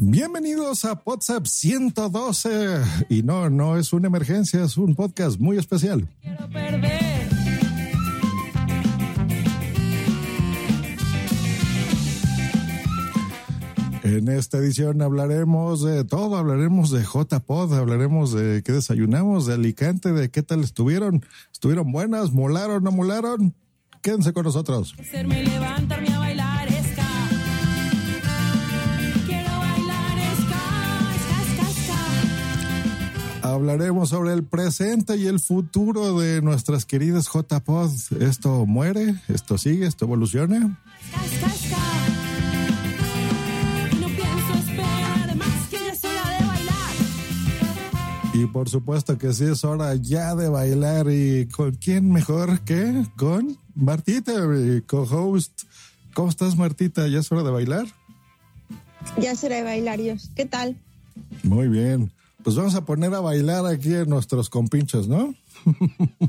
Bienvenidos a WhatsApp 112. Y no, no es una emergencia, es un podcast muy especial. Quiero perder. En esta edición hablaremos de todo, hablaremos de JPod, hablaremos de qué desayunamos, de Alicante, de qué tal estuvieron. ¿Estuvieron buenas? ¿Molaron? ¿No molaron? Quédense con nosotros. Hacerme levantarme a Hablaremos sobre el presente y el futuro de nuestras queridas JPod. ¿Esto muere? ¿Esto sigue? ¿Esto evoluciona? Y no pienso esperar más que ya es hora de bailar. Y por supuesto que sí es hora ya de bailar. ¿Y con quién mejor que con Martita, mi co-host? ¿Cómo estás, Martita? ¿Ya es hora de bailar? Ya seré bailarios. ¿Qué tal? Muy bien. Pues vamos a poner a bailar aquí a nuestros compinchos, ¿no?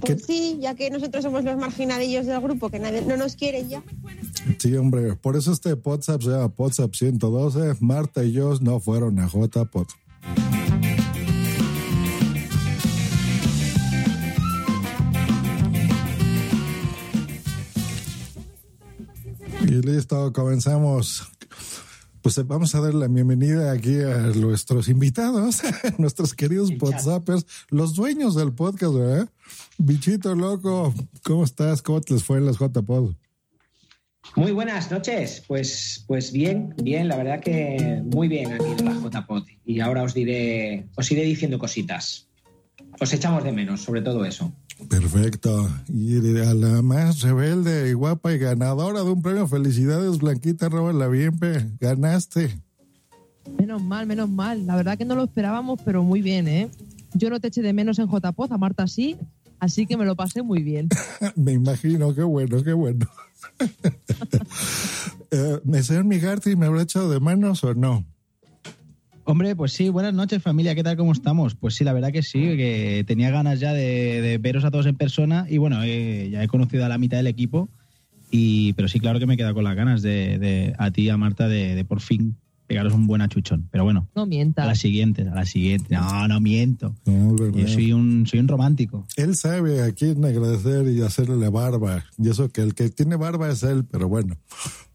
Pues sí, ya que nosotros somos los marginadillos del grupo, que nadie, no nos quieren ya. Sí, hombre. Por eso este WhatsApp se llama WhatsApp 112. Marta y yo no fueron a JPod. Y listo, comenzamos. Pues vamos a dar la bienvenida aquí a nuestros invitados, nuestros queridos WhatsAppers, los dueños del podcast, ¿verdad? Bichito loco, ¿cómo estás? ¿Cómo te les fue en las JPod? Muy buenas noches. Pues, pues bien, bien, la verdad que muy bien aquí en la JPod. Y ahora os diré, os iré diciendo cositas. Os echamos de menos, sobre todo eso. Perfecto. Y a la más rebelde y guapa y ganadora de un premio, felicidades, Blanquita Roba la Bienpe, ganaste. Menos mal, menos mal. La verdad que no lo esperábamos, pero muy bien, ¿eh? Yo no te eché de menos en JPOZ, a Marta sí, así que me lo pasé muy bien. Me imagino, qué bueno, qué bueno. eh, ¿Me señor Migarty me habrá echado de menos o no? Hombre, pues sí, buenas noches familia, ¿qué tal? ¿Cómo estamos? Pues sí, la verdad que sí, que tenía ganas ya de, veros a todos en persona y bueno, eh, ya he conocido a la mitad del equipo, y pero sí, claro que me he quedado con las ganas de, de a ti, a Marta, de por fin pegaros un buen achuchón. Pero bueno, No a mientas. la siguiente, a la siguiente. No, no miento. No, es verdad. Yo soy un, soy un romántico. Él sabe a quién agradecer y hacerle la barba. Y eso que el que tiene barba es él, pero bueno.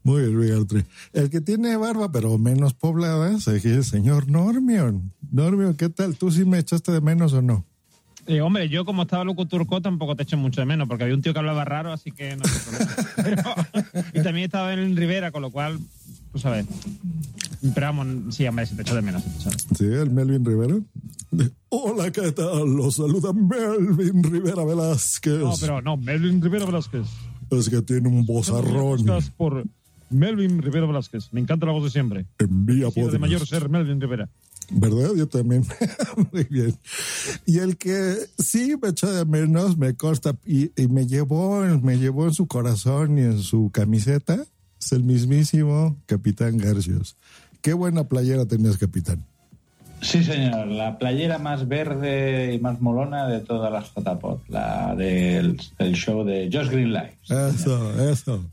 Muy bien. El que tiene barba, pero menos poblada, es el señor Normion. Normion, ¿qué tal? ¿Tú sí me echaste de menos o no? Eh, hombre, yo como estaba loco turco tampoco te echo mucho de menos, porque había un tío que hablaba raro, así que no. Pero- y también estaba en Rivera, con lo cual, tú sabes. Pero vamos, sí, hombre, si te echo de menos. Sí, el Melvin Rivera. Hola, ¿qué tal? Los saluda Melvin Rivera Velázquez. No, pero no, Melvin Rivera Velázquez. Es que tiene un vozarrón. Buscas por Melvin Rivera Velázquez. Me encanta la voz de siempre. Envía Sí, de mayor ser Melvin Rivera. ¿Verdad? Yo también. Muy bien. Y el que sí me echó de menos, me consta, y, y me llevó, me llevó en su corazón y en su camiseta, es el mismísimo Capitán Garcios. Qué buena playera tenías, Capitán. Sí, señor. La playera más verde y más molona de todas las JPOT. La del el show de Josh Green Live. Eso, eso.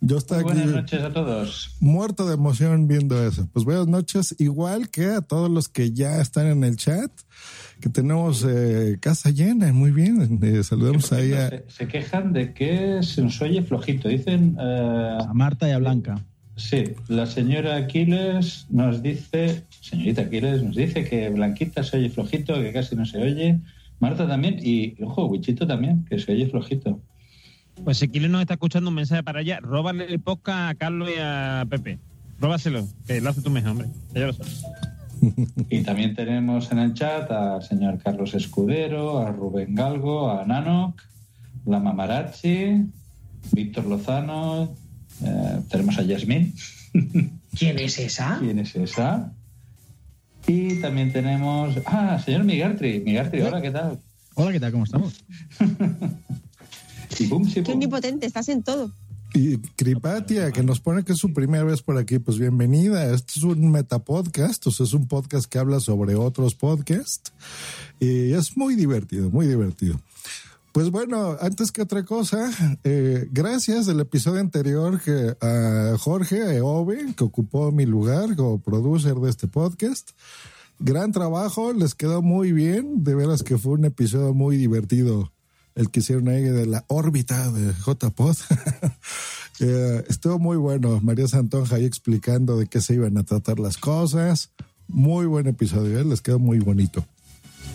Yo estaba aquí Buenas noches a todos. muerto de emoción viendo eso. Pues buenas noches, igual que a todos los que ya están en el chat, que tenemos eh, casa llena, muy bien. Eh, saludamos a... Se, se quejan de que se nos oye flojito. Dicen. eh, A Marta y a Blanca. Sí, la señora Aquiles nos dice, señorita Aquiles nos dice que Blanquita se oye flojito, que casi no se oye. Marta también, y ojo, Wichito también, que se oye flojito. Pues si Kile nos está escuchando un mensaje para allá, róbale el podcast a Carlos y a Pepe. Róbaselo, que lo hace tú mejor, hombre. Ya lo sabes. Y también tenemos en el chat al señor Carlos Escudero, a Rubén Galgo, a Nanok, la Mamarazzi, Víctor Lozano, eh, tenemos a Yasmín. ¿Quién es esa? ¿Quién es esa? Y también tenemos. Ah, señor Migartri. Migartri, hola, ¿qué tal? Hola, ¿qué tal? ¿Cómo estamos? Y pum, sí, Qué pum. omnipotente, estás en todo. Y Cripatia, que nos pone que es su primera vez por aquí, pues bienvenida. Este es un metapodcast, o sea, es un podcast que habla sobre otros podcasts. Y es muy divertido, muy divertido. Pues bueno, antes que otra cosa, eh, gracias del episodio anterior a Jorge Eove, que ocupó mi lugar como producer de este podcast. Gran trabajo, les quedó muy bien. De veras que fue un episodio muy divertido el que hicieron ahí de la órbita de JPod. Eh, estuvo muy bueno. María Santonja ahí explicando de qué se iban a tratar las cosas. Muy buen episodio, ¿eh? les quedó muy bonito.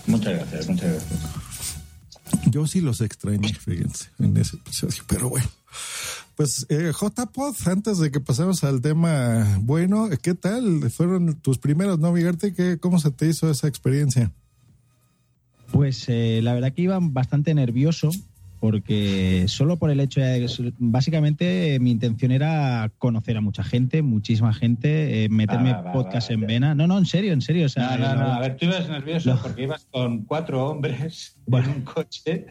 Muchas gracias, muchas gracias. Yo sí los extrañé, fíjense, en ese episodio, pero bueno. Pues eh, JPod, antes de que pasemos al tema bueno, ¿qué tal? Fueron tus primeros, ¿no? ¿Qué, ¿Cómo se te hizo esa experiencia? Pues eh, la verdad que iba bastante nervioso porque solo por el hecho de básicamente eh, mi intención era conocer a mucha gente, muchísima gente, eh, meterme Va, va, va, podcast va, en ya. vena. No, no, en serio, en serio. O sea, No, no, no. A ver, tú ibas nervioso No. porque ibas con cuatro hombres Bueno. en un coche.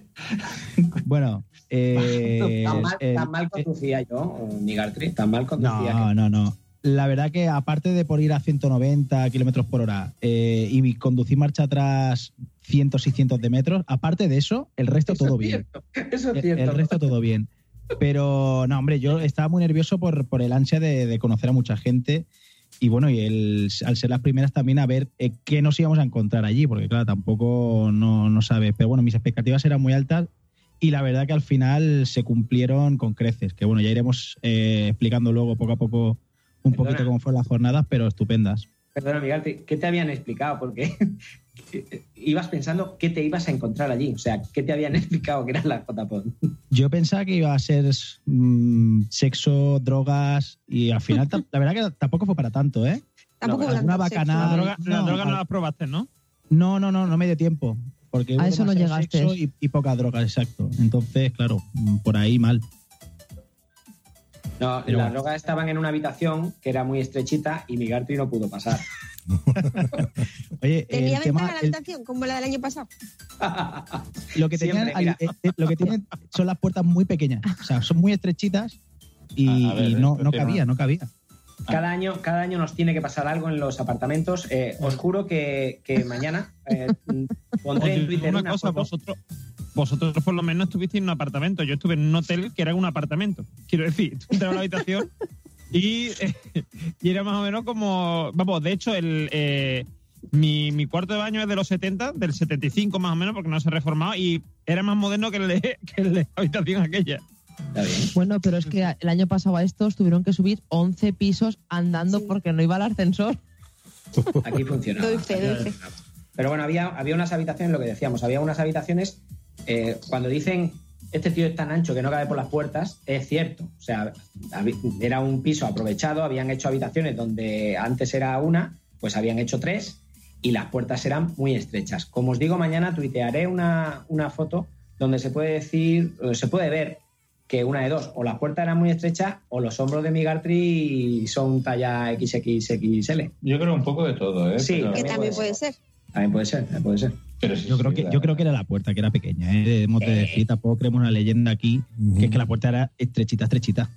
Bueno, eh, tan, mal, tan mal conducía yo, Migartri, tan mal conducía. No, no, no. La verdad que aparte de por ir a 190 kilómetros por hora eh, y conducir marcha atrás cientos y cientos de metros, aparte de eso, el resto Eso todo es bien. cierto, Eso es El, cierto. el resto todo bien. Pero no, hombre, yo estaba muy nervioso por, por el ansia de, de conocer a mucha gente y bueno, y el, al ser las primeras también a ver eh, qué nos íbamos a encontrar allí, porque claro, tampoco no, no sabes. Pero bueno, mis expectativas eran muy altas y la verdad que al final se cumplieron con creces. Que bueno, ya iremos eh, explicando luego poco a poco un Perdona. poquito cómo fueron las jornadas, pero estupendas. Perdona, Migartri, ¿qué te habían explicado? Porque ibas pensando qué te ibas a encontrar allí. O sea, ¿qué te habían explicado que era la JPod? Yo pensaba que iba a ser mm, sexo, drogas y al final la verdad que tampoco fue para tanto, ¿eh? Tampoco pero alguna tanto sexo. La bacanal. droga, la no, droga no al- la probaste, ¿no? No, no, no, no me dio tiempo. Porque hubo A eso no llegaste. sexo Y, y poca droga, exacto. Entonces, claro, mm, por ahí mal. No, Pero las bueno. drogas estaban en una habitación que era muy estrechita y Migartri no pudo pasar. Oye, ¿Tenía el tema, ventana la el- habitación como la del año pasado? lo que tenían, Siempre, mira. al- eh, eh, lo que tienen son las puertas muy pequeñas, o sea, son muy estrechitas y, A- a ver, y no, eh, no tiene cabía, no cabía. Cada año, cada año nos tiene que pasar algo en los apartamentos. Eh, os juro que, que mañana eh, pondré en Twitter una una cosa, foto. vosotros, vosotros por lo menos estuvisteis en un apartamento. Yo estuve en un hotel que era un apartamento. Quiero decir, tú entrabas a la habitación y, eh, y era más o menos como. Vamos, de hecho, el. eh, mi, mi cuarto de baño es de los 70, del 75 más o menos, porque no se ha reformado, y era más moderno que el de, que el de la habitación aquella. Está bien. Bueno, pero es que el año pasado a estos tuvieron que subir 11 pisos andando Sí. porque no iba al ascensor. Aquí funcionaba. Doy fe, doy fe. Pero bueno, había, había unas habitaciones, lo que decíamos, había unas habitaciones, eh, cuando dicen este tío es tan ancho que no cabe por las puertas, es cierto. O sea, era un piso aprovechado, habían hecho habitaciones donde antes era una, pues habían hecho tres y las puertas eran muy estrechas. Como os digo, mañana tuitearé una, una foto donde se puede decir, se puede ver que una de dos, o la puerta era muy estrecha o los hombros de mi Gartry son talla XXXL. Yo creo un poco de todo, ¿eh? Sí, Pero- Que también puede ser. También puede ser, también puede ser. Pero sí, Yo creo sí, que la- yo creo que era la puerta, que era pequeña, ¿eh? Debemos de decir, tampoco creemos una leyenda aquí, que es que la puerta era estrechita, estrechita.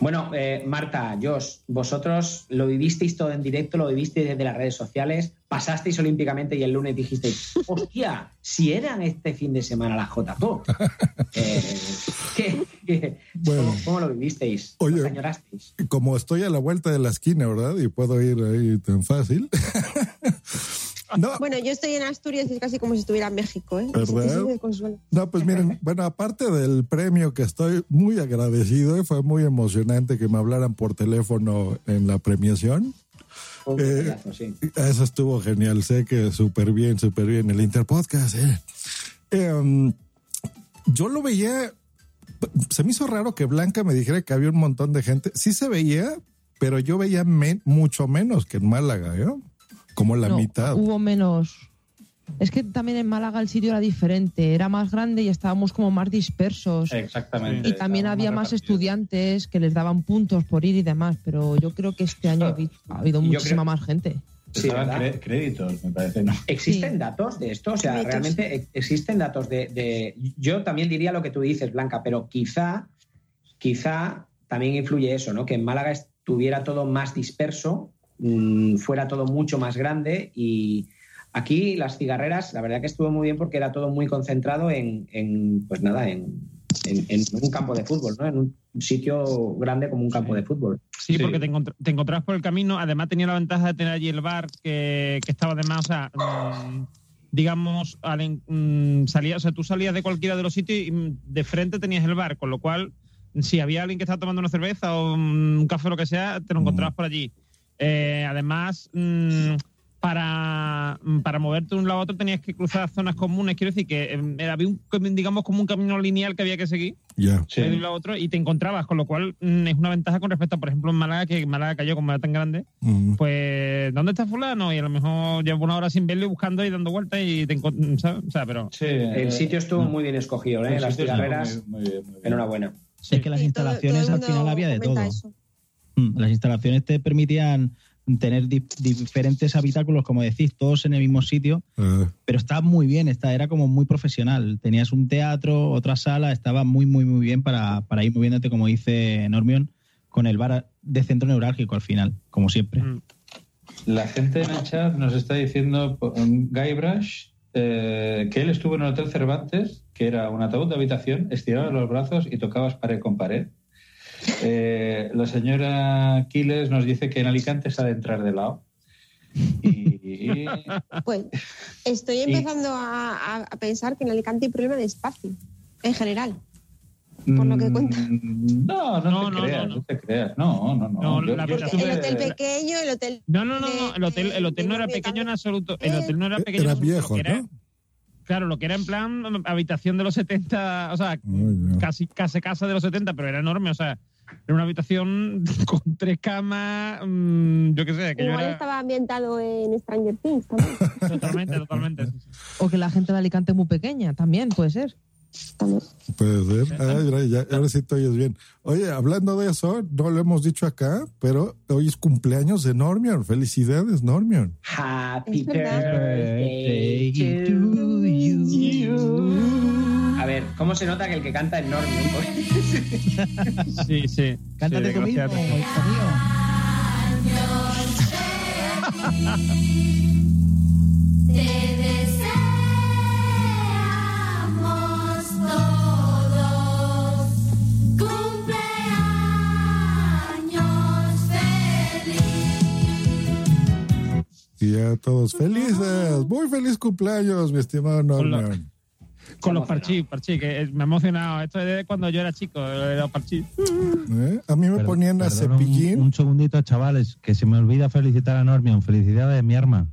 Bueno, eh, Marta, Josh, vosotros lo vivisteis todo en directo, lo vivisteis desde las redes sociales, pasasteis olímpicamente y el lunes dijisteis, hostia, si eran este fin de semana las JPO. Eh, ¿qué- qué- Bueno. ¿cómo, cómo lo vivisteis? Oye. Como estoy a la vuelta de la esquina, ¿verdad? Y puedo ir ahí tan fácil. no, Bueno, yo estoy en Asturias y es casi como si estuviera en México, ¿eh? No, pues miren, bueno, aparte del premio que estoy muy agradecido, y fue muy emocionante que me hablaran por teléfono en la premiación. Eh, sí. Eso estuvo genial, sé que súper bien, súper bien. El Interpodcast, eh. Eh, um, yo lo veía, se me hizo raro que Blanca me dijera que había un montón de gente. Sí se veía, pero yo veía mucho menos que en Málaga, ¿eh? Como la No, mitad. Hubo menos. Es que también en Málaga el sitio era diferente, era más grande y estábamos como más dispersos. Exactamente. Y también había más estudiantes que les daban puntos por ir y demás, pero yo creo que este año ha habi- ha habido Yo muchísima creo- más gente. Sí, créditos, me parece, ¿no? ¿Existen Sí. datos de esto? O sea, Créditos. realmente ex- existen datos de, de- Yo también diría lo que tú dices, Blanca, pero quizá, quizá también influye eso, ¿no? Que en Málaga estuviera todo más disperso, mm, fuera todo mucho más grande y aquí las cigarreras, la verdad que estuvo muy bien porque era todo muy concentrado en, en, pues nada, en, en- en un campo de fútbol, ¿no? En un sitio grande como un campo de fútbol. Sí, Sí. porque te, encontr- te encontrabas por el camino. Además, tenía la ventaja de tener allí el bar que, que estaba además, o sea, mm, digamos, al en- mm, salía, o sea, tú salías de cualquiera de los sitios y mm, de frente tenías el bar, con lo cual, si había alguien que estaba tomando una cerveza o un café o lo que sea, te lo encontrabas por allí. Eh, además, mm, para, mm, para moverte de un lado a otro tenías que cruzar zonas comunes. Quiero decir que eh, había un, digamos, como un camino lineal que había que seguir Ya. Sí. de un lado a otro y te encontrabas, con lo cual mm, es una ventaja con respecto a, por ejemplo, en Málaga, que Málaga cayó como era tan grande, Mm. pues, ¿dónde está fulano? Y a lo mejor llevo una hora sin verlo y buscando y dando vueltas y te ¿sabes? O sea, pero... Sí, El eh, sitio estuvo no. muy bien escogido, ¿eh? El Las bien. enhorabuena. Es que las Sí, todo- instalaciones todo al final había de todo. eso. Mm, Las instalaciones te permitían tener di- diferentes habitáculos, como decís, todos en el mismo sitio, pero estaba muy bien, esta era como muy profesional. Tenías un teatro, otra sala, estaba muy, muy, muy bien para, para ir moviéndote, como dice Normion, con el bar de centro neurálgico al final, como siempre. mm, La gente en el chat nos está diciendo, um, Guybrush, eh, que él estuvo en el Hotel Cervantes, que era un ataúd de habitación, estirabas los brazos y tocabas pared con pared. Eh, la señora Quiles nos dice que en Alicante sale entrar de lado. Y, y- Pues estoy Y- empezando a, a- a pensar que en Alicante hay problema de espacio, en general. Por lo que cuenta. Mm, No, no, No, te no, creas, no, no, no. te creas. No, no, no. No, Yo- la verdad- el hotel pequeño, el hotel. No, no, no, de- no, el hotel, el hotel no era de- pequeño en absoluto. El Eh, hotel no era pequeño Era viejo, era- ¿no? Claro, lo que era en plan habitación de los 70, o sea, casi, casi casa de los 70, pero era enorme, o sea, era una habitación con tres camas, mm, yo qué sé, que yo Igual era estaba ambientado en Stranger Things también. totalmente, totalmente. sí, sí. O que la gente de Alicante es muy pequeña, también puede ser. también. Puede ser. Mira, ya, ahora sí te oyes bien. Oye, hablando de eso, no lo hemos dicho acá, pero hoy es cumpleaños de Normion. Felicidades, Normion. Happy birthday Birthday to to you. ¿Cómo se nota que el que canta es Normion? Sí, sí. Cántate sí, tú mismo, hijo mío. Te deseamos todos cumpleaños feliz. Y a todos felices. Muy feliz cumpleaños, mi estimado Normion. Con los parchís, parchís, que me ha emocionado. Esto es de cuando yo era chico, de los parchís. ¿Eh? A mí me Per- ponían a perdón, un, cepillín. un segundito, chavales, que se me olvida felicitar a Normion. Felicidades, mi arma.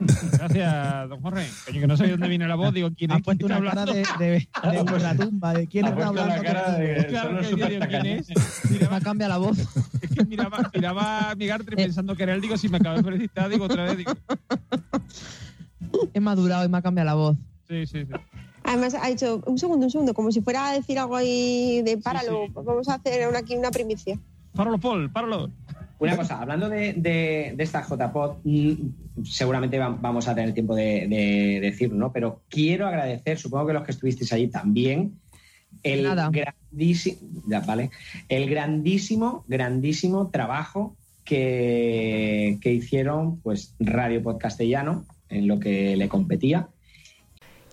Gracias, don Jorge. Coño, que no sé dónde viene la voz, digo, ¿quién es? puesto ¿Quién una está cara hablando? de, de, de ultratumba, de quién Ha está puesto la hablando. cara contigo. de Claro, que digo, ¿quién es? Miraba, ha cambiado la voz. es que miraba, miraba a mi Gartry pensando que era él, digo, si me acabo de felicitar, digo otra vez, digo, He madurado y me ha cambiado la voz. sí, sí, sí. Además, ha dicho, un segundo, un segundo, como si fuera a decir algo ahí de páralo, vamos a hacer una, aquí una primicia. Páralo, Paul, páralo. Una cosa, hablando de, de, de esta JPod, mm, seguramente va- vamos a tener tiempo de, de decirlo, ¿no? Pero quiero agradecer, supongo que los que estuvisteis allí también, el Nada. grandísimo, ya, vale, el grandísimo, grandísimo trabajo que, que hicieron, pues, Radio Podcastellano, en lo que le competía.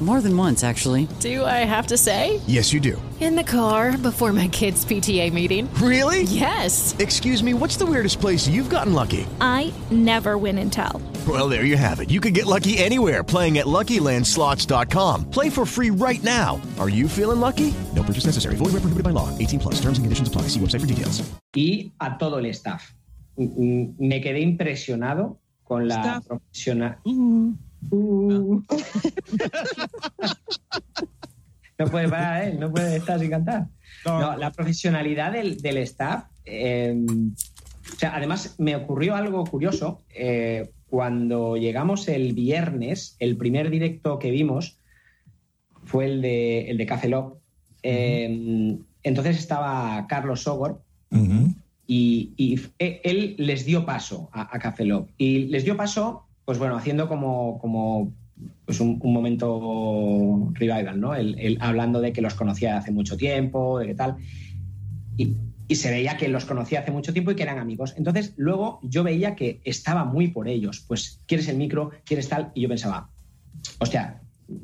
More than once, actually. Do I have to say? Yes, you do. In the car before my kids' PTA meeting. Really? Yes. Excuse me, what's the weirdest place you've gotten lucky? I never win and tell. Well, there you have it. You can get lucky anywhere playing at LuckyLandSlots.com. Play for free right now. Are you feeling lucky? No purchase necessary. Void where prohibited by law. 18 plus. Terms and conditions apply. See website for details. y a todo el staff. Mm, mm, Me quedé impresionado con la Staff. profesional. Uh. no puede parar, ¿eh? No puede estar sin cantar. No, la profesionalidad del, del staff. eh, o sea, además, me ocurrió algo curioso. eh, cuando llegamos el viernes, el primer directo que vimos fue el de, el de Café Lock. Eh, Entonces estaba Carlos Sogor, y, y f- e- él les dio paso a, a Café Lock. Y les dio paso, pues bueno, haciendo como, como pues un, momento revival, ¿no? El hablando de que los conocía hace mucho tiempo, de qué tal. Y, y se veía que los conocía hace mucho tiempo y que eran amigos. Entonces, luego yo veía que estaba muy por ellos. Pues, ¿quieres el micro? ¿Quieres tal? Y yo pensaba, hostia,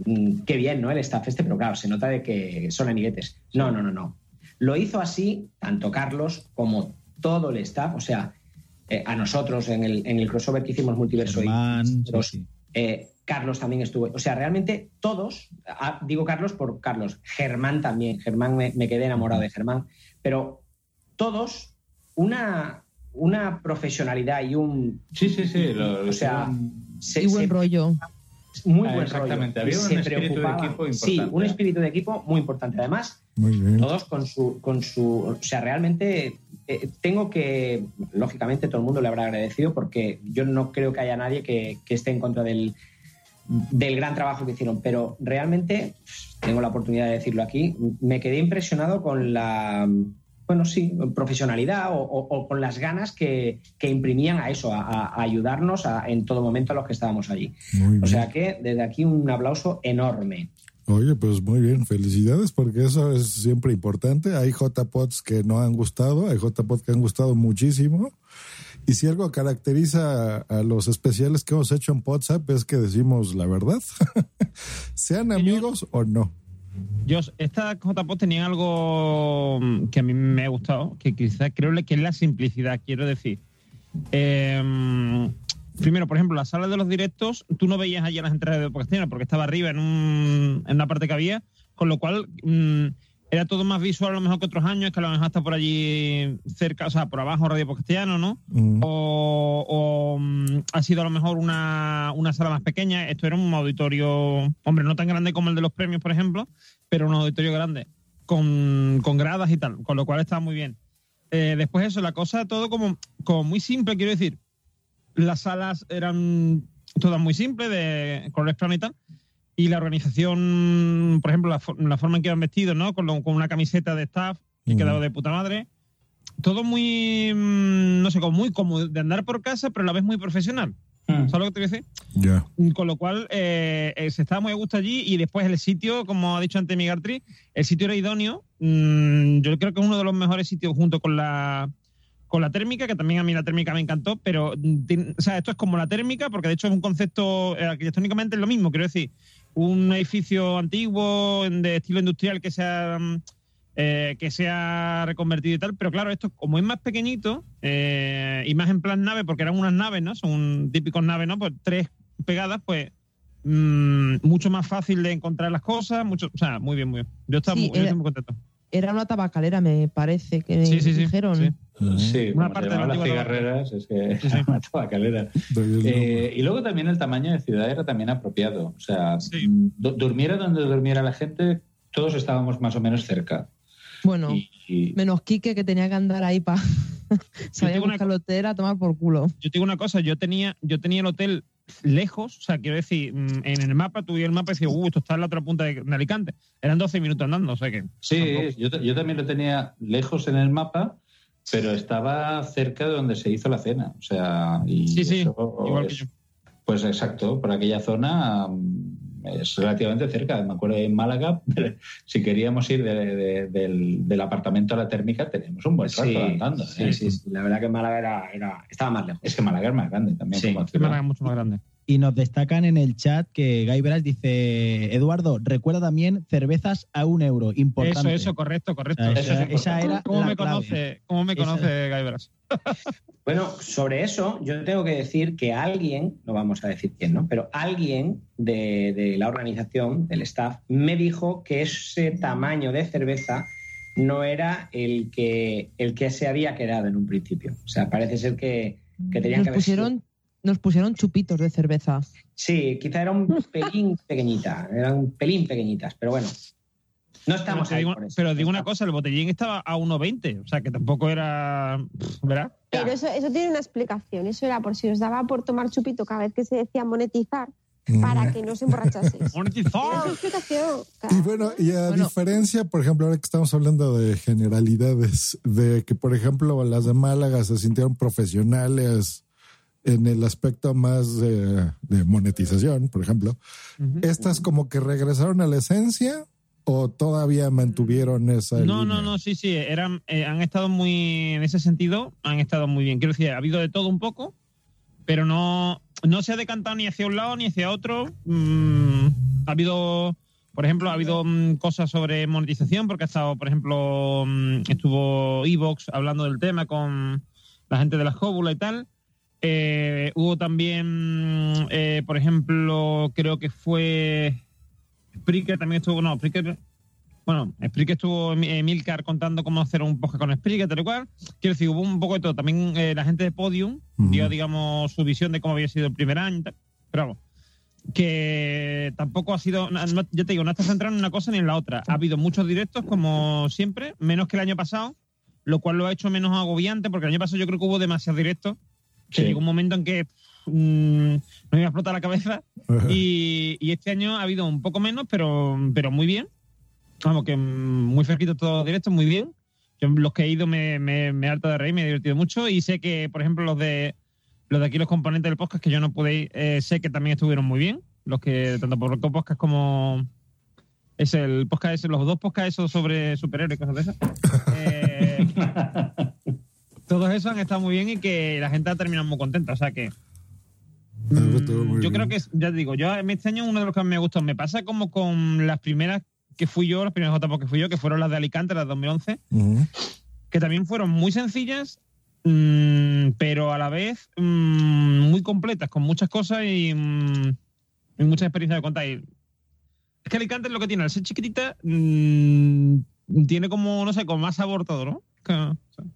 mm, qué bien, ¿no? El staff este, pero claro, se nota de que son amiguetes. No, no, no, no. Lo hizo así tanto Carlos como todo el staff, o sea, eh, a nosotros en el, en el crossover que hicimos Multiverso y sí, sí. eh, Carlos también estuvo. O sea, realmente todos, ah, digo Carlos por Carlos, Germán también, Germán me, me quedé enamorado de Germán, pero todos una, una profesionalidad y un... Sí, sí, sí. Lo, o sea, se- y buen se- rollo. muy Ah, buen exactamente, rollo. Había un se espíritu de equipo Sí, importante. un espíritu de equipo muy importante. Además, Muy bien. todos con su, con su, o sea, realmente eh, tengo que, lógicamente todo el mundo le habrá agradecido porque yo no creo que haya nadie que, que esté en contra del, del gran trabajo que hicieron, pero realmente tengo la oportunidad de decirlo aquí, me quedé impresionado con la, bueno, sí, profesionalidad o, o- o con las ganas que, que imprimían a eso, a, a ayudarnos a- en todo momento a los que estábamos allí. O sea que desde aquí un aplauso enorme. Oye, pues muy bien, felicidades porque eso es siempre importante. Hay JPOds que no han gustado, hay JPOds que han gustado muchísimo. Y si algo caracteriza a, los especiales que hemos hecho en WhatsApp es que decimos la verdad, sean amigos o no. Yo, esta JPOT tenía algo que a mí me ha gustado, que quizás creo que es la simplicidad, quiero decir. Eh, primero, por ejemplo, la sala de los directos, tú no veías allí las entradas de Podcastina porque estaba arriba en, un, en una parte que había, con lo cual mm, era todo más visual a lo mejor que otros años, que a lo mejor está por allí cerca, o sea, por abajo Radio Podcastiano, ¿no? Mm. o, o, mm, ha sido a lo mejor una, una sala más pequeña. Esto era un auditorio, hombre, no tan grande como el de los premios, por ejemplo, pero un auditorio grande, con, con gradas y tal, con lo cual estaba muy bien. Eh, después eso, la cosa todo como, como muy simple, quiero decir. Las salas eran todas muy simples, de colores plano y la organización, por ejemplo, la, for- la forma en que iban vestidos, ¿no? Con, lo- con una camiseta de staff y Ujú. quedado de puta madre. Todo muy, mm, no sé, como muy cómodo de andar por casa, pero a la vez muy profesional. Mm. ¿Sabes lo que te voy a decir? Ya. Con lo cual, eh, eh, se estaba muy a gusto allí y después el sitio, como ha dicho antes Miguel Tri, el sitio era idóneo. Mm, yo creo que es uno de los mejores sitios junto con la con la térmica, que también a mí la térmica me encantó, pero mm, o sea, esto es como la térmica, porque de hecho es un concepto eh, arquitectónicamente es lo mismo, quiero decir, un edificio antiguo de estilo industrial que sea mm, eh, que sea reconvertido y tal, pero claro, esto como es más pequeñito eh, y más en plan nave, porque eran unas naves, ¿no? Son típicos naves, ¿no? Pues tres pegadas, pues mm, mucho más fácil de encontrar las cosas, mucho, o sea, muy bien, muy bien. Yo estaba Sí, muy, yo estoy muy contento. Era una tabacalera, me parece, que me Sí, sí, sí, dijeron. Sí. Una como parte de las cigarreras, es que Sí, sí. era una tabacalera. Eh, y luego también el tamaño de ciudad era también apropiado. O sea, mm, du- durmiera donde durmiera la gente, todos estábamos más o menos cerca. Bueno, Y- menos Quique que tenía que andar ahí para salir a una hotel a tomar por culo. Yo te digo una cosa, yo tenía, yo tenía el hotel lejos, o sea, quiero decir, mm, en el mapa, tú el mapa y decías, uh, esto está en la otra punta de, de Alicante. Eran 12 minutos andando, o sea que. Sí, yo, yo también lo tenía lejos en el mapa, pero estaba cerca de donde se hizo la cena. O sea, y Sí, sí, eso igual que yo. Pues exacto, por aquella zona mm, es relativamente cerca. Me acuerdo en Málaga, si queríamos ir de- de- del, del apartamento a la térmica, teníamos un buen rato Sí, andando. sí, ¿eh? sí, sí. La verdad que Málaga era, era, estaba más lejos. Es que Málaga es más grande también. Sí, como. Málaga es mucho más grande. Y nos destacan en el chat que Guy Veras dice, Eduardo, recuerda también cervezas a un euro, importante. Eso, eso, correcto, correcto. O sea, Eso esa, es esa era ¿Cómo la me clave. conoce? ¿Cómo me Esa- conoce Guy Veras? Bueno, sobre eso yo tengo que decir que alguien, no vamos a decir quién, ¿no? Pero alguien de, de la organización, del staff, me dijo que ese tamaño de cerveza no era el que, el que se había quedado en un principio. O sea, parece ser que, que tenían Nos que haber pusieron, nos pusieron chupitos de cerveza. Sí, quizá era un pelín pequeñita, eran un pelín pequeñitas, pero bueno, no estamos pero, ahí digo, por eso. pero digo una cosa, el botellín estaba a 1,20, o sea que tampoco era. ¿Verdad? Pero eso, eso tiene una explicación. Eso era por si os daba por tomar chupito cada vez que se decía monetizar para que no se emborrachaseis. Monetizar. Tiene su explicación. Y bueno, y a Bueno. diferencia, por ejemplo, ahora que estamos hablando de generalidades, de que, por ejemplo, las de Málaga se sintieron profesionales en el aspecto más de, de monetización, por ejemplo, ¿estas como que regresaron a la esencia o todavía mantuvieron esa No, línea? no, no, sí, sí, eran, eh, han estado muy, en ese sentido, han estado muy bien. Quiero decir, ha habido de todo un poco, pero no, no se ha decantado ni hacia un lado ni hacia otro. Mm, ha habido, por ejemplo, ha habido mm, cosas sobre monetización, porque ha estado, por ejemplo, mm, estuvo Evox hablando del tema con la gente de la Jóbula y tal. Eh, hubo también, eh, por ejemplo, creo que fue Spreaker también estuvo, no, Spreaker, bueno, Spreaker estuvo Emi- Emilcar contando cómo hacer un podcast con Spreaker, tal y cual. Quiero decir, hubo un poco de todo. También eh, la gente de Podium dio, digamos, su visión de cómo había sido el primer año tal. Pero vamos, que tampoco ha sido, no- no- ya te digo, no está centrado en una cosa ni en la otra. Ha habido muchos directos, como siempre, menos que el año pasado, lo cual lo ha hecho menos agobiante, porque el año pasado yo creo que hubo demasiados directos, que llegó un momento en que mm, me iba a explotar la cabeza. Y, y este año ha habido un poco menos, pero, pero muy bien. Vamos, que mm, muy fresquito todos los directos, muy bien. Yo los que he ido me, me, me harto de reír, me he divertido mucho. Y sé que, por ejemplo, los de los de aquí, los componentes del podcast que yo no pude ir, eh, sé que también estuvieron muy bien. Los que, tanto por Podcast como es el podcast los dos podcasts sobre superhéroes y cosas de esas. Eh, todos esos han estado muy bien y que la gente ha terminado muy contenta. O sea que Mm, yo creo que, ya te digo, yo este año uno de los que me gustó. Me pasa como con las primeras que fui yo, las primeras JPO que fui yo, que fueron las de Alicante, las de 2011, Ujú. que también fueron muy sencillas, mm, pero a la vez mm, muy completas, con muchas cosas y, mm, y mucha experiencia de contar. Y es que Alicante es lo que tiene, al ser chiquitita, tiene como, no sé, como más sabor todo, ¿no?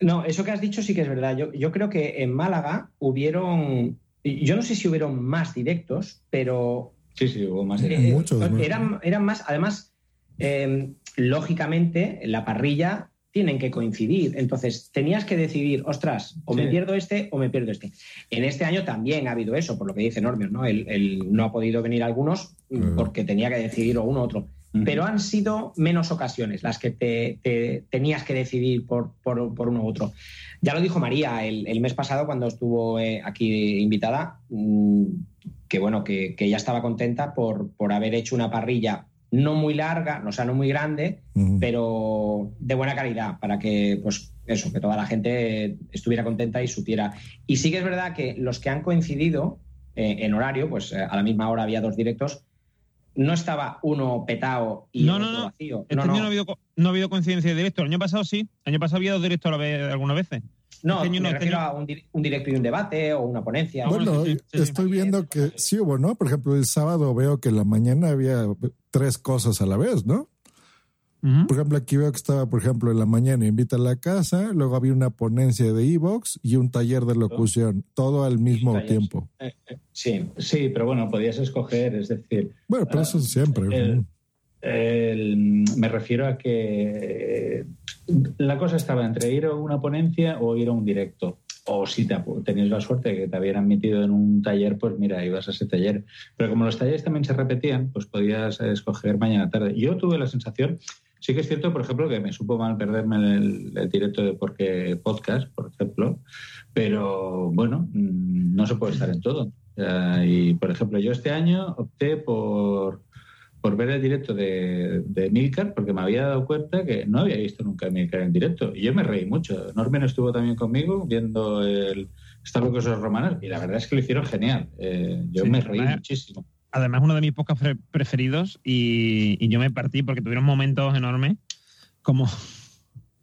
No, eso que has dicho sí que es verdad. Yo, yo creo que en Málaga hubieron, yo no sé si hubieron más directos, pero Sí, sí, hubo más eh, directos. eran, eran más, además, eh, lógicamente, la parrilla tienen que coincidir. Entonces, tenías que decidir, ostras, o me pierdo este o me pierdo este. En este año también ha habido eso, por lo que dice Normion, ¿no? Él, él no ha podido venir algunos porque tenía que decidir o uno u otro. Pero han sido menos ocasiones las que te, te tenías que decidir por, por- por uno u otro. Ya lo dijo María el, el mes pasado cuando estuvo eh, aquí invitada, mm, que bueno, que, que ella estaba contenta por, por haber hecho una parrilla no muy larga, o sea, no muy grande, pero de buena calidad, para que, pues, eso, que toda la gente estuviera contenta y supiera. Y sí que es verdad que los que han coincidido eh, en horario, pues eh, a la misma hora había dos directos, no estaba uno petado y No, no, otro no. vacío. Este No, año no. no ha, habido, co- no ha habido coincidencia de directo. El año pasado sí. El año pasado había dos directos a la vez algunas veces. No, Este año me este refiero año- a un, di- un directo y un debate o una ponencia. Bueno, estoy viendo que sí hubo, ¿no? Por ejemplo, el sábado veo que en la mañana había tres cosas a la vez, ¿no? Por ejemplo, aquí veo que estaba, por ejemplo, en la mañana invita a la casa, luego había una ponencia de Evox y un taller de locución, todo al mismo Taller. tiempo. Sí. Sí, pero bueno, podías escoger, es decir. Bueno, pero eso siempre. el- el- me refiero a que eh, la cosa estaba entre ir a una ponencia o ir a un directo. O si te, tenías la suerte de que te habían metido en un taller, pues mira, ibas a ese taller. Pero como los talleres también se repetían, pues podías eh, escoger mañana tarde. Yo tuve la sensación, sí que es cierto, por ejemplo, que me supo mal perderme el, el directo de Porque Podcast, por ejemplo, pero bueno, mm, no se puede estar en todo. Sea, y por ejemplo, yo este año opté por, por ver el directo de, de Milcar porque me había dado cuenta que no había visto nunca a Milcar en directo. Y yo me reí mucho. Norman estuvo también conmigo viendo el Star Wars Romanos y la verdad es que lo hicieron genial. Eh, yo Sí, me reí muchísimo. Además, uno de mis podcasts pre- preferidos y, y yo me partí porque tuvieron momentos enormes como,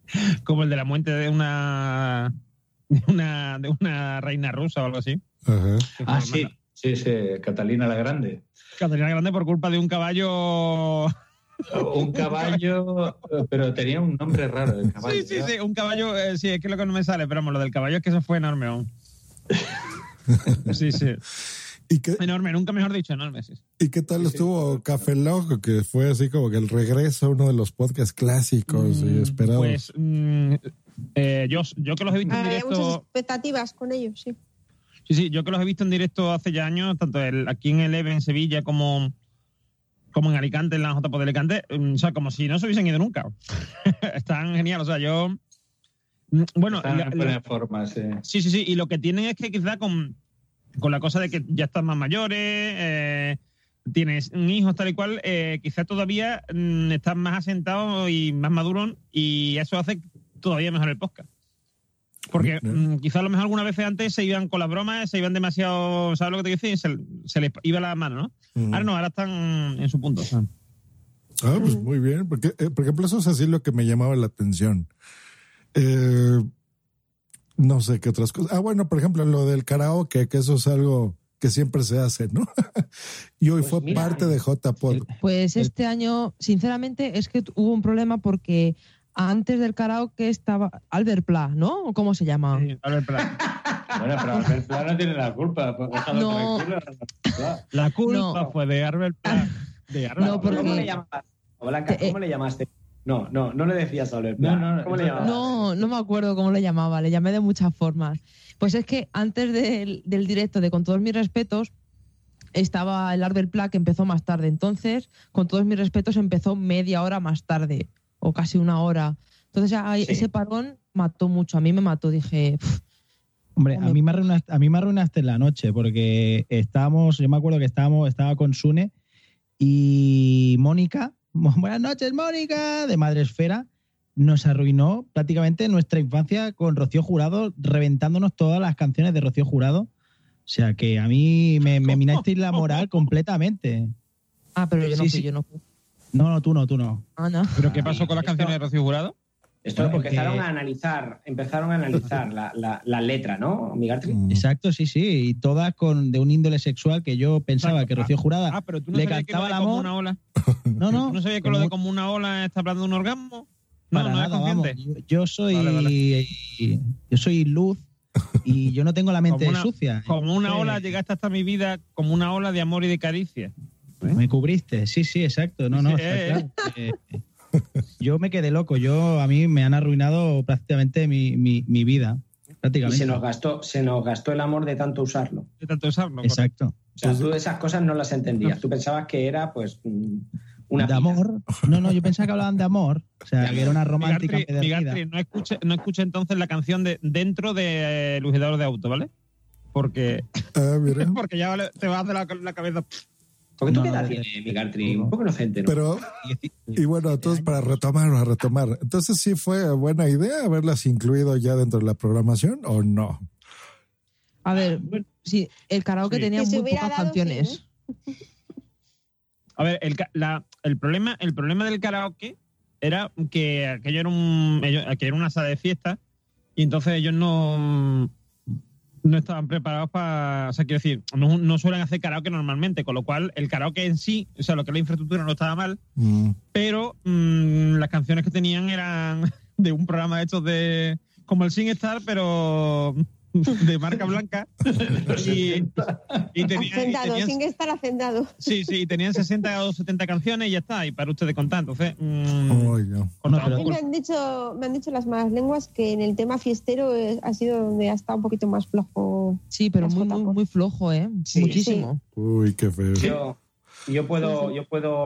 como el de la muerte de una, de una, de una reina rusa o algo así. Ah, sí, sí, sí, Catalina la Grande. Catalina Grande por culpa de un caballo. Un caballo, pero tenía un nombre raro el caballo. Sí, sí, sí, un caballo, eh, sí, es que es lo que no me sale, pero vamos, lo del caballo es que eso fue enorme aún. Sí, sí. Enorme, nunca mejor dicho, enorme, sí. ¿Y qué tal estuvo Café Loco? Que fue así como que el regreso a uno de los podcasts clásicos y esperados. Pues mm, eh, yo, yo que los he visto en Había muchas directo. expectativas con ellos, sí. Sí, sí, yo que los he visto en directo hace ya años, tanto el- aquí en el EVE en Sevilla como, como en Alicante, en la JP de Alicante, mm, o sea, como si no se hubiesen ido nunca. Están genial, o sea, yo... mm, Bueno, Están la- en la- buena forma, sí. Sí, sí, sí. Y lo que tienen es que quizá con, con la cosa de que ya están más mayores, eh, tienes un hijo tal y cual, eh, quizá todavía mm, están más asentados y más maduros y eso hace todavía mejor el podcast. Porque mm, quizá a lo mejor algunas veces antes se iban con las bromas, se iban demasiado, ¿sabes lo que te quiero decir? Se, se les iba la mano, ¿no? Mm. Ahora no, ahora están en su punto. Ah, pues muy bien. Porque, eh, por ejemplo, eso es así lo que me llamaba la atención. Eh, no sé qué otras cosas. Ah, bueno, por ejemplo, lo del karaoke, que eso es algo que siempre se hace, ¿no? y hoy fue parte de JPod. Pues este año, sinceramente, es que hubo un problema porque antes del karaoke estaba Albert Pla, ¿no? ¿O ¿Cómo se llama? Albert Pla. Bueno, pero Albert Pla no tiene la culpa. pues No. Albert. La culpa fue de Arbel Pla. De Arbel No, Pla. porque- ¿Cómo le llamaste? Blanca, ¿cómo le llamaste? No, no, no le decías a Albert. No, no, ¿Cómo le llamabas? No, no me acuerdo cómo le llamaba, le llamé de muchas formas. Pues es que antes del, del directo de Con todos mis respetos, estaba el Arbel Pla que empezó más tarde. Entonces, con todos mis respetos, empezó media hora más tarde, o casi una hora. Entonces, ahí- Sí. ese parón mató mucho. A mí me mató. Dije, "Pff, Hombre, a mí, me arruinaste, a mí me arruinaste en la noche porque estábamos, yo me acuerdo que estábamos, estaba con Sune y Mónica, buenas noches Mónica, de Madre Esfera, nos arruinó prácticamente nuestra infancia con Rocío Jurado, reventándonos todas las canciones de Rocío Jurado. O sea que a mí me, me minasteis la moral completamente. ah, pero yo no Sí, fui, sí. yo no fui. No, no, tú no, tú no. Ah, no. ¿Pero qué pasó con las canciones de Rocío Jurado? Esto Bueno, porque- empezaron a analizar, empezaron a analizar la, la, la letra, ¿no, Migartri? Exacto, sí, sí. Y todas con de un índole sexual que yo pensaba que Rocío Jurada Ah, pero tú no le sabías que lo cantaba el como amor. una ola. No, no. ¿Tú no sabías que lo de como- como una ola está hablando de un orgasmo? No, Para no es vamos. Yo, yo soy Vale, vale. yo soy luz y yo no tengo la mente Como una, sucia. como una Eh, ola llegaste hasta mi vida como una ola de amor y de caricia. Me cubriste, sí, sí, exacto. No, no, Sí, está eh. claro. Yo me quedé loco. Yo a mí me han arruinado prácticamente mi, mi, mi vida. Y Prácticamente. se nos gastó, se nos gastó el amor de tanto usarlo. De tanto usarlo. Exacto. O sea, tú esas cosas no las entendías. Tú pensabas que era, pues, mm, una de amor. No, no, yo pensaba que hablaban de amor. O sea, que era una romántica Migartri, empedernida. Migartri, no escuche, no escuche entonces la canción de dentro de eh, Lucidador de Auto, ¿vale? Porque, Ah, mira. porque ya vale- te va a hacer la, la cabeza. Porque tú No, qué edad no, Migartri, un poco inocente, ¿no? Pero, y bueno, entonces para retomar, a retomar, entonces sí fue buena idea haberlas incluido ya dentro de la programación o no. A ver, sí, el karaoke Sí. tenía muy pocas canciones. A ver, el, la- el, problema, el problema del karaoke era que aquello era, un, aquello era una sala de fiesta y entonces ellos no, no estaban preparados para. O sea, quiero decir, no, no suelen hacer karaoke normalmente, con lo cual el karaoke en sí, o sea, lo que es la infraestructura no estaba mal, Mm. pero mm, las canciones que tenían eran de un programa estos de. como el SingStar, pero de marca blanca. y, y tenían- y Hacendado, tenían- sin estar hacendado. Sí, sí, tenían 60 o 70 canciones y ya está, y para ustedes contar. Entonces, mm, cortaba A mí me han dicho, me han dicho las malas lenguas que en el tema fiestero ha sido donde ha estado un poquito más flojo. Sí, pero muy, muy, flojo, ¿eh? Sí. Muchísimo. Uy, qué feo. Yo, yo puedo, yo puedo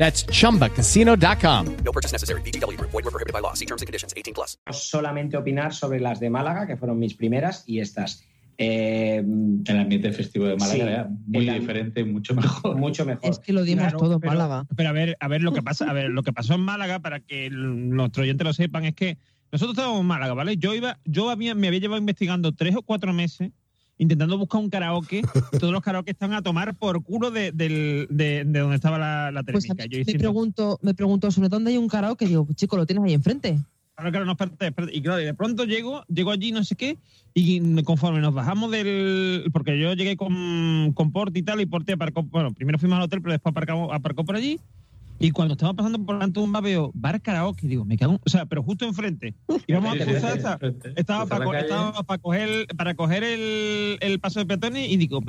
That's chumbacasino.com. No purchase necessary. VGW Group. Void were prohibited by law. See terms and conditions. 18 plus. solamente opinar sobre las de Málaga, que fueron mis primeras, y estas. Eh, El ambiente festivo de Málaga Sí, era muy el diferente, mucho mejor. mucho mejor. Es que lo dimos Claro, todo en pero- Málaga. Pero a ver, a ver lo que pasa, a ver, lo que pasó en Málaga, para que nuestros oyentes lo sepan, es que nosotros estábamos en Málaga, ¿vale? Yo iba, yo había, me había llevado investigando tres o cuatro meses intentando buscar un karaoke. Todos los karaoke están a tomar por culo de, del- de, de donde estaba la, la Pues a mí Yo me pregunto, me pregunto sobre dónde hay un karaoke. Digo, pues, chico, lo tienes ahí enfrente. Claro, claro, no, espérate, espérate. Y claro, y de pronto llego, llego allí, no sé qué, y conforme nos bajamos del. Porque yo llegué con, con Porti y tal, y Porti aparcó. Bueno, primero fuimos al hotel, pero después aparcamos, aparcó por allí. Y cuando estaba pasando por delante de un bar, veo bar karaoke, digo, me cago. en- O sea, pero justo enfrente. Y vamos Sí, a cruzar, sí. estaba para, co- estaba para coger, para coger el, el paso de peatones y digo,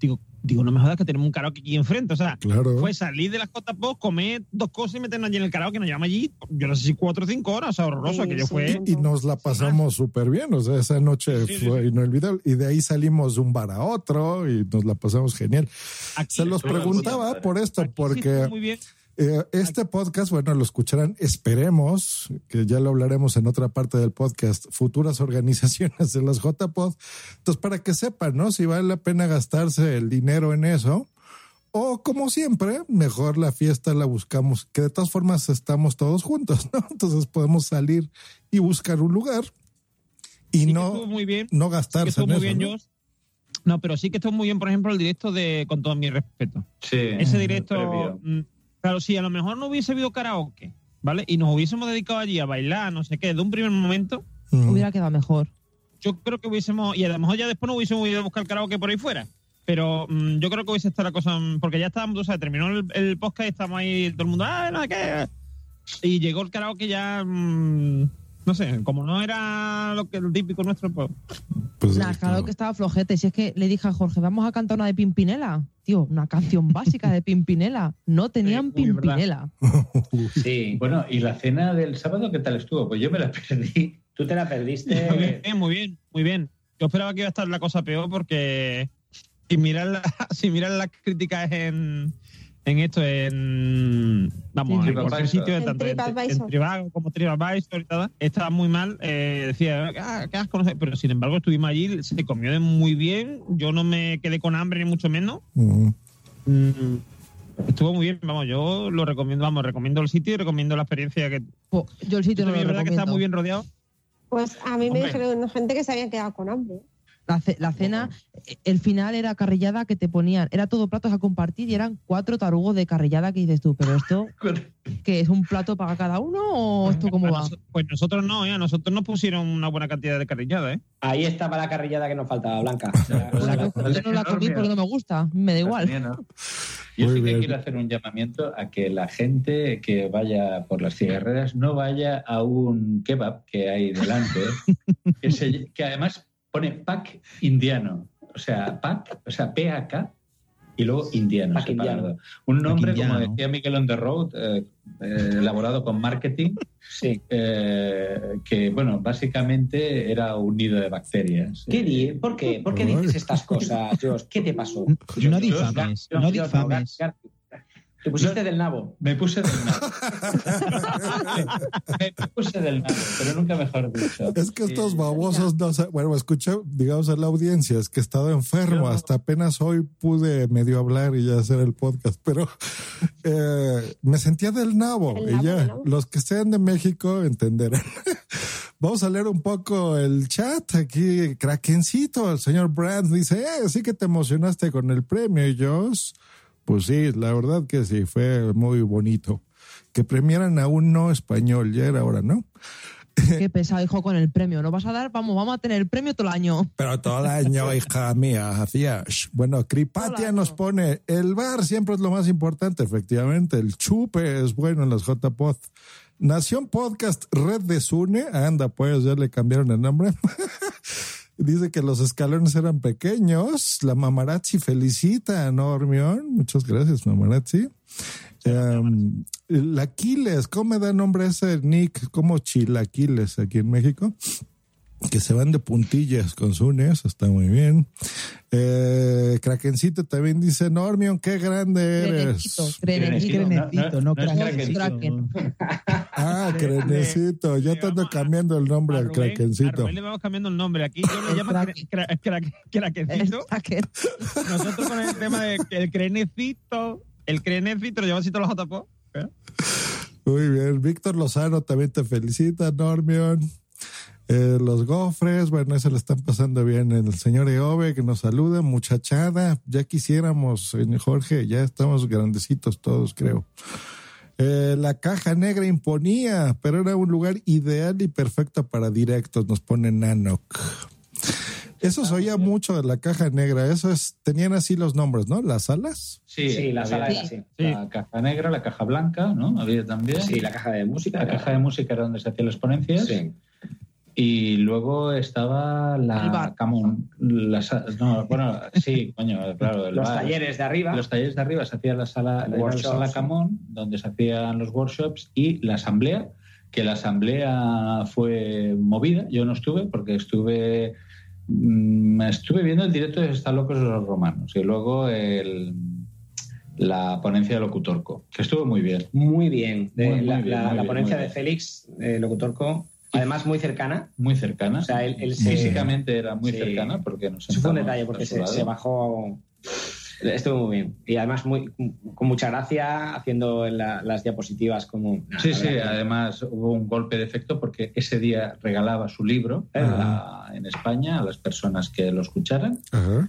digo, digo, no me jodas que tenemos un karaoke aquí enfrente. O sea, Claro. fue salir de las cotas post, comer dos cosas y meternos allí en el karaoke. Nos llevamos allí, yo no sé si cuatro o cinco horas, o sea, horroroso, Sí, que yo sí. fue. Y nos la pasamos súper bien, o sea, esa noche Sí, fue sí. inolvidable. Y de ahí salimos de un bar a otro y nos la pasamos genial. Aquí- Se los preguntaba por esto, porque muy bien. Eh, este podcast, bueno, lo escucharán, esperemos, que ya lo hablaremos en otra parte del podcast, futuras organizaciones de las JPod. Entonces, para que sepan, ¿no? Si vale la pena gastarse el dinero en eso. O como siempre, mejor la fiesta la buscamos, que de todas formas estamos todos juntos, ¿no? Entonces podemos salir y buscar un lugar y Sí no, estuvo muy bien. no Sí que gastarse en muy eso. bien, ¿no? No, pero sí que estuvo muy bien, por ejemplo, el directo de Con todo mi respeto. Sí, Ese directo. Claro, si a lo mejor no hubiese habido karaoke, ¿vale? Y nos hubiésemos dedicado allí a bailar, no sé qué, de un primer momento, Mm. Hubiera quedado mejor. yo creo que hubiésemos. Y a lo mejor ya después no hubiésemos ido a buscar karaoke por ahí fuera. Pero mm, yo creo que hubiese estado la cosa. mm, Porque ya estábamos, o sea, terminó el, el podcast y estamos ahí todo el mundo, ¡ah, no sé qué! Y llegó el karaoke ya. mm, no sé, como no era lo que lo típico nuestro, pues. Nah, claro que estaba flojete. Si es que le dije a Jorge, vamos a cantar una de Pimpinela. Tío, una canción básica de Pimpinela. No tenían Pimpinela. Sí. Bueno, ¿y la cena del sábado qué tal estuvo? Pues yo me la perdí. Tú te la perdiste. Muy bien, muy bien, muy bien. Yo esperaba que iba a estar la cosa peor porque si mirar, la- si mirar las críticas en, en esto, en. Vamos, Sí, en cualquier sitio, En tanto en, como TripAdvisor y tal, estaba muy mal. eh, decía, ah, qué asco, no sé. Pero sin embargo, estuvimos allí, se comió de muy bien. Yo no me quedé con hambre, ni mucho menos. Mm, Estuvo muy bien, vamos, yo lo recomiendo, vamos, recomiendo el sitio y recomiendo la experiencia que... Yo el sitio no lo es verdad que está recomiendo. muy bien rodeado. Pues a mí me dijeron gente que se habían quedado con hambre. La, ce- la cena, eh, el final era carrillada que te ponían, era todo platos a compartir y eran cuatro tarugos de carrillada que dices tú, pero esto, que es un plato para cada uno o esto cómo va? Pues nosotros no, ¿eh? A nosotros nos pusieron una buena cantidad de carrillada, ¿eh? Ahí estaba la carrillada que nos faltaba, Blanca. Yo no la comí porque no me gusta, me da igual. Yo Muy sí que quiero hacer un llamamiento a que la gente que vaya por las cigarreras no vaya a un kebab que hay delante, que, se- que además pone pack indiano, o sea, pack, o sea, PAK y luego indiano. Separado. indiano. Un nombre, como decía Miguel on the road, eh, eh, elaborado con marketing, eh, que, bueno, básicamente era un nido de bacterias. ¿Qué di? ¿Por qué? ¿Por qué dices estas cosas, Josh? ¿Qué te pasó? No difames, no difames. Te pusiste del nabo. Me puse del nabo. me puse del nabo, pero nunca mejor dicho. Es que estos babosos no sé, bueno, escuché, digamos, a la audiencia, es que he estado enfermo, hasta apenas hoy pude medio hablar y ya hacer el podcast, pero eh, me sentía del nabo El y nabo, ya, nabo. los que sean de México entenderán. Vamos a leer un poco el chat aquí, Krakencito, el señor Brand dice, eh, sí que te emocionaste con el premio y yo, pues sí, la verdad que sí, fue muy bonito. Que premiaran a un no español, ya era hora, ¿no? Qué pesado, hijo, con el premio. ¿No vas a dar? Vamos, vamos a tener el premio todo el año. Pero todo el año, hija mía, hacía. sh- Bueno, Cripatia nos pone: el bar siempre es lo más importante, efectivamente. El chupe es bueno en las JPod. Nación Podcast Red de Sune. Anda, pues ya le cambiaron el nombre. Dice que los escalones eran pequeños. La Mamarazzi felicita a Normión. Muchas gracias, Mamarazzi. Um, el Aquiles, ¿cómo me da nombre ese Nick? Como Chilaquiles aquí en México que se van de puntillas con Sunes, está muy bien. Eh, Krakencito también dice, Normion, qué grande eres. Crenecito, Crenecito, no, no Krakencito. Ah, Crenecito, ya te ando cambiando el nombre al A Krakencito. Rubén le vamos cambiando el nombre. Aquí yo le llamo craquecito. Nosotros con el tema del el crenecito, el crenecito lo llevamos así todos los JPO. Muy bien, Víctor Lozano también te felicita, Normion. Eh, los gofres, bueno, se le están pasando bien. El señor Eove que nos saluda, muchachada. Ya quisiéramos, señor Jorge, ya estamos grandecitos todos, creo. Eh, la caja negra imponía, pero era un lugar ideal y perfecto para directos, nos pone Nanok. Eso se oía mucho de la caja negra, eso es, tenían así los nombres, ¿no? Las alas. Sí, Sí, la sala era así. La caja negra, la caja blanca, ¿no? Había también. Sí, la caja de música. La caja de música era donde se hacían las ponencias. Sí. Y luego estaba El la bar. Camón. la sa- no, bueno, sí, coño, claro. el Los bar. talleres de arriba. Los talleres de arriba se hacía la sala, la, sala Camón, donde se hacían los workshops y la asamblea, que la asamblea fue movida. Yo no estuve porque estuve mm, estuve viendo el directo de Están locos los romanos y luego el, la ponencia de Locutorco, que estuvo muy bien. Muy bien. De Muy, muy la, bien, la- muy la bien, ponencia de bien. Félix, eh, locutorco, además muy cercana. Muy cercana. O sea, él, él se- Físicamente era muy Sí. cercana porque nos Eso fue un detalle porque se, bajó. Estuvo muy bien. Y además muy, con mucha gracia, haciendo la- las diapositivas como. Sí, sí, que- además hubo un golpe de efecto porque ese día regalaba su libro a- en España a las personas que lo escucharan. Ajá.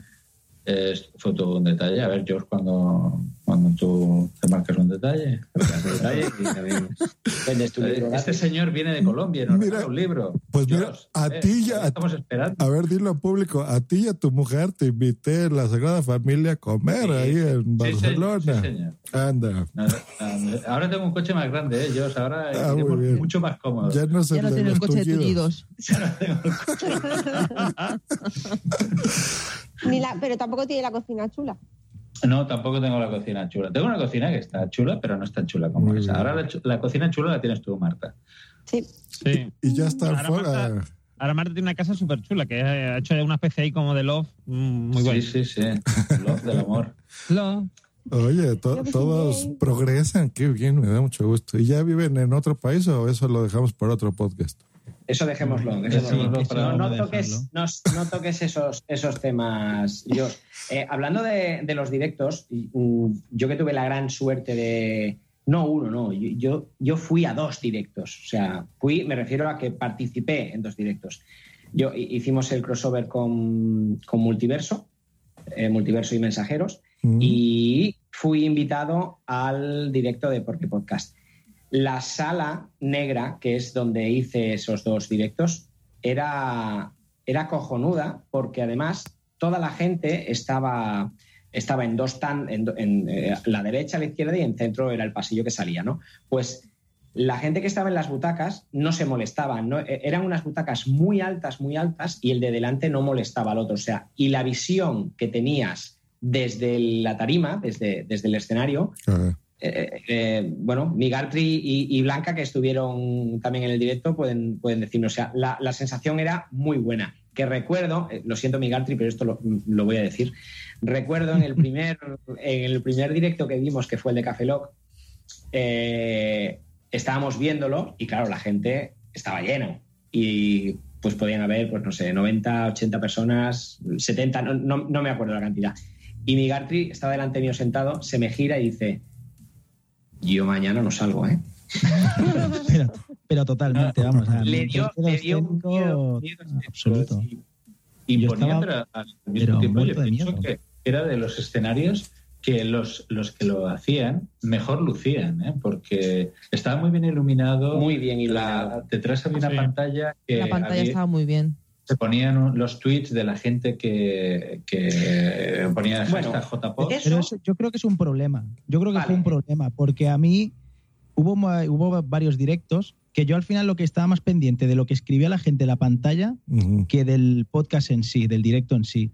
Eh, fue todo un detalle. A ver, George, cuando, Cuando tú te marcas un detalle. detalle y te vendes. Vendes tu libro Este señor viene de Colombia y nos Mira, un libro. Pues mira, Dios, a eh, ti ya. Estamos esperando. A ver, dilo en público. A ti y a tu mujer te invité en la Sagrada Familia a comer Sí, ahí en sí, Barcelona. sí, señor. Anda. Ahora tengo un coche más grande, ¿eh? Yo ahora Ah, muy iremos bien. mucho más cómodo. Ya no Ya no tiene el coche de tullidos. Ni la, pero tampoco tiene la cocina chula. No, tampoco tengo la cocina chula. Tengo una cocina que está chula, pero no es tan chula como esa. Ahora la, la cocina chula la tienes tú, Marta. Sí. Sí. Y ya está Ahora fuera. Marta, ahora Marta tiene una casa súper chula, que ha hecho una especie ahí como de love mm, muy buena. Sí, sí, sí. Love del amor. Love. Oye, to- todos progresan. Qué bien, me da mucho gusto. ¿Y ya viven en otro país o eso lo dejamos para otro podcast? Eso dejémoslo. dejémoslo. Dejémoslo para no, toques, no, no toques esos, esos temas, yo. hablando de, de los directos, mm, yo que tuve la gran suerte de. No uno, no. Yo, yo, fui a dos directos. O sea, fui, me refiero a que participé en dos directos. Yo hi- hicimos el crossover con, con Multiverso, eh, Multiverso y Mensajeros, y fui invitado al directo de Porque Podcast. La sala negra, que es donde hice esos dos directos, era, era cojonuda porque además toda la gente estaba, estaba en dos tan, en, en, eh, la derecha, la izquierda y en centro era el pasillo que salía, ¿no? Pues la gente que estaba en las butacas no se molestaba, ¿no? E- eran unas butacas muy altas, muy altas y el de delante no molestaba al otro, o sea, y la visión que tenías desde la tarima, desde, desde el escenario, eh, eh, bueno, Migartri y, y Blanca, que estuvieron también en el directo, pueden, pueden decirnos. O sea, la, la sensación era muy buena. Que recuerdo, eh, lo siento, Migartri, pero esto lo, lo voy a decir. Recuerdo en el primer, en el primer directo que vimos, que fue el de Café Lock, estábamos viéndolo y claro, la gente estaba llena. Y pues podían haber, pues no sé, 90, 80 personas, 70, no, no, no me acuerdo la cantidad. Y Migartri está delante mío sentado, se me gira y dice, yo mañana no salgo, ¿eh? pero, pero totalmente, vamos. a- Le dio, le dio un miedo, miedo absoluto. Y ponía, estaba- pero al pero mismo tiempo yo pienso que era de los escenarios que los, los que lo hacían mejor lucían, ¿eh? porque estaba muy bien iluminado. Muy bien iluminado. detrás había una Sí. pantalla que La pantalla había- estaba muy bien. Se ponían los tweets de la gente que, que ponía el Bueno, hashtag JPod. Pero eso yo creo que es un problema. Yo creo que fue un problema, porque a mí hubo, hubo varios directos que yo al final lo que estaba más pendiente de lo que escribía la gente en la pantalla que del podcast en sí, del directo en sí.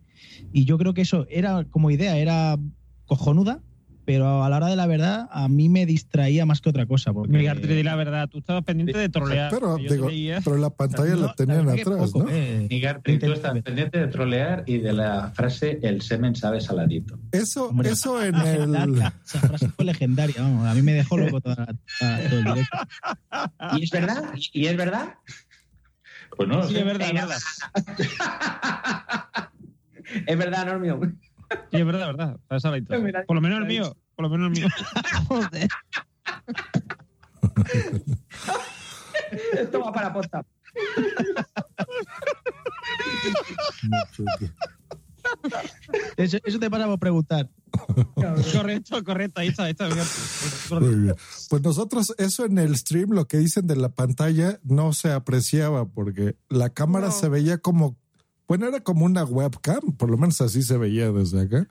Y yo creo que eso era como idea, era cojonuda, pero a la hora de la verdad a mí me distraía más que otra cosa. Porque... Migartri, di la verdad, tú estabas pendiente de trolear. Pero, digo, pero la pantalla la tenían atrás, ¿no? Migartri, tú estás pendiente de trolear y de la frase el semen sabe saladito. Eso, eso en el. Esa frase fue legendaria, vamos. A mí me dejó loco toda, toda- todo el directo. ¿Y es verdad? ¿Y es verdad? Pues no, Sí, es verdad, verdad. Es verdad, Normio. Sí, es verdad, verdad. Por lo menos el mío. Por lo menos el mío. Joder. Esto va para posta. Eso, eso te pasa por preguntar. correcto, correcto. Ahí está, ahí está. Muy bien. Pues nosotros, eso en el stream, lo que dicen de la pantalla, no se apreciaba porque la cámara se veía como, bueno, era como una webcam, por lo menos así se veía desde acá,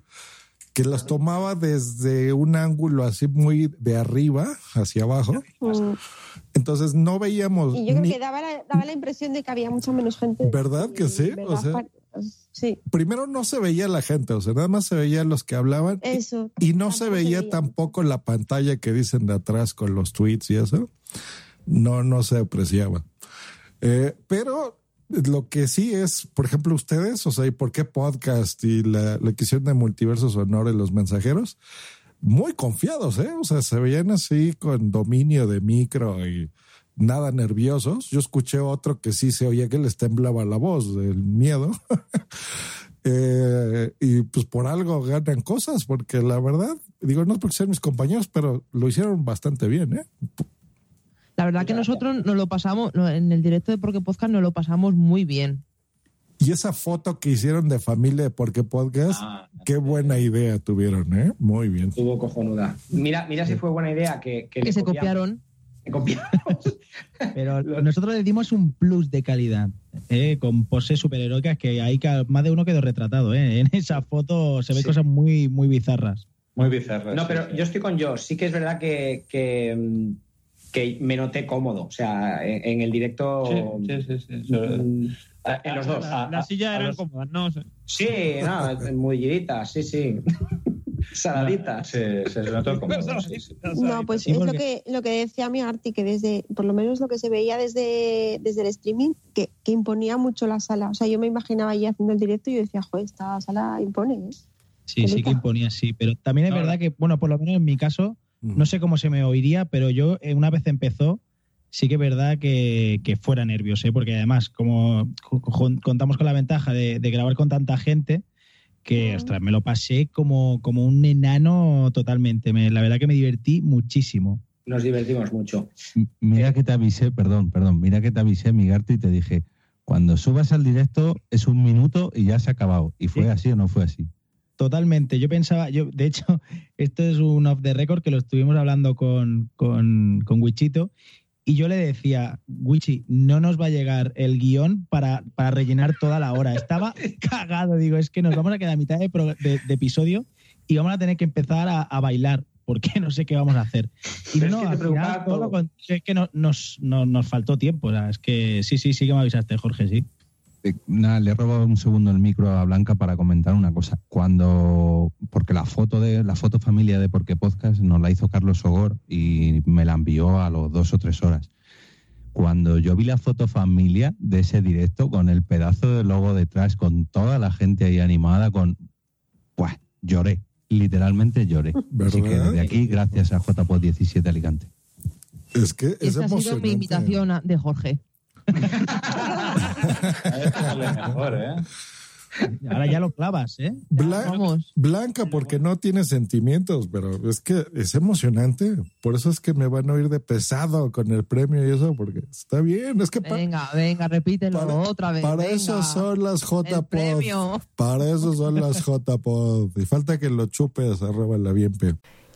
que las tomaba desde un ángulo así muy de arriba hacia abajo. Mm. Entonces no veíamos. Y yo creo ni- que daba la, daba la impresión de que había mucha menos gente. ¿Verdad que sí? O sea, sí. primero no se veía la gente, o sea, nada más se veía los que hablaban. Eso. Y no se veía tampoco la pantalla que dicen de atrás con los tweets y eso. No, no se apreciaba. Eh, pero lo que sí es, por ejemplo, ustedes, o sea, ¿y por qué podcast y la, la que hicieron de Multiverso Sonoro y los mensajeros? Muy confiados, ¿eh? O sea, se veían así con dominio de micro y nada nerviosos. Yo escuché otro que sí se oía que les temblaba la voz del miedo. Eh, y pues por algo ganan cosas, porque la verdad, digo, no es porque sean mis compañeros, pero lo hicieron bastante bien, ¿eh? La verdad que nosotros nos lo pasamos, en el directo de Porque Podcast nos lo pasamos muy bien. Y esa foto que hicieron de familia de Porque Podcast, qué buena idea tuvieron, ¿eh? Muy bien. Tuvo cojonuda. Mira, mira si fue buena idea que, que, Que se copiaron. Que copiamos. Pero nosotros le dimos un plus de calidad, ¿eh? con poses superheroicas que hay que más de uno quedó retratado. ¿eh? En esa foto se ven Sí. cosas muy, muy bizarras. Muy bizarro. No, sí, pero sí. yo estoy con Josh. Sí que es verdad que, que, mm, que me noté cómodo. O sea, en, en el directo. Sí, sí, sí, mm, En los dos. La- Las sillas eran cómodas, ¿no? Sí, no, muy guiritas, sí, sí. Saladitas. Sí, se notó cómodo. No, pues es lo que, lo que decía mi Arti, que desde, por lo menos lo que se veía desde, desde el streaming, que, que imponía mucho la sala. O sea, yo me imaginaba allí haciendo el directo y yo decía, joder, esta sala impone. ¿eh?". Sí, sí que imponía, sí. Pero también es No, verdad que, bueno, por lo menos en mi caso. No sé cómo se me oiría, pero yo eh, una vez empezó, sí que es verdad que, que fuera nervios, ¿eh? porque además, como co- co- contamos con la ventaja de, de grabar con tanta gente, que, ostras, me lo pasé como, como un enano totalmente. Me- la verdad que me divertí muchísimo. Nos divertimos mucho. M- Mira que te avisé, perdón, perdón, mira que te avisé, Migarto, y te dije, cuando subas al directo es un minuto y ya se ha acabado. ¿Y fue Sí. así o no fue así? Totalmente. Yo pensaba, yo, de hecho, esto es un off the record que lo estuvimos hablando con, con, con Wichito. Y yo le decía, Wichi, no nos va a llegar el guion para, para rellenar toda la hora. Estaba cagado. Digo, es que nos vamos a quedar a mitad de, pro- de- de episodio y vamos a tener que empezar a, a bailar porque no sé qué vamos a hacer. Y Pero es no, que al final, todo lo es que no- nos, no- nos faltó tiempo. O sea, es que sí, sí, sí que me avisaste, Jorge, sí. Eh, Nada, le he robado un segundo el micro a Blanca para comentar una cosa. Cuando, porque la foto de la foto familia de Porque Podcast nos la hizo Carlos Sogor y me la envió a los dos o tres horas. Cuando yo vi la foto familia de ese directo con el pedazo de logo detrás, con toda la gente ahí animada, con, pues lloré, literalmente lloré. Así que ¿Verdad? desde aquí, gracias a JPod 17 Alicante. Es que es Esa ha sido emocionante. mi imitación a- de Jorge. Mejor, ¿eh? Ahora ya lo clavas, ¿eh? Vamos. Blanca porque no tiene sentimientos, pero es que es emocionante. Por eso es que me van a oír de pesado con el premio y eso, porque está bien. Es que Venga, venga, repítelo para, otra vez. para venga. eso son las J-Pod. Para eso son las J-Pod. Y falta que lo chupes, arroba la bien.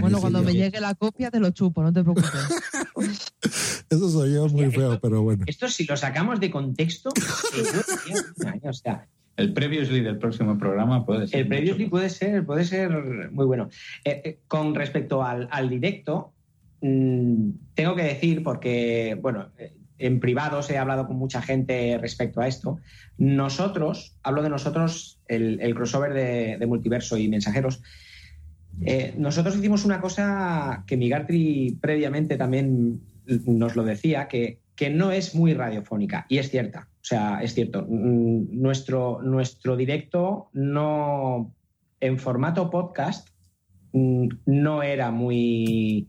Bueno, cuando me llegue la copia te lo chupo, no te preocupes. Eso soy yo muy feo, pero bueno. Esto si lo sacamos de contexto, eh, o sea, El previously del próximo programa puede ser. el previously puede ser, puede ser muy bueno. Eh, eh, con respecto al, al directo, mm, tengo que decir, porque, bueno, eh, en privados he hablado con mucha gente respecto a esto. Nosotros, hablo de nosotros, el, el crossover de, de multiverso y mensajeros. Eh, nosotros hicimos una cosa que Migartri previamente también nos lo decía, que, que no es muy radiofónica, y es cierta. O sea, es cierto. Mm, Nuestro, nuestro directo no en formato podcast mm, no era muy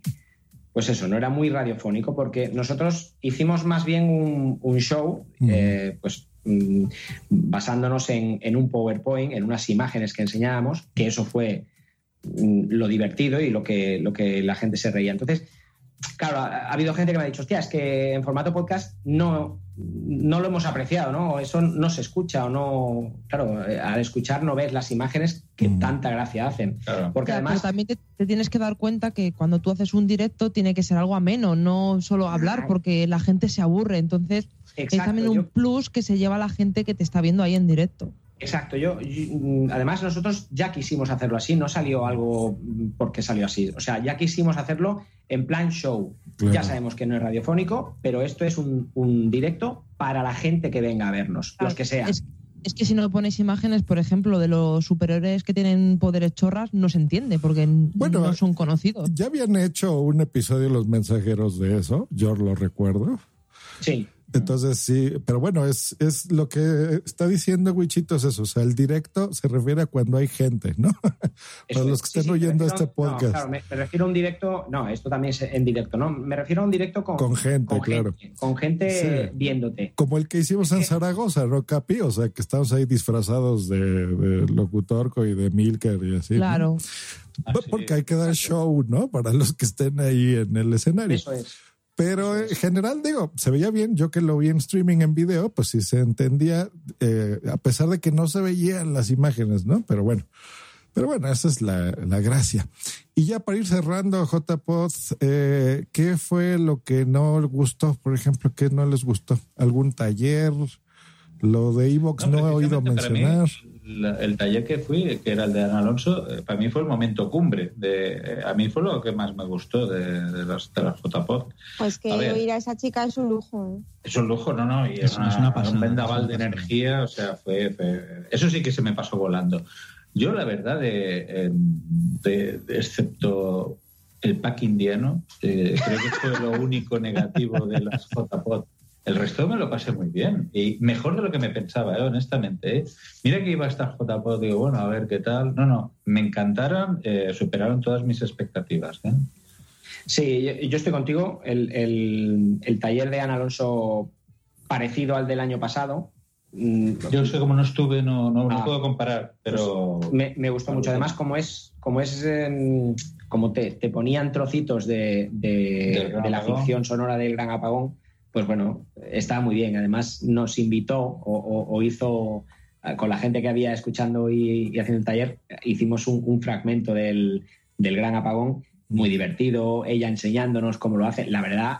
pues eso, no era muy radiofónico porque nosotros hicimos más bien un, un show, eh, pues mm, basándonos en, en un PowerPoint, en unas imágenes que enseñábamos, que eso fue lo divertido y lo que, lo que la gente se reía. Entonces, claro, ha, ha habido gente que me ha dicho, hostia, es que en formato podcast no, no lo hemos apreciado, ¿no? Eso no se escucha o no. Claro, eh, al escuchar no ves las imágenes que tanta gracia hacen. Porque Ya, además. pero también te, te tienes que dar cuenta que cuando tú haces un directo tiene que ser algo ameno, no solo hablar, porque la gente se aburre. Entonces, es Exacto, también un yo- plus que se lleva la gente que te está viendo ahí en directo. Exacto, yo, yo- mm, además nosotros ya quisimos hacerlo así, no salió algo mm, porque salió así, o sea, ya quisimos hacerlo en plan show. Claro. Ya sabemos que no es radiofónico, pero esto es un, un directo para la gente que venga a vernos, los que sean. Es, es que si no pones imágenes, por ejemplo, de los superiores que tienen poderes chorras, no se entiende porque no son conocidos. Ya habían hecho un episodio Los Mensajeros de eso, yo lo recuerdo. Sí. Entonces sí, pero bueno, es, es lo que está diciendo Wichito, es eso, o sea, el directo se refiere a cuando hay gente, ¿no? Para los que estén sí, oyendo refiero- este podcast. No, claro, me, me refiero a un directo, no, esto también es en directo, ¿no? Me refiero a un directo con, Con gente, claro. gente, con gente Sí. viéndote. Como el que hicimos en Zaragoza, ¿no, Capi? O sea, que estamos ahí disfrazados de, de Locutorco y de Milker y así. ¿no? Claro. Porque hay que dar show, ¿no? Para los que estén ahí en el escenario. Eso es. Pero en general, digo, se veía bien. Yo que lo vi en streaming en video, pues sí se entendía, eh, a pesar de que no se veían las imágenes, ¿no? Pero bueno, pero bueno, esa es la, la gracia. Y ya para ir cerrando, JPod, eh, ¿qué fue lo que no les gustó? Por ejemplo, ¿qué no les gustó? ¿Algún taller? Lo de Evox no, he oído mí, mencionar. La- el taller que fui, que era el de Ana Alonso, eh, para mí fue el momento cumbre. De, eh, a mí fue lo que más me gustó de, de las, de las JPod. Pues que A ver. oír a esa chica es un lujo. ¿eh? Es un lujo, no, no, y es, una, es una pasada, un vendaval de energía, o sea, fue, fue- Eso sí que se me pasó volando. Yo, la verdad, de, eh, de- de- excepto el pack indiano, eh, creo que fue lo único negativo de las JPod. El resto me lo pasé muy bien y mejor de lo que me pensaba, eh, honestamente. eh. Mira que iba a estar JPod, digo, bueno, a ver qué tal. No, no, me encantaron, eh, superaron todas mis expectativas. eh. Sí, yo, estoy contigo. El, el- el taller de Ana Alonso parecido al del año pasado. mm, Yo sé cómo no estuve, no, no, no Ah. puedo comparar, pero... me, me gustó mucho. Además, como es, como es em, como te, te ponían trocitos de, de- de la ficción sonora del Gran Apagón, pues bueno, estaba muy bien. Además, nos invitó o, o- o hizo eh, con la gente que había escuchando y, y haciendo el taller, hicimos un, un fragmento del, del Gran Apagón muy divertido, ella enseñándonos cómo lo hace. La verdad,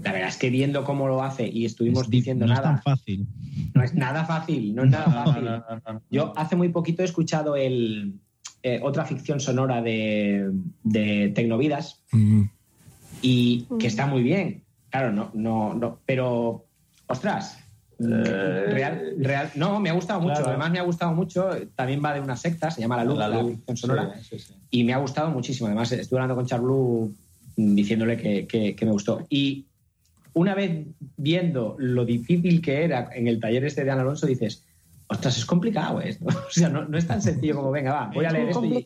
la verdad es que viendo cómo lo hace y estuvimos Es di- diciendo no es nada. tan fácil. No es nada fácil, no es nada fácil. no, no, no, no. Yo hace muy poquito he escuchado el, eh, otra ficción sonora de, de Tecnovidas Mm. y que está muy bien. Claro, no, no, no, pero ostras. Real, real, no, me ha gustado mucho. Claro. Además, me ha gustado mucho. También va de una secta, se llama La Luz, la, La Luz, ficción sonora. sí, sí, sí. Y me ha gustado muchísimo. Además, estuve hablando con Charlu mm, diciéndole que, que- que me gustó. Y una vez viendo lo difícil que era en el taller este de Ana Alonso, dices, ostras, es complicado esto. O sea, no, no es tan sencillo como, venga, va, voy a leer Es esto y...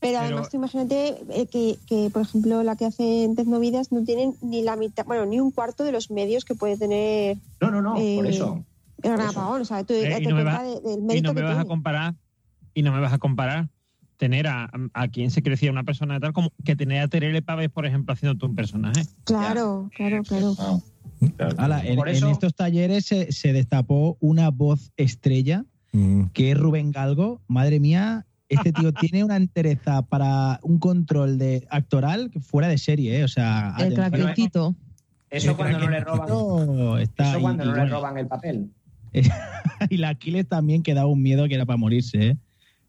Pero además, tú imagínate eh, que, que, por ejemplo, la que hace en Tecnovidas no tienen ni la mitad, bueno, ni un cuarto de los medios que puede tener No, no, no, Eh, por eso. el Gran Por eso. Apagón. O sea, tú Eh, y no vas- de- del y mérito no me que vas a comparar y no me vas a comparar tener a, a quien se crecía una persona de tal como que tener a Terele Pávez, por ejemplo, haciendo tú un personaje. Claro, claro, claro. Ala, en, Por en eso- estos talleres se, se destapó una voz estrella Mm. que es Rubén Galgo. Madre mía, este tío tiene una entereza para un control de actoral que fuera de serie, ¿eh? O sea, El craquetito. Eso El cuando no le roban, está eso cuando y no le roban el papel. y la Aquiles también que daba un miedo que era para morirse, ¿eh?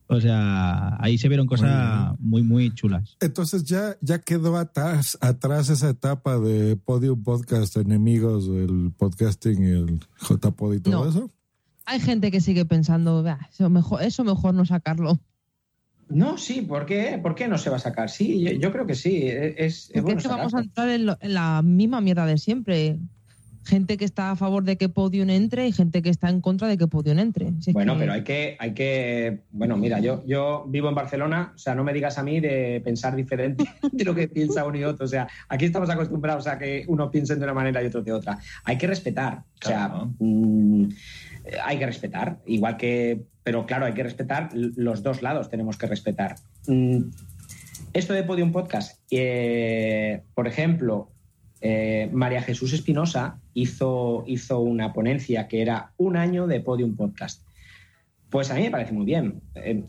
O sea, ahí se vieron cosas muy, muy chulas. Entonces ya, ya quedó atrás, atrás esa etapa de Podium Podcast, enemigos del podcasting y el JPod y todo No. eso. Hay gente que sigue pensando, "Bah, eso mejor, eso mejor no sacarlo. No, sí, ¿por qué? ¿Por qué no se va a sacar? Sí, yo, yo creo que sí. Es, es bueno es que vamos a entrar en, lo- en la misma mierda de siempre. gente que está a favor de que Podium entre y gente que está en contra de que Podium entre. Si Bueno, que- pero hay que, hay que, bueno, mira, yo, yo vivo en Barcelona, o sea, no me digas a mí de pensar diferente de lo que piensa uno y otro. O sea, aquí estamos acostumbrados a que uno piense de una manera y otro de otra. Hay que respetar, o sea, mm, hay que respetar, igual que, pero claro, hay que respetar los dos lados, tenemos que respetar. Mm, esto de Podium Podcast, eh, por ejemplo, eh, María Jesús Espinosa hizo, hizo una ponencia que era un año de Podium Podcast. Pues a mí me parece muy bien. Eh,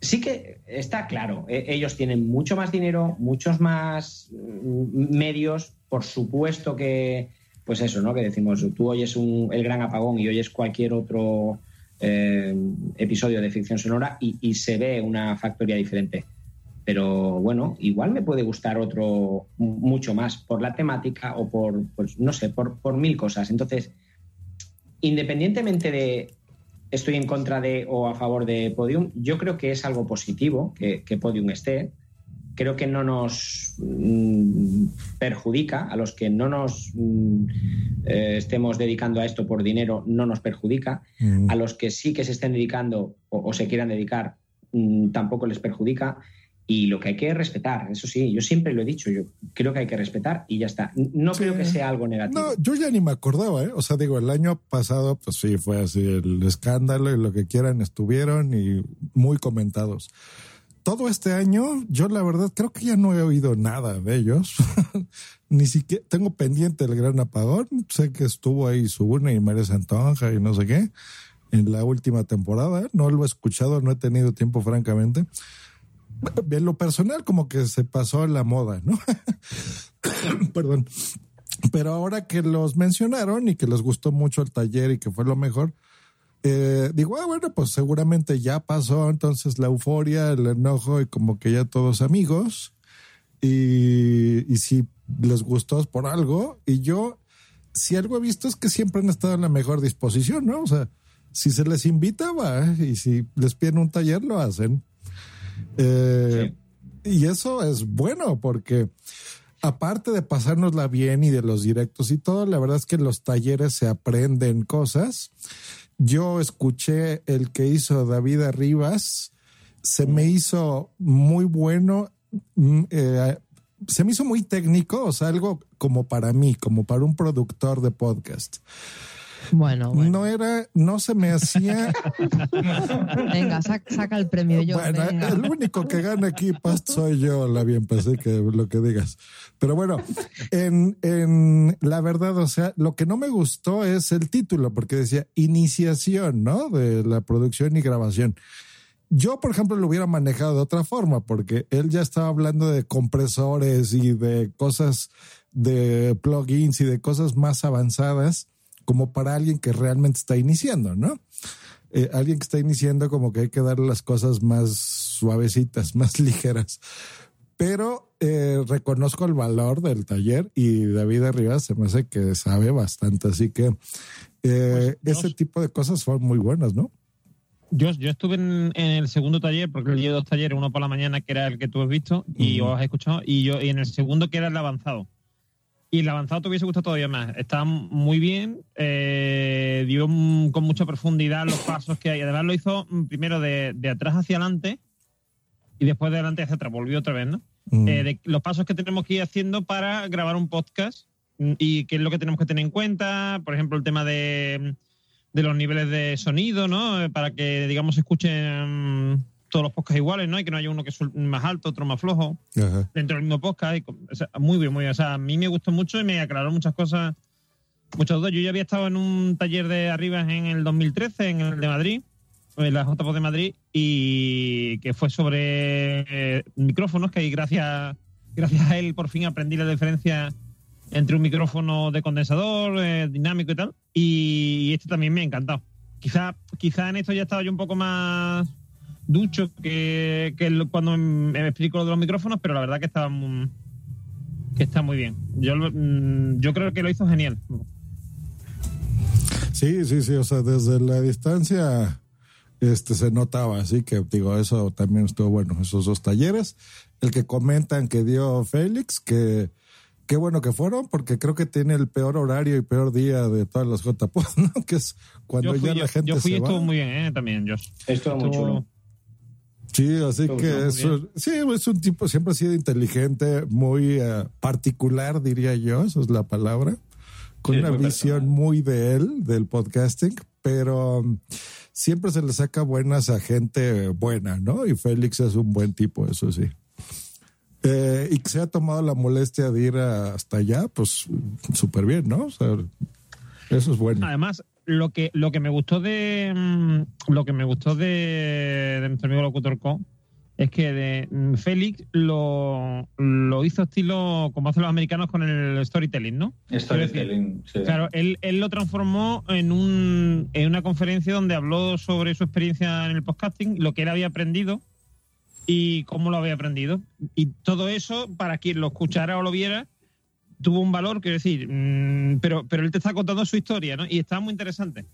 sí que está claro, eh, ellos tienen mucho más dinero, muchos más mm, medios, por supuesto que, pues eso, ¿no? Que decimos, tú oyes un- el gran apagón y oyes cualquier otro eh, episodio de ficción sonora y, se ve una factoría diferente. Pero bueno, igual me puede gustar otro mucho más por la temática o por, pues, no sé, por, por mil cosas. Entonces, independientemente de estoy en contra de o a favor de Podium, yo creo que es algo positivo que, que Podium esté. Creo que no nos mm, perjudica, a los que no nos mm, eh, estemos dedicando a esto por dinero, no nos perjudica. A los que sí que se estén dedicando o, o se quieran dedicar, mm, tampoco les perjudica. Y lo que hay que respetar, eso sí, yo siempre lo he dicho, yo creo que hay que respetar y ya está. No creo que sea algo negativo. No, yo ya ni me acordaba, ¿eh? O sea, digo, el año pasado, pues sí, fue así el escándalo y lo que quieran estuvieron y muy comentados. Todo este año, yo la verdad creo que ya no he oído nada de ellos. ni siquiera tengo pendiente el gran apagón. Sé que estuvo ahí Subune y María Santonja y no sé qué en la última temporada. No lo he escuchado, no he tenido tiempo, francamente. En lo personal, como que se pasó la moda, ¿no? Perdón. Pero ahora que los mencionaron y que les gustó mucho el taller y que fue lo mejor, eh, digo, ah, bueno, pues seguramente ya pasó entonces la euforia, el enojo y como que ya todos amigos. Y, y si les gustó es por algo. Y yo, si algo he visto es que siempre han estado en la mejor disposición, ¿no? O sea, si se les invita, va. ¿eh? Y si les piden un taller, lo hacen. Eh, Y eso es bueno porque aparte de pasárnosla bien y de los directos y todo, la verdad es que en los talleres se aprenden cosas. Yo escuché el que hizo David Arribas, se me hizo muy bueno, mm, eh, se me hizo muy técnico, o sea, algo como para mí, como para un productor de podcast. Bueno, No era, no se me hacía. Venga, saca, saca el premio yo. Bueno, venga. el único que gana aquí, Past, soy yo, la bien, pensé que lo que digas. Pero bueno, en, en la verdad, o sea, lo que no me gustó es el título, porque decía iniciación, ¿no? De la producción y grabación. Yo, por ejemplo, lo hubiera manejado de otra forma, porque él ya estaba hablando de compresores y de cosas de plugins y de cosas más avanzadas, como para alguien que realmente está iniciando, ¿no? Eh, alguien que está iniciando como que hay que darle las cosas más suavecitas, más ligeras. Pero eh, reconozco el valor del taller y David Arribas se me hace que sabe bastante, así que eh, ese tipo de cosas son muy buenas, ¿no? Yo, yo estuve en, en el segundo taller, porque llevo dos talleres, uno por la mañana, que era el que tú has visto y Ujú. os has escuchado, y yo y en el segundo, que era el avanzado. Y el avanzado te hubiese gustado todavía más. Está muy bien, eh, dio con mucha profundidad los pasos que hay. Además lo hizo mm, primero de, de atrás hacia adelante y después de adelante hacia atrás. Volvió otra vez, ¿no? Mm. Eh, de los pasos que tenemos que ir haciendo para grabar un podcast mm, y qué es lo que tenemos que tener en cuenta. Por ejemplo, el tema de, de los niveles de sonido, ¿no? Eh, Para que, digamos, se escuchen todos los podcasts iguales, ¿no? Y que no haya uno que es más alto, otro más flojo Ajá. dentro del mismo podcast. y con- o sea, muy bien, muy bien. O sea, a mí me gustó mucho y me aclaró muchas cosas, muchas dudas. Yo ya había estado en un taller de arriba en el 2013, en el de Madrid, en la JPO de Madrid, y que fue sobre eh, micrófonos, que ahí gracias, gracias a él por fin aprendí la diferencia entre un micrófono de condensador, eh, dinámico y tal. Y este también me ha encantado. Quizá, quizá en esto ya estaba yo un poco más ducho que, que cuando me me explico lo de los micrófonos, pero la verdad que está, mu- que está muy bien. Yo, lo- mm, yo creo que lo hizo genial. Sí, sí, sí, o sea, desde la distancia este se notaba, así que digo, eso también estuvo bueno, esos dos talleres. El que comentan que dio Félix, que, qué bueno que fueron, porque creo que tiene el peor horario y peor día de todas las JPod, ¿no? Que es cuando Yo fui, ya yo, la gente yo fui y va. estuvo muy bien, ¿eh? También, Josh. Estuvo muy chulo. Sí, así que es, un- sí, es un tipo, siempre ha sido inteligente, muy eh, particular, diría yo, esa es la palabra, con Sí, una muy visión muy de él, del podcasting, pero um, siempre se le saca buenas a gente buena, ¿no? Y Félix es un buen tipo, eso sí. Eh, y que se ha tomado la molestia de ir hasta allá, pues súper bien, ¿no? O sea, eso es bueno. Además, lo que, lo que me gustó de mm, lo que me gustó de, de nuestro amigo locutor Co es que de, mm, Félix lo, lo hizo estilo como hacen los americanos con el storytelling, ¿no? Storytelling, sí. Claro, él, él lo transformó en, un, en una conferencia donde habló sobre su experiencia en el podcasting, lo que él había aprendido y cómo lo había aprendido. Y todo eso, para quien lo escuchara o lo viera, tuvo un valor, quiero decir, mm, pero, pero él te está contando su historia, ¿no? Y está muy interesante.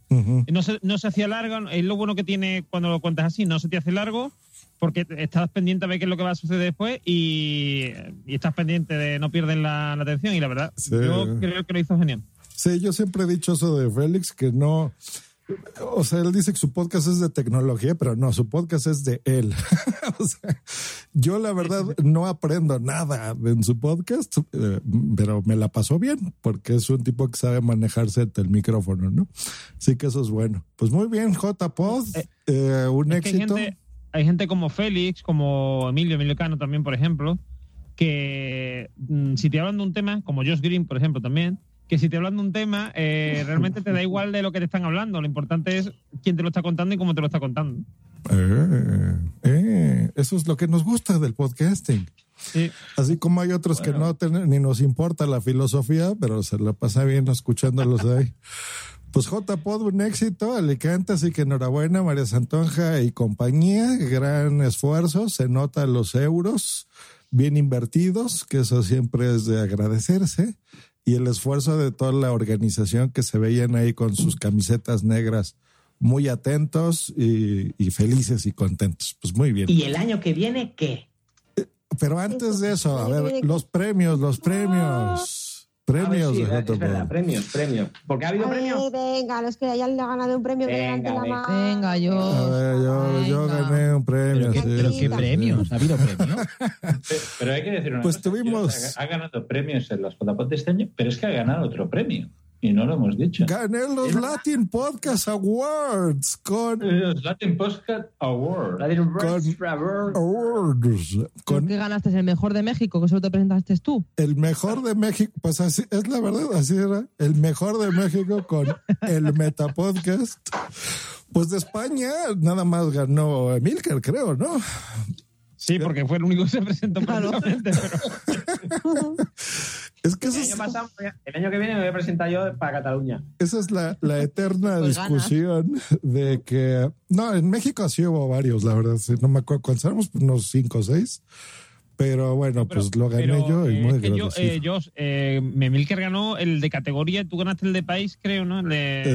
No se, no se hacía largo, es lo bueno que tiene cuando lo cuentas así, no se te hace largo porque estás pendiente a ver qué es lo que va a suceder después y, y estás pendiente de no pierden la, la atención y la verdad, Sí. yo creo que lo hizo genial. Sí, yo siempre he dicho eso de Félix, que no. O sea, él dice que su podcast es de tecnología, pero no, su podcast es de él. o sea, yo la verdad no aprendo nada en su podcast, eh, pero me la pasó bien, porque es un tipo que sabe manejarse el micrófono, ¿no? Así que eso es bueno. Pues muy bien, J-Pod, eh, un Es que hay éxito. gente, hay gente como Félix, como Emilio, Emilio Cano también, por ejemplo, que mm, si te hablan de un tema, como Josh Green, por ejemplo, también, que si te hablan de un tema, eh, realmente te da igual de lo que te están hablando. Lo importante es quién te lo está contando y cómo te lo está contando. Eh, eh, eso es lo que nos gusta del podcasting. Así como hay otros que no ten- ni nos importa la filosofía, pero se la pasa bien escuchándolos ahí. Pues J-Pod, un éxito, Alicante, así que enhorabuena, María Santonja y compañía, gran esfuerzo, se nota los euros bien invertidos, que eso siempre es de agradecerse, y el esfuerzo de toda la organización que se veían ahí con sus camisetas negras, muy atentos y, y felices y contentos. Pues muy bien. ¿Y el año que viene qué? Pero antes de eso, a ver, los premios, los premios. Premios ver, sí, de es J-Pod. verdad, premios, premios. Porque ha habido Ay, premios. venga, los que hayan ganado un premio que levante la mano. Venga, yo. A ver, yo, yo gané un premio. ¿Pero qué, sí, pero sí, qué premios? ¿Ha habido premios? Pero hay que decir una Pues cosa. tuvimos- Ha, ganado premios en las de este año, pero es que ha ganado otro premio. Y no lo hemos dicho. Gané los Latin Podcast Awards con. Los Latin Podcast Awards. Awards. ¿Con qué ganaste? ¿El mejor de México? Que solo te presentaste tú. El mejor de México, pues así es la verdad, así era. El mejor de México con el Metapodcast. Pues de España nada más ganó Emilcar, creo, ¿no? Sí, porque fue el único que se presentó prácticamente, pero- Es que El eso año, es- pasado, el año que viene me voy a presentar yo para Cataluña. Esa es la, la eterna Pues ganas. discusión de que. No, en México sí hubo varios, la verdad. sí, no me acuerdo cuántos éramos, unos cinco o seis. Pero bueno, pues lo gané Pero, yo y eh, muy es que yo, eh, Josh, eh, Memilker ganó el de categoría, tú ganaste el de país, creo, ¿no? El de...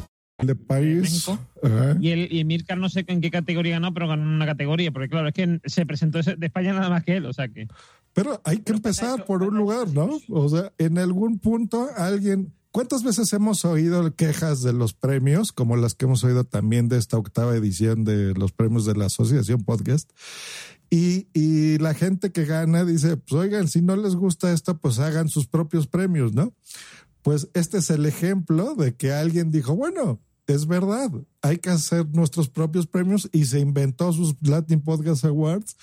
De país. Ajá. Y, el, y Emilcar no sé en qué categoría ganó, pero ganó en una categoría, porque claro, es que se presentó ese- de España nada más que él, o sea que... Pero hay que empezar por un lugar, ¿no? O sea, en algún punto alguien... ¿Cuántas veces hemos oído quejas de los premios, como las que hemos oído también de esta octava edición de los premios de la Asociación Podcast? Y, y la gente que gana dice, pues oigan, si no les gusta esto, pues hagan sus propios premios, ¿no? Pues este es el ejemplo de que alguien dijo, bueno, es verdad, hay que hacer nuestros propios premios y se inventó sus Latin Podcast Awards.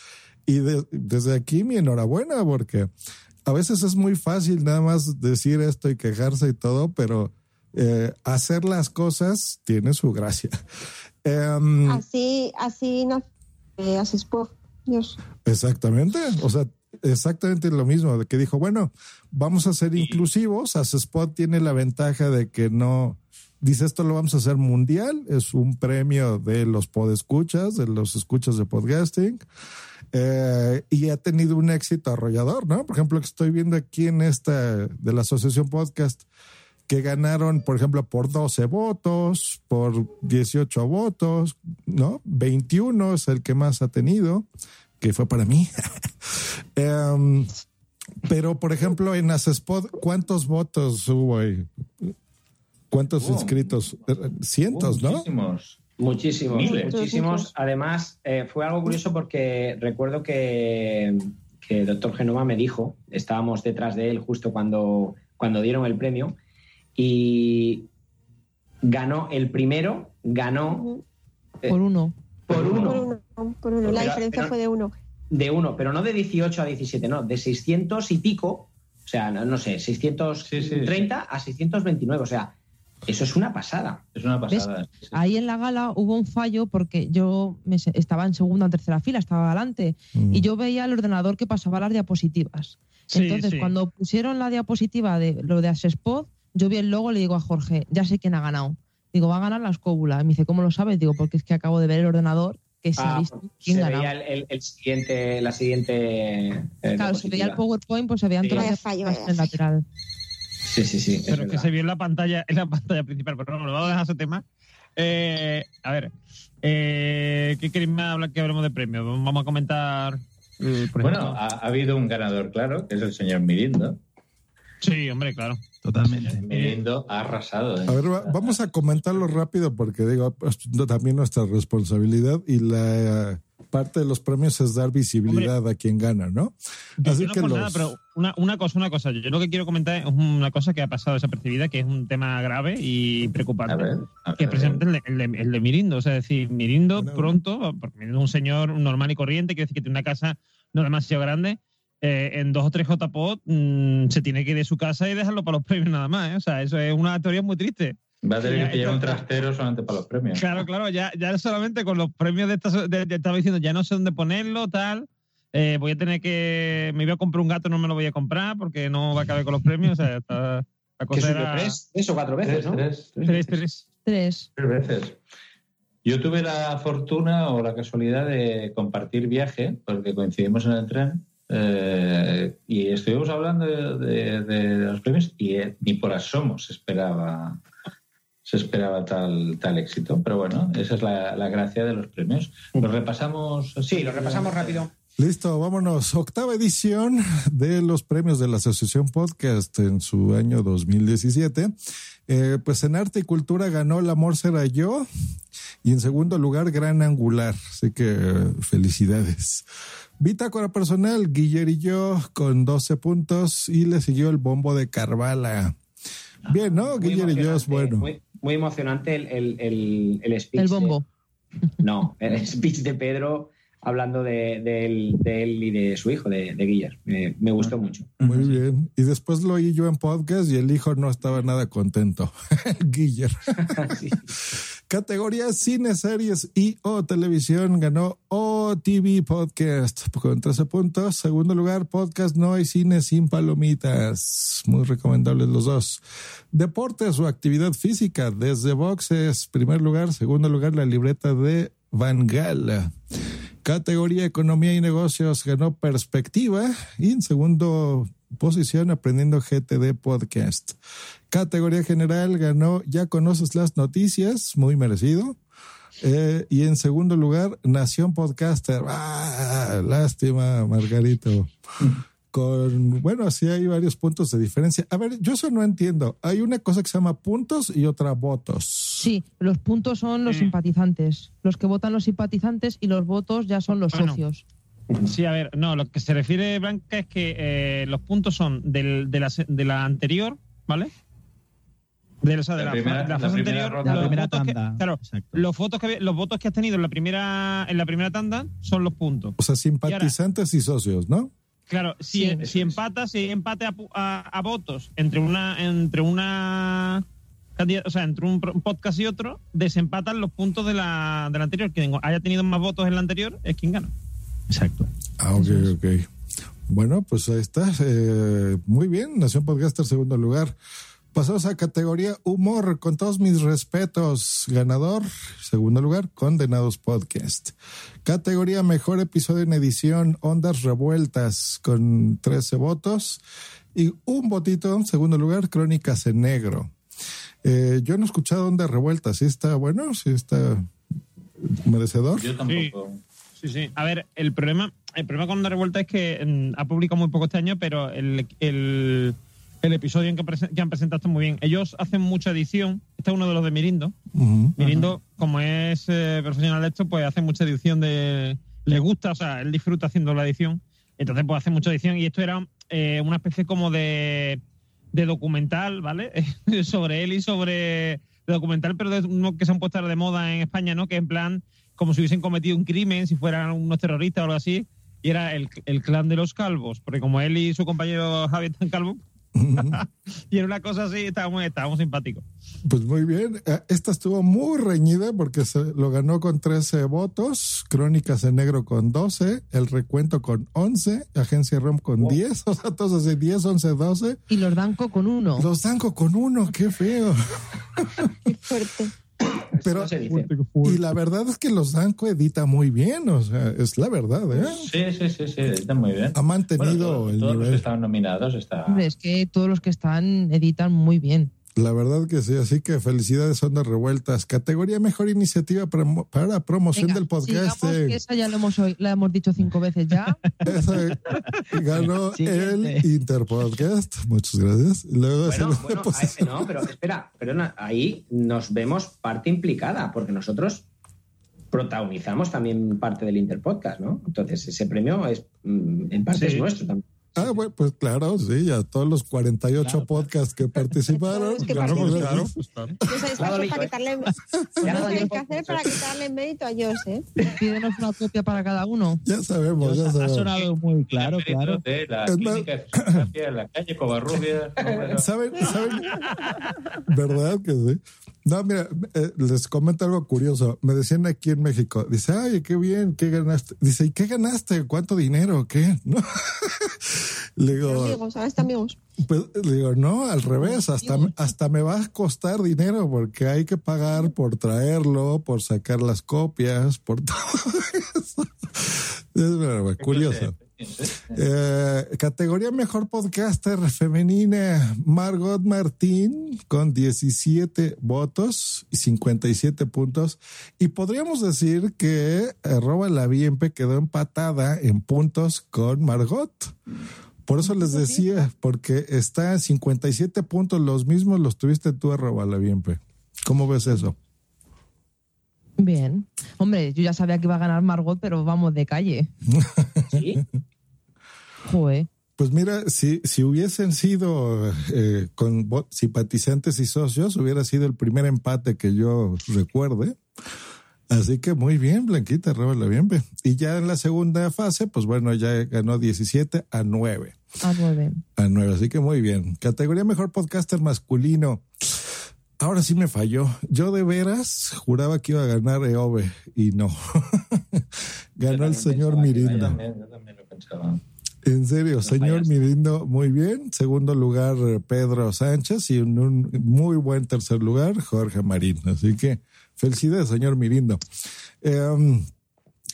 Y de- desde aquí mi enhorabuena, porque a veces es muy fácil nada más decir esto y quejarse y todo, pero eh, hacer las cosas tiene su gracia. Em, Así, así eh, Asespo. Dios. Exactamente, o sea, exactamente lo mismo, de que dijo, bueno, vamos a ser inclusivos, Spot tiene la ventaja de que no, dice esto lo vamos a hacer mundial, es un premio de los podescuchas, de los escuchas de podcasting, eh, y ha tenido un éxito arrollador, ¿no? Por ejemplo, que estoy viendo aquí en esta de la Asociación Podcast, que ganaron, por ejemplo, por 12 votos, por 18 votos, ¿no? 21 es el que más ha tenido, que fue para mí. Em, pero, por ejemplo, en Asespod, ¿cuántos votos hubo ahí? ¿Cuántos inscritos? Eh, Cientos, ¿no? Muchísimos. Muchísimos, Miles. muchísimos. Además, eh, fue algo curioso porque recuerdo que, que el doctor Genoma me dijo, estábamos detrás de él justo cuando, cuando dieron el premio, y ganó el primero, ganó eh, Por uno. por uno, Por uno, por uno. La Pero- diferencia pero- fue de uno. de uno, pero no de 18 a 17, no, de 600 y pico, o sea, no, no sé, 630 a 629, o sea, eso es una pasada. Es una ¿Ves? Ahí en la gala hubo un fallo porque yo me estaba en segunda o tercera fila, estaba adelante, y yo veía el ordenador que pasaba las diapositivas. Sí, Entonces, sí. cuando pusieron la diapositiva de lo de Asespod, yo vi el logo y le digo a Jorge, ya sé quién ha ganado. Digo, va a ganar la escóbula. Y me dice, ¿cómo lo sabes? Digo, porque es que acabo de ver el ordenador que se ha Ah, visto quién se ganaba. veía el, el- el siguiente, la siguiente. eh, Claro, se veía el. PowerPoint, pues se veían Sí. todas las en el lateral. Sí, sí, sí. es Pero que verdad. se vio en la pantalla, en la pantalla principal. Pero bueno, vamos a dejar ese tema. Eh, a ver, eh, ¿qué queréis más hablar que hablemos de premios? Vamos a comentar. eh, por Bueno, ha, ha habido un ganador, claro, que es el señor Mirindo. Sí, hombre, claro. Totalmente. Mirindo ha arrasado. ¿eh? A ver, va- vamos a comentarlo rápido porque digo, pues, no- también nuestra responsabilidad y la eh, parte de los premios es dar visibilidad a quien gana, ¿no? Yo Así no que los... nada, pero una, una cosa, una cosa. Yo lo que quiero comentar es una cosa que ha pasado desapercibida, que es un tema grave y preocupante. A ver, a que es ver. precisamente el de, el de- el de Mirindo. O sea, es decir, Mirindo pronto, porque Mirindo es un señor normal y corriente, quiere decir que tiene una casa no demasiado grande, eh, en dos o tres JPOT mm, se tiene que ir de su casa y dejarlo para los premios nada más. ¿eh? O sea, eso es una teoría muy triste. Va a tener Ya, que llevar un trastero solamente para los premios. Claro, claro, ya, ya solamente con los premios de esta, de- de- estaba diciendo, ya no sé dónde ponerlo, tal. eh, voy a tener que. Me iba a comprar un gato, no me lo voy a comprar porque no va a caber con los premios. O sea, está- la cosa era. tres, tres o cuatro veces, Tres, ¿no? tres, tres. Tres, tres. Tres. Tres veces. Yo tuve la fortuna o la casualidad de compartir viaje, porque coincidimos en el tren, eh, y estuvimos hablando de, de- de los premios y eh, ni por asomo se esperaba se esperaba tal, tal éxito. Pero bueno, esa es la, la gracia de los premios. Los repasamos. Sí, lo repasamos rápido. Listo, vámonos. Octava edición de los premios de la Asociación Podcast en su año 2017. Eh, pues en arte y cultura ganó El amor será yo y en segundo lugar Gran Angular. Así que eh, felicidades. Bitácora personal, Guiller y yo con 12 puntos y le siguió el bombo de Carvala. Bien, ¿no? Muy Guiller y yo es bueno. Muy, muy emocionante el, el, el, el speech. El de- bombo. no, el speech de Pedro hablando de, de él, de él y de su hijo, de, de Guiller. Me, me gustó mucho. Muy bien. Y después lo oí yo en podcast y el hijo no estaba nada contento. Guiller. Categoría cine, series y o televisión ganó OTV Podcast con 13 puntos. Segundo lugar, podcast No hay cine sin palomitas. Muy recomendables los dos. Deportes o actividad física desde boxes. Primer lugar. Segundo lugar, la libreta de Van Gaal. Categoría Economía y Negocios ganó Perspectiva y en segundo posición Aprendiendo GTD Podcast. Categoría General ganó Ya conoces las noticias, muy merecido. Eh, y en segundo lugar, Nación Podcaster. Ah, lástima, Margarito. Con, bueno, sí hay varios puntos de diferencia. A ver, yo eso no entiendo. Hay una cosa que se llama puntos y otra votos. Sí, los puntos son los simpatizantes. Los que votan los simpatizantes y los votos ya son los Bueno. socios. Sí, a ver, no, lo que se refiere, Blanca, es que eh, los puntos son del, de, la, se- de la anterior, ¿vale? De, o sea, de La la, primera- la la fase primera anterior, ronda. los La primera votos que- tanda, claro, los, votos que, los votos que has tenido en la primera en la primera tanda son los puntos. O sea, simpatizantes y socios, ¿no? Claro, si, si empata, si empate a, pu- a- a votos entre una entre una o sea, entre un pro- podcast y otro, desempatan los puntos de la, de la anterior. Quien haya tenido más votos en la anterior es quien gana. Exacto. Ah, ok, ok. Bueno, pues ahí está. Eh, muy bien, Nación Podcaster, segundo lugar. Pasamos a categoría humor, con todos mis respetos. Ganador, segundo lugar, Condenados Podcast. Categoría mejor episodio en edición, Ondas Revueltas, con 13 votos. Y un votito, en segundo lugar, Crónicas en Negro. Eh, yo no he escuchado Ondas Revueltas. ¿Sí está bueno? ¿Sí está merecedor? Yo tampoco. Sí, sí. A ver, el problema, el problema con la revuelta es que mm, ha publicado muy poco este año, pero el, el, el episodio en que, han presentado está muy bien. Ellos hacen mucha edición. Este es uno de los de Mirindo. Mirindo, como es eh, profesional de esto, pues hace mucha edición de. Le gusta, o sea, él disfruta haciendo la edición. Entonces, pues hace mucha edición. Y esto era eh, una especie como de, de documental, ¿vale? sobre él y sobre. De documental, pero de uno que se han puesto de moda en España, ¿no? Que en plan, como si hubiesen cometido un crimen, si fueran unos terroristas o algo así. Y era el, el clan de los calvos. Porque como él y su compañero Javier están calvos. y era una cosa así, estaba muy, estaba muy simpático. Pues muy bien. Eh, Esta estuvo muy reñida porque se lo ganó con 13 votos, Crónicas en Negro con 12, El Recuento con 11, Agencia ROM con 10, o sea, todos así 10, 11, 12. Y los Danco con uno. Los Danco con uno, qué feo. Qué fuerte. Pero, y la verdad es que los Danco edita muy bien, o sea, es la verdad, ¿eh? Sí, sí, sí, sí, está muy bien. Ha mantenido Bueno, todos, el todos los nivel. que estaban nominados está. Hombre, es que todos los que están editan muy bien. La verdad que sí, así que felicidades, Ondas Revueltas. Categoría Mejor Iniciativa para, para Promoción Venga, del Podcast. que esa ya lo hemos, la hemos dicho cinco veces ya. Esa ganó Siguiente. el Interpodcast. Muchas gracias. Luego Bueno, bueno, no, pero espera, perdona, ahí nos vemos parte implicada, porque nosotros protagonizamos también parte del Interpodcast, ¿no? Entonces, ese premio es mm, en parte Sí. es nuestro también. Ah, bueno, pues claro, sí, a todos los 48 podcasts que participaron. Es que Claro, pues, claro. Pues Claro, que hacer para quitarle mérito a Jos, ¿eh? Pídenos una copia para cada uno. Ya sabemos, ya Ha sabemos. sonado muy claro, claro. De la clínica de la calle bueno. ¿Saben? ¿Saben? ¿Verdad que sí? No, mira, eh, les comento algo curioso. Me decían aquí en México, dice, ay, qué bien, ¿qué ganaste? Dice, ¿y qué ganaste? ¿Cuánto dinero? ¿Qué? ¿No? Le digo, Amigos, amigos. Pues, le digo, no, al revés, hasta, hasta me va a costar dinero porque hay que pagar por traerlo, por sacar las copias, por todo eso. Es verdad, curioso. Eh, categoría Mejor Podcaster Femenina, Margot Martín con 17 votos y 57 puntos. Y podríamos decir que arroba la Bienpe quedó empatada en puntos con Margot. Por eso les decía, porque está en 57 puntos, los mismos los tuviste tú, arroba la Bienpe. ¿Cómo ves eso? Bien. Hombre, yo ya sabía que iba a ganar Margot, pero vamos de calle. ¿Sí? Joder. Pues mira, si, si hubiesen sido eh, con simpatizantes y socios, hubiera sido el primer empate que yo recuerde. Así que muy bien, Blanquita, la bien. Y ya en la segunda fase, pues bueno, ya ganó 17 a 9. A nueve. A 9, así que muy bien. Categoría Mejor Podcaster Masculino. Ahora sí me falló. Yo de veras juraba que iba a ganar EOBE y no. Ganó el señor Yo Mirindo. también, yo también lo pensaba. En serio, señor. Mirindo, muy bien. Segundo lugar, eh, Pedro Sánchez. Y en un muy buen tercer lugar, Jorge Marín. Así que felicidades, señor Mirindo. Eh,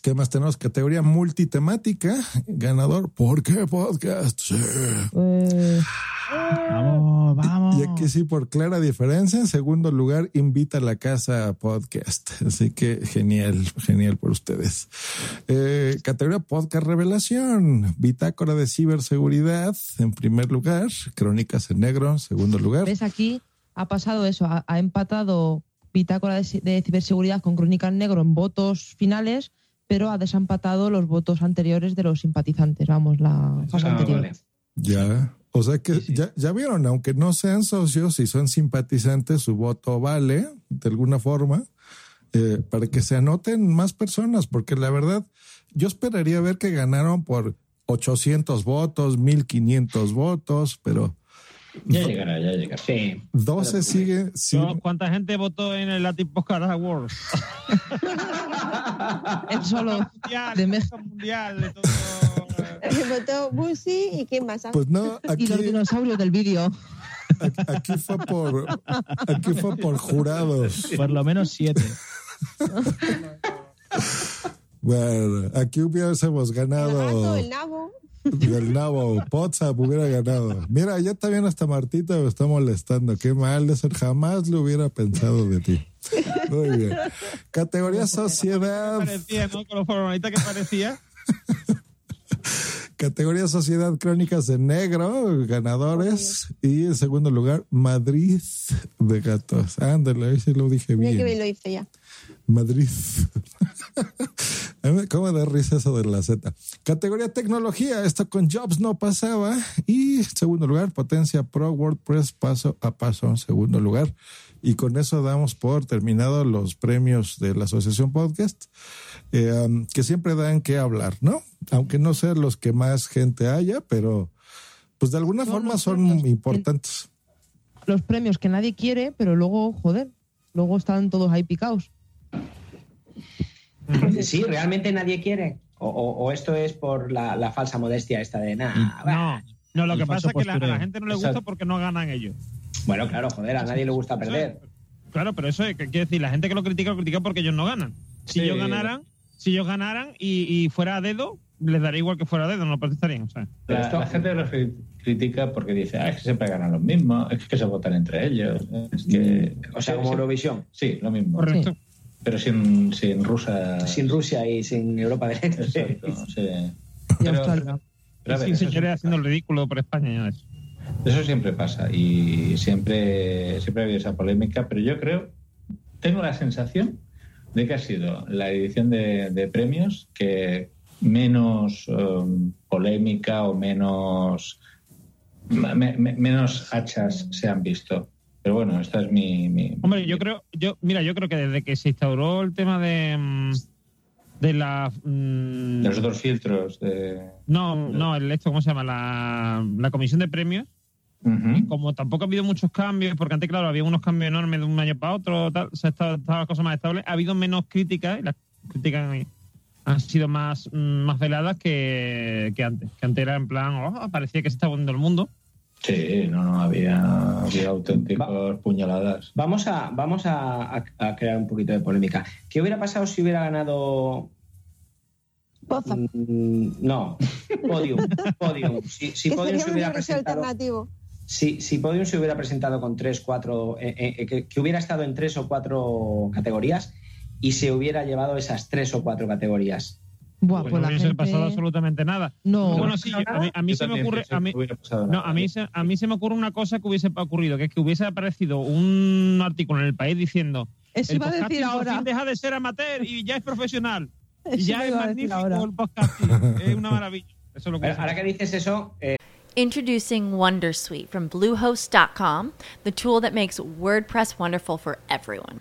¿Qué más tenemos? Categoría multitemática. Ganador, ¿por qué podcast? Sí. Vamos, vamos. Y aquí sí, por clara diferencia. En segundo lugar, invita a la casa podcast. Así que genial, genial por ustedes. Eh, categoría podcast revelación. Bitácora de ciberseguridad en primer lugar. Crónicas en negro en segundo lugar. ¿Ves aquí? Ha pasado eso, ha, ha empatado Bitácora de, de ciberseguridad con Crónica en Negro en votos finales, pero ha desempatado los votos anteriores de los simpatizantes, vamos, la fase Ah, anterior. vale. Ya. O sea que Ya, ya vieron, aunque no sean socios y son simpatizantes, su voto vale de alguna forma eh, para que se anoten más personas, porque la verdad, yo esperaría ver que ganaron por 800 votos, 1500 votos, pero Ya llegará, ya llegará. Sí. 12 sigue. ¿Cu- ¿Cuánta gente votó en el Latin Podcast Awards? Él solo mundial, de México. mundial, de todo. Votó Busi y quién más. Pues no, Y aquí, los dinosaurios del vídeo. aquí fue por aquí fue por jurados. Por lo menos siete. Bueno, aquí hubiésemos El gato, ganado. el nabo. Del nabo, WhatsApp hubiera ganado. Mira, ya también hasta Martita me está molestando. Qué mal de ser, jamás lo hubiera pensado de ti. Muy bien. Categoría sociedad. Parecía, ¿no? Con lo formalista que parecía. Categoría sociedad crónicas de negro, ganadores. Y en segundo lugar, Madrid de gatos. Ándale, ahí sí lo dije Mira que bien bien. lo hice ya. Madrid. ¿Cómo da risa eso de la Z? Categoría tecnología, esto con Jobs no pasaba. Y segundo lugar, Potencia Pro WordPress paso a paso en segundo lugar. Y con eso damos por terminado los premios de la Asociación Podcast, eh, um, que siempre dan que hablar, ¿no? Aunque no sean los que más gente haya, pero pues de alguna forma son premios. importantes. Los premios que nadie quiere, pero luego, joder, luego están todos ahí picados. Sí, realmente nadie quiere. O, o- o esto es por la, la falsa modestia esta de nada. No, no, lo que pasa es que la- a la gente no le gusta porque no ganan ellos. Bueno, claro, joder, a nadie le gusta perder. Claro, pero eso es, que quiere decir, la gente que lo critica, lo critica porque ellos no ganan. Si Sí. ellos ganaran, si ellos ganaran y, y fuera a dedo, les daría igual que fuera a dedo, no protestarían. O sea, La, Esto- la gente lo cri- critica porque dice, ah, es que siempre ganan los mismos, es que se votan entre ellos. Es que, O sea, como sí, Eurovisión. Sí, lo mismo. correcto. Pero sin, sin rusa. Sin Rusia y sin Europa del Este. Exacto, sí. Y Pero- Australia. pero a ver, eso, haciendo el ridículo por España. ya ves. eso siempre pasa y siempre, siempre ha habido esa polémica, pero yo creo, tengo la sensación de que ha sido la edición de, de premios que menos um, polémica o menos, me- me- menos hachas se han visto. Pero bueno, esta es mi... mi- Hombre, yo creo, yo, mira, yo creo que desde que se instauró el tema de, mm, de la mm, de los otros filtros de... no, no, el esto, ¿cómo se llama? La, la comisión de premios. Ujú. Como tampoco ha habido muchos cambios, porque antes, claro, había unos cambios enormes de un año para otro, tal, se ha estado, estaban las cosas más estables, ha habido menos críticas y las críticas han- sido más, mm, más veladas que, que antes. Que antes era en plan, oh, parecía que se estaba hundiendo el mundo. Sí, no, no, había, había auténticos puñaladas. Vamos a, vamos a, crear un poquito de polémica. ¿Qué hubiera pasado si hubiera ganado Poza. Mm, no, Podium. Podium. Si, Podium se hubiera presentado, alternativo. si, si Podium se hubiera presentado con tres, cuatro, eh, eh, que, que hubiera estado en tres o cuatro categorías y se hubiera llevado esas tres o cuatro categorías. Buah, Pues pues no hubiese gente... pasado absolutamente nada. No, Bueno, sí, a mí, a mí se me ocurre, a mí, no a mí, se, a mí se me ocurre una cosa que hubiese ocurrido, que es que hubiese aparecido un artículo en el país diciendo Eso iba a decir ahora. fin deja de ser amateur y ya es profesional. Eso ya es magnífico ahora. el podcasting. es una maravilla. Eso es lo que Ahora, ahora que dices eso, eh, Introducing Wondersuite from Bluehost.com, the tool that makes WordPress wonderful for everyone.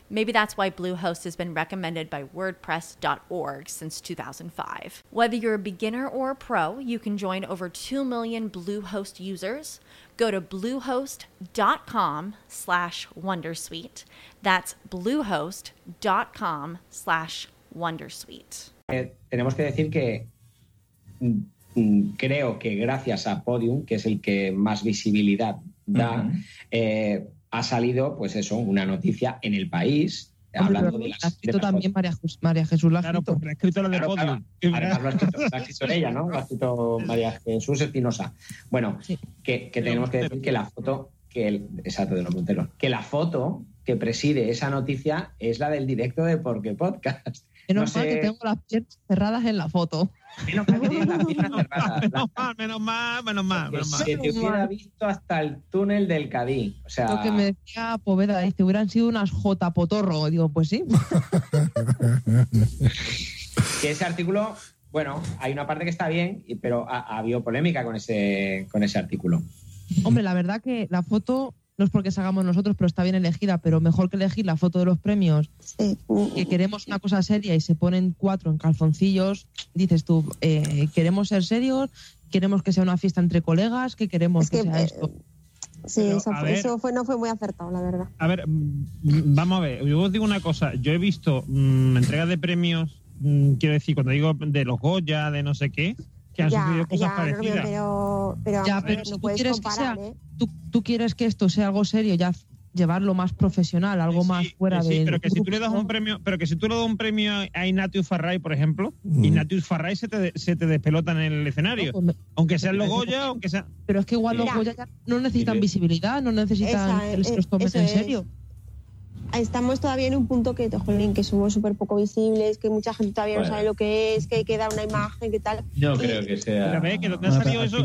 Maybe that's why Bluehost has been recommended by WordPress.org since 2005. Whether you're a beginner or a pro, you can join over 2 million Bluehost users. Go to bluehost.com slash Wondersuite. That's bluehost.com slash Wondersuite. Eh, tenemos que decir que mm, mm, creo que gracias a Podium, que es el que más visibilidad da, Ujú. eh, ha salido, pues eso, una noticia en el país hablando de las Ha escrito también María, María Jesús la Claro, porque ha escrito lo de Claro, Podium. claro. Además lo ha escrito, lo ha escrito ella, ¿no? Lo ha escrito María Jesús Espinosa. Bueno, que, que tenemos que decir que la foto, que el, exacto, de los Monteros, que la foto que preside esa noticia es la del directo de Porque Podcast. Menos No mal sé- que tengo las piernas cerradas en la foto. Menos mal que tienes las piernas cerradas. Menos mal, menos mal, menos mal, menos mal. que te hubiera visto hasta el túnel del Cadí. O sea, Lo que me decía Poveda, dice, hubieran sido unas J potorro. Digo, pues sí. que ese artículo, bueno, hay una parte que está bien, pero ha, ha habido polémica con ese, con ese artículo. Hombre, la verdad que la foto no es porque salgamos nosotros, pero está bien elegida, pero mejor que elegir la foto de los premios, que queremos una cosa seria y se ponen cuatro en calzoncillos, dices tú, eh, queremos ser serios, queremos que sea una fiesta entre colegas, que queremos que, que, sea eh, esto. Sí, Pero, eso, a fue, ver. eso fue, no fue muy acertado, la verdad. A ver, mm, vamos a ver, yo os digo una cosa, yo he visto mm, entregas de premios, mm, quiero decir, cuando digo de los Goya, de no sé qué, que han Ya, sucedido cosas ya, parecidas. pero, pero, Ya, pero ver, si no tú puedes quieres que sea- ¿eh? Tú, tú quieres que esto sea algo serio, ya llevarlo más profesional, algo más fuera Que sí, de. pero que si tú le das un premio, pero que si tú le das un premio a Ignatius Farray, por ejemplo, Ignatius Farray se te, de- se te despelota en el escenario. aunque sea los Goya, aunque sea. Pero es que igual los. Goya ya no necesitan visibilidad, no necesitan Esa, que se eh, los tomen en es. Estamos todavía en un punto que, jolín, que somos súper poco visibles, que mucha gente todavía Bueno. no sabe lo que es, que hay que dar una imagen, que tal. No creo que sea. Pero ve que dónde ha salido eso,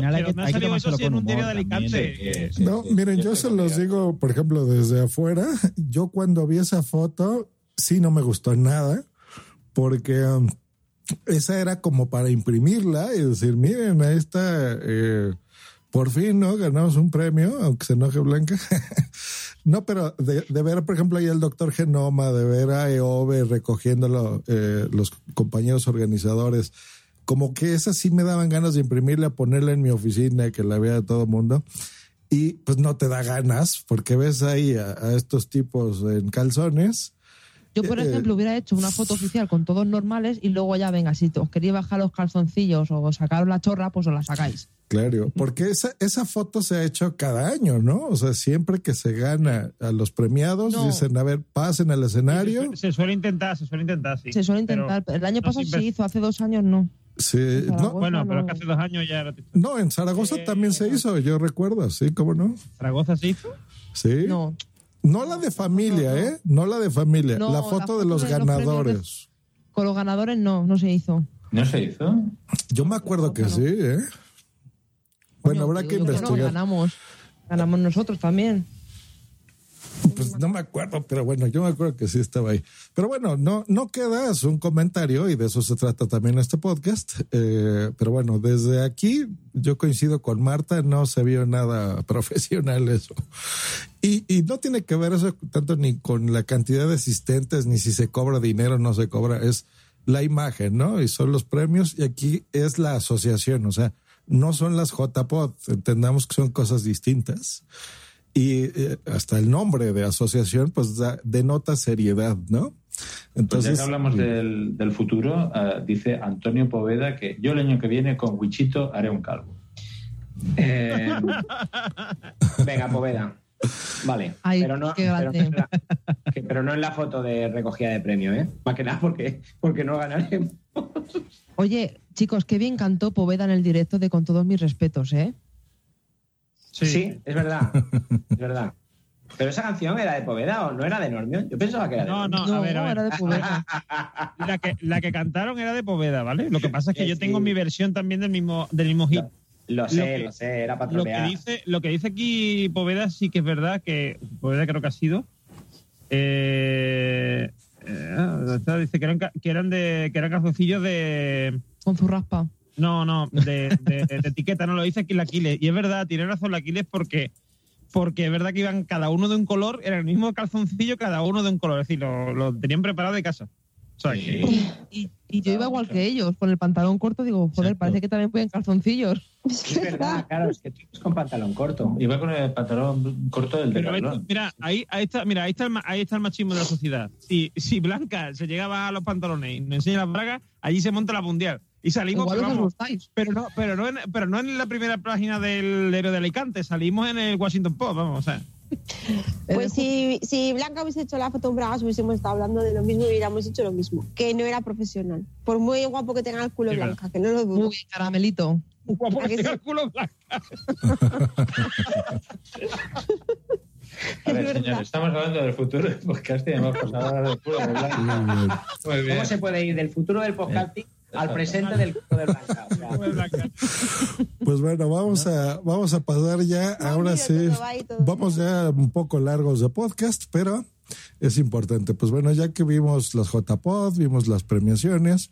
si en un diario de humor también, Alicante. Sí, No, sí, miren, sí, yo se los digo, por ejemplo, desde afuera. Yo cuando vi esa foto, sí no me gustó nada, porque um, esa era como para imprimirla y decir, miren, ahí está, eh, por fin, ¿no? Ganamos un premio, aunque se enoje Blanca. no, pero de, ver, por ejemplo, ahí el doctor Genoma, de ver a EOBE recogiéndolo, eh, los compañeros organizadores, como que esas sí me daban ganas de imprimirla, ponerla en mi oficina, que la vea todo el mundo. Y pues no te da ganas, porque ves ahí a, a estos tipos en calzones. Yo, por Eh, ejemplo, hubiera hecho una foto oficial con todos normales y luego ya, venga, si os queréis bajar los calzoncillos o sacaros la chorra, pues os la sacáis. Claro, porque esa, esa foto se ha hecho cada año, ¿no? O sea, siempre que se gana a los premiados, No. dicen, a ver, pasen al escenario. Se suele intentar, se suele intentar, sí. Se suele Pero- intentar. el año no pasado siempre- se hizo, hace dos años no. Sí, no, Bueno, pero que hace dos años ya era. no, en Zaragoza también se hizo, yo recuerdo, sí, ¿cómo no? ¿Zaragoza se hizo? Sí. No. No la de familia, ¿eh? No la de familia, No, la la foto de los de los premios ganadores. Con los ganadores no, no se hizo. ¿No se hizo? Yo me acuerdo que sí, ¿eh? Bueno, habrá que creo que no, investigar. ganamos. Ganamos nosotros también. Pues no me acuerdo, pero bueno, yo me acuerdo que sí estaba ahí. Pero bueno, no, no quedas un comentario y de eso se trata también este podcast. Eh, pero bueno, desde aquí yo coincido con Marta, no se vio nada profesional eso. Y, y no tiene que ver eso tanto ni con la cantidad de asistentes, ni si se cobra dinero o no se cobra, es la imagen, ¿no? Y son los premios y aquí es la asociación, o sea, no son las JPod, entendamos que son cosas distintas y eh, hasta el nombre de asociación pues da- denota seriedad, ¿no? Pues ya Entonces, que hablamos del, del futuro, eh, dice Antonio Poveda que yo el año que viene con Wichito haré un calvo. Eh, venga, Poveda. Vale. Ay, pero, no, pero, no la, que- pero no en la foto de recogida de premio, ¿eh? Más que nada porque, porque no ganaremos. Oye, chicos, qué bien cantó Poveda en el directo de Con todos mis respetos, ¿eh? Sí, es verdad. Es verdad. Pero esa canción era de Poveda o no era de Normión. Yo pensaba que era de No, no, Normión. a ver, a ver. era de Poveda. La que, la que cantaron era de Poveda, ¿vale? Lo que pasa es que Sí, yo tengo sí. mi versión también del mismo, del mismo hit. Lo sé, que- lo sé, era para Lo que, dice, lo que dice aquí Poveda sí que es verdad que Poveda creo que ha sido. Eh, eh, ah, dice que eran, que eran de que eran calzoncillos de Con su raspa. No no de, de- de etiqueta no lo dice aquí la Aquiles y es verdad tiene razón la Aquiles porque porque es verdad que iban cada uno de un color era el mismo calzoncillo cada uno de un color es decir lo, lo tenían preparado de casa o sea que Y, y yo iba igual que ellos, con el pantalón corto, digo, joder, parece que también pueden calzoncillos. Es verdad, claro, es que tú ibas con pantalón corto. Iba con el pantalón corto del esto- mira, ahí, ahí está, mira, ahí está el, ma- ahí está el machismo de la sociedad. Si, si Blanca se llegaba a los pantalones y nos enseña las bragas, allí se monta la mundial. Y salimos, pero, vamos, no, pero no en, pero no en la primera página del héroe de Alicante, salimos en el Washington Post, vamos, o sea. Pues si, si Blanca hubiese hecho la foto en bragas, hubiésemos estado hablando de lo mismo y hubiéramos hecho lo mismo. Que no era profesional. Por muy guapo que tenga el culo Sí, blanca, que no lo dudo. Muy bien, caramelito. Guapo ¿A que tenga sí? el culo blanco. A ver, Es verdad. señor, estamos hablando del futuro del podcast y hemos pasado a hablar del culo de Blanca. Muy bien. ¿Cómo se puede ir del futuro del podcasting al presente del de Blanca? Pues bueno, vamos a, vamos a pasar ya, ahora mira, sí, vamos ya un poco largos de podcast, pero es importante. Pues bueno, ya que vimos las JPod, vimos las premiaciones,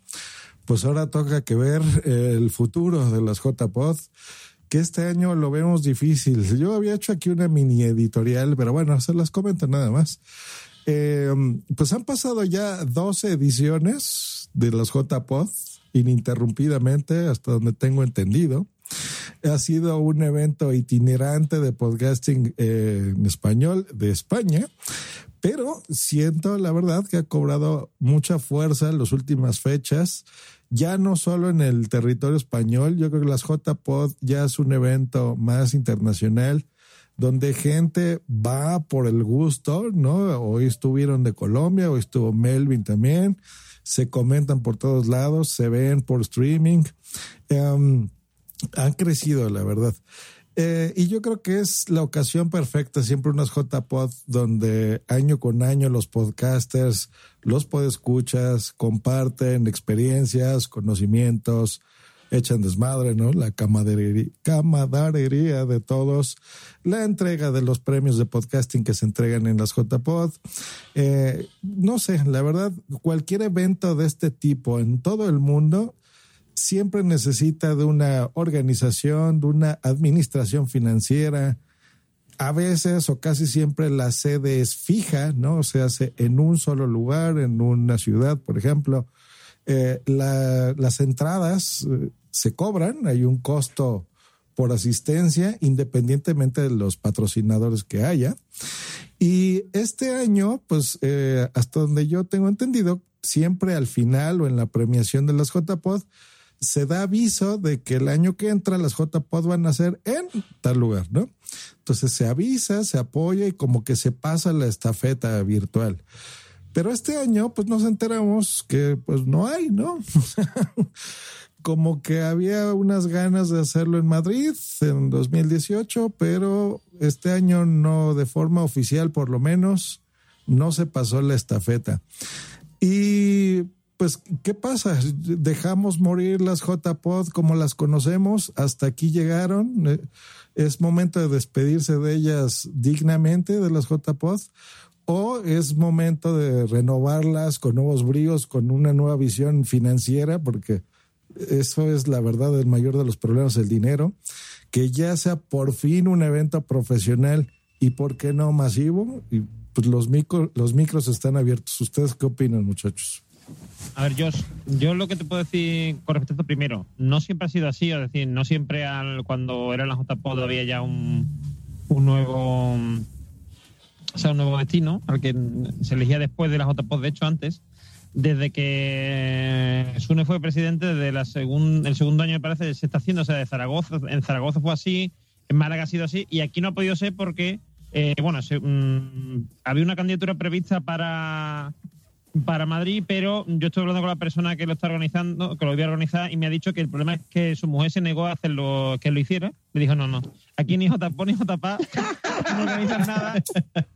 pues ahora toca que ver el futuro de las JPod, que este año lo vemos difícil. Yo había hecho aquí una mini editorial, pero bueno, se las comento nada más. Eh, pues han pasado ya 12 ediciones de las JPod ininterrumpidamente, hasta donde tengo entendido. Ha sido un evento itinerante de podcasting eh, en español de España, pero siento la verdad que ha cobrado mucha fuerza en las últimas fechas, ya no solo en el territorio español, yo creo que las JPod ya es un evento más internacional donde gente va por el gusto, ¿no? Hoy estuvieron de Colombia, hoy estuvo Melvin también, se comentan por todos lados, se ven por streaming, Em, han crecido, la verdad. Eh, y yo creo que es la ocasión perfecta, siempre unas JPod donde año con año los podcasters, los podescuchas, comparten experiencias, conocimientos, echan desmadre, ¿no? La camaradería, de todos, la entrega de los premios de podcasting que se entregan en las JPod. Eh, no sé, la verdad, cualquier evento de este tipo en todo el mundo siempre necesita de una organización, de una administración financiera. A veces o casi siempre la sede es fija, ¿no? Se hace en un solo lugar, en una ciudad, por ejemplo. Eh, la- las entradas eh, se cobran, hay un costo por asistencia, independientemente de los patrocinadores que haya. Y este año, pues eh, hasta donde yo tengo entendido, siempre al final o en la premiación de las JPod, se da aviso de que el año que entra las JPod van a ser en tal lugar, ¿no? Entonces se avisa, se apoya y como que se pasa la estafeta virtual. Pero este año, pues nos enteramos que pues no hay, ¿no? Como que había unas ganas de hacerlo en Madrid en 2018, pero este año no, de forma oficial por lo menos, no se pasó la estafeta. Y pues, ¿qué pasa? Dejamos morir las JPod como las conocemos, hasta aquí llegaron. Eh, Es momento de despedirse de ellas dignamente, de las JPod, o es momento de renovarlas con nuevos bríos, con una nueva visión financiera, porque eso es la verdad el mayor de los problemas, el dinero, que ya sea por fin un evento profesional y por qué no masivo, y pues los, micro, los micros están abiertos. ¿Ustedes qué opinan, muchachos? A ver, Josh, yo lo que te puedo decir con respecto a primero, no siempre ha sido así, es decir, no siempre al, cuando era la JPod había ya un, un nuevo o sea, un nuevo destino al que se elegía después de la JPod, de hecho antes, desde que Sune fue presidente, desde la segun, el segundo año me parece se está haciendo, o sea, de Zaragoza, en Zaragoza fue así, en Málaga ha sido así, y aquí no ha podido ser porque, eh, bueno, se- mm, había una candidatura prevista para para Madrid, pero yo estoy hablando con la persona que lo está organizando, que lo voy a organizar, y me ha dicho que el problema es que su mujer se negó a hacerlo, que lo hiciera. Le dijo, no, no, aquí ni JPO ni JPA, tú no organizas nada,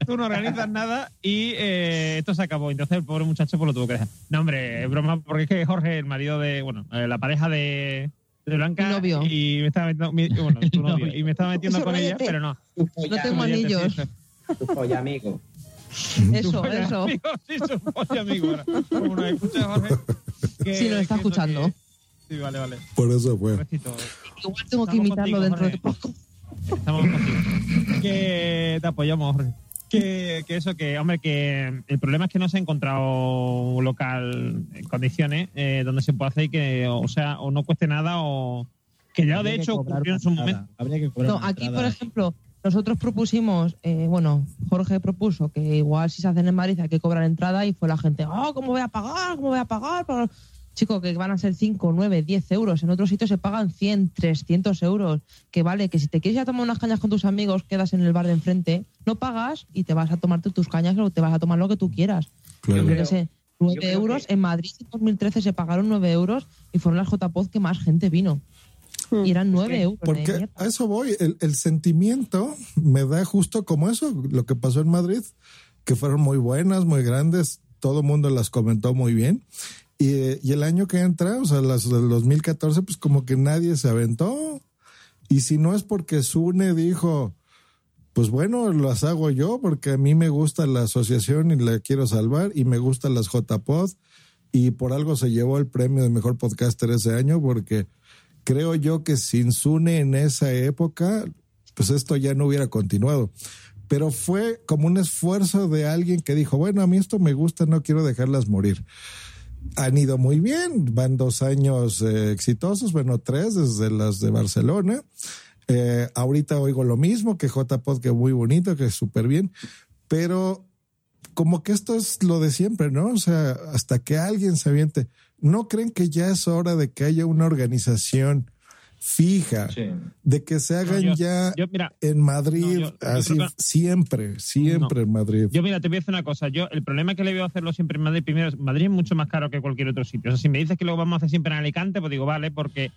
tú no organizas nada, y eh, esto se acabó. Entonces el pobre muchacho pues lo tuvo que dejar. No, hombre, es broma, porque es que Jorge, el marido de, bueno, eh, la pareja de, de Blanca, Mi novio. y me estaba metiendo, mi- bueno, tu novio, y me estaba metiendo Eso, con ella, pero no. No tengo anillos. tu polla amigo. Eso, eso. amigo, sí, su polla amigo. ahora. Como nos escucha Jorge. que- Sí, nos está que escuchando. que- Sí, vale, vale. Por eso fue. Igual tengo que imitarlo contigo, dentro de Jorge. poco. Estamos contigo. Que te apoyamos, Jorge. Que, que eso, que, hombre, que el problema es que no se ha encontrado un local en condiciones eh, donde se pueda hacer y que, o sea, o no cueste nada o. Que ya de Habría hecho ocurrió en su entrada. momento. Habría que No, aquí, entrada. por ejemplo, nosotros propusimos, eh, bueno, Jorge propuso que igual si se hacen en Madrid hay que cobrar entrada y fue la gente, oh, ¿cómo voy a pagar? ¿Cómo voy a pagar? Chico, que van a ser 5, 9, 10 euros. En otros sitios se pagan 100, 300 euros. Que vale, que si te quieres ir a tomar unas cañas con tus amigos, quedas en el bar de enfrente, no pagas y te vas a tomarte tus cañas o te vas a tomar lo que tú quieras. Claro. Yo qué sé, 9 yo creo euros. que- En Madrid en 2013 se pagaron 9 euros y fueron las JPOD que más gente vino. Hmm. Y eran 9 euros. de Porque a eso voy, el, el sentimiento me da justo como eso, lo que pasó en Madrid, que fueron muy buenas, muy grandes, todo el mundo las comentó muy bien. Y, y el año que entra, o sea, las del 2014, pues como que nadie se aventó. Y si no es porque Sune dijo, pues bueno, las hago yo porque a mí me gusta la asociación y la quiero salvar y me gustan las JPod y por algo se llevó el premio de mejor podcaster ese año porque creo yo que sin Sune en esa época, pues esto ya no hubiera continuado. Pero fue como un esfuerzo de alguien que dijo, bueno, a mí esto me gusta, no quiero dejarlas morir. Han ido muy bien, van dos años eh, exitosos, bueno, tres desde las de Barcelona. Eh, ahorita oigo lo mismo que JPod, que muy bonito, que súper bien, pero como que esto es lo de siempre, ¿no? O sea, hasta que alguien se aviente. ¿No creen que ya es hora de que haya una organización fija, de que se hagan yo- ya yo, mira, en Madrid, no, yo- yo así que- siempre, siempre en Madrid? Yo, mira, te voy a decir una cosa. Yo, el problema que le veo a hacerlo siempre en Madrid, primero, es- Madrid es mucho más caro que cualquier otro sitio. O sea, si me dices que lo vamos a hacer siempre en Alicante, pues digo, vale, porque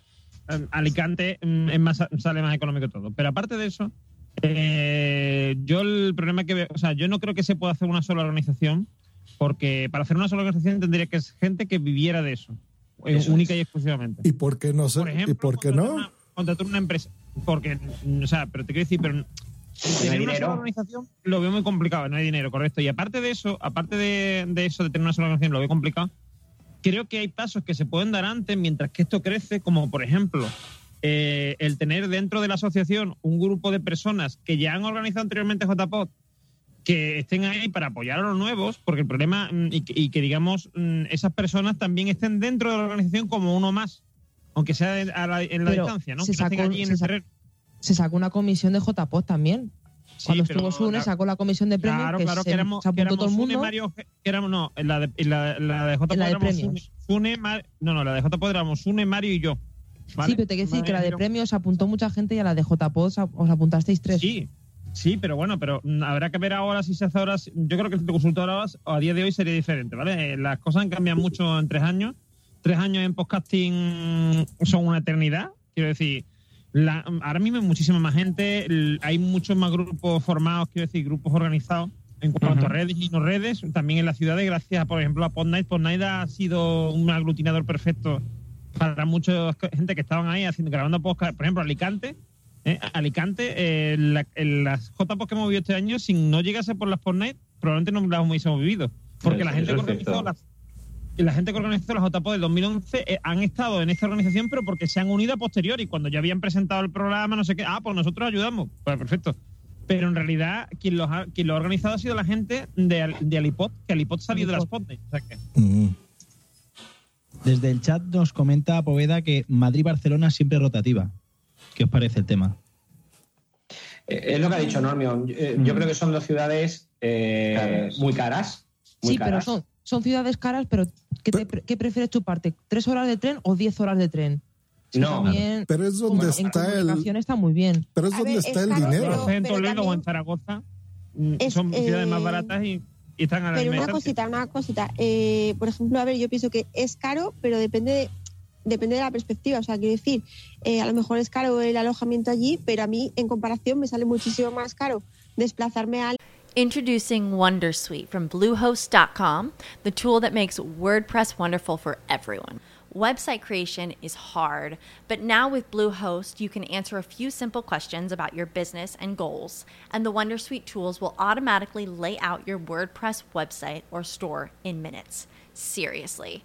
eh, Alicante mm, es más, sale más económico todo. Pero aparte de eso, eh, yo el problema que veo, o sea, yo no creo que se pueda hacer una sola organización, porque para hacer una sola organización tendría que ser gente que viviera de eso, eh, Eso única y exclusivamente. ¿Y por qué no sé? Por ejemplo, ¿Y por qué no? contratar una empresa. Porque, o sea, pero te quiero decir, pero tener una dinero. sola organización lo veo muy complicado, no hay dinero, correcto. Y aparte de eso, aparte de, de eso, de tener una sola organización, lo veo complicado. Creo que hay pasos que se pueden dar antes mientras que esto crece, como por ejemplo, eh, el tener dentro de la asociación un grupo de personas que ya han organizado anteriormente JPOT, que estén ahí para apoyar a los nuevos, porque el problema, mm, y, que- y que digamos, mm, esas personas también estén dentro de la organización como uno más, aunque sea a la- en la Pero distancia, ¿no? se Que no estén sacó- allí en se el sa- terreno. se sacó una comisión de JPOT también. Sí, Cuando estuvo Sune, sacó la comisión de premios Claro, que claro, se, que éramos, se que apuntó todo el éramos Sune, mundo. Mario, que éramos, no, en la de, en la, la de la de éramos premios. Sune, Sune, Mar- no, no, la de JPOT éramos Sune, Mario y yo. ¿vale? Sí, pero te quiero decir que la de premios apuntó mucha gente y a la de JPOT os os apuntasteis tres. Sí, sí, pero bueno, pero mm, habrá que ver ahora si se hace ahora. Yo creo que el consultor ahora a día de hoy sería diferente, ¿vale? Eh, Las cosas han cambiado mucho en tres años. Tres años en podcasting son una eternidad. Quiero decir, la- ahora mismo hay muchísima más gente, hay muchos más grupos formados, quiero decir, grupos organizados en cuanto a redes y no redes, también en las ciudades, gracias, por ejemplo, a Podnight. Podnight ha sido un aglutinador perfecto para mucha gente que estaban ahí haciendo, grabando podcast. Por ejemplo, Alicante, ¿eh? Alicante, eh, la- en las JPOs que hemos vivido este año, si no llegase por las Podnight, probablemente no las hubiésemos vivido. Porque la gente organizó las la gente que organizó las JPO del 2011 eh, han estado en esta organización, pero porque se han unido a posteriori, cuando ya habían presentado el programa, no sé qué. Ah, pues nosotros ayudamos. Pues perfecto. Pero en realidad, quien, los ha, quien lo ha organizado ha sido la gente de, de Alipod, que Alipod salió de las. O sea que, Desde el chat nos comenta Poveda que Madrid-Barcelona siempre es rotativa. ¿Qué os parece el tema? Eh, Es lo que ha dicho Normio. Yo, eh, yo creo que son dos ciudades eh, Caras. muy caras. Muy Sí, pero son, son ciudades caras, pero ¿qué, te pre- qué prefieres chuparte? ¿Tres horas de tren o diez horas de tren? Es No. también, Pero es donde está el. está muy bien. Pero es A donde ver, está es el caro, dinero. pero- en pero Toledo o en Zaragoza mm, Es, son ciudades más baratas y y están a la Pero una cosita, una cosita. Eh, por ejemplo, a ver, yo pienso que es caro, pero depende de, depende de la perspectiva. O sea, quiero decir, eh, a lo mejor es caro el alojamiento allí, pero a mí, en comparación, me sale muchísimo más caro desplazarme Introducing Wondersuite from Bluehost.com, the tool that makes WordPress wonderful for everyone. Website creation is hard, but now with Bluehost, you can answer a few simple questions about your business and goals, and the Wondersuite tools will automatically lay out your WordPress website or store in minutes. Seriously.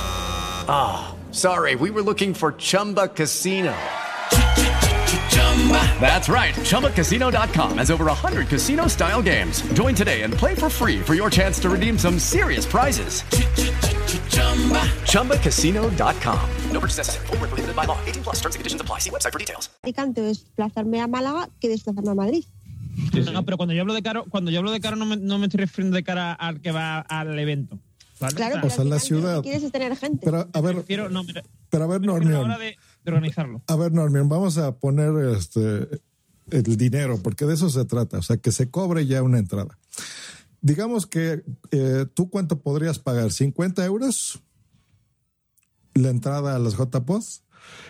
Ah, sorry, we were looking for Chumba Casino. That's right. ChumbaCasino.com has over 100 casino style games. Join today and play for free for your chance to redeem some serious prizes. ChumbaCasino.com. No purchase necessary. Void where prohibited by law. 18 plus terms and conditions apply. See website for details. Alicante o desplazarme a Málaga que desplazarme a Madrid. No, pero cuando yo hablo de caro, cuando yo hablo de caro no me, no me estoy refiriendo de cara al que va al evento. ¿Vale? Claro, O sea, la ciudad. Lo que quieres es tener gente. Pero a ver, Prefiero, no, pero a ver, hora de, de organizarlo. A ver, Normión, vamos a poner este el dinero, porque de eso se trata, o sea, que se cobre ya una entrada. Digamos que eh, tú cuánto podrías pagar, 50 euros la entrada a las JPOS,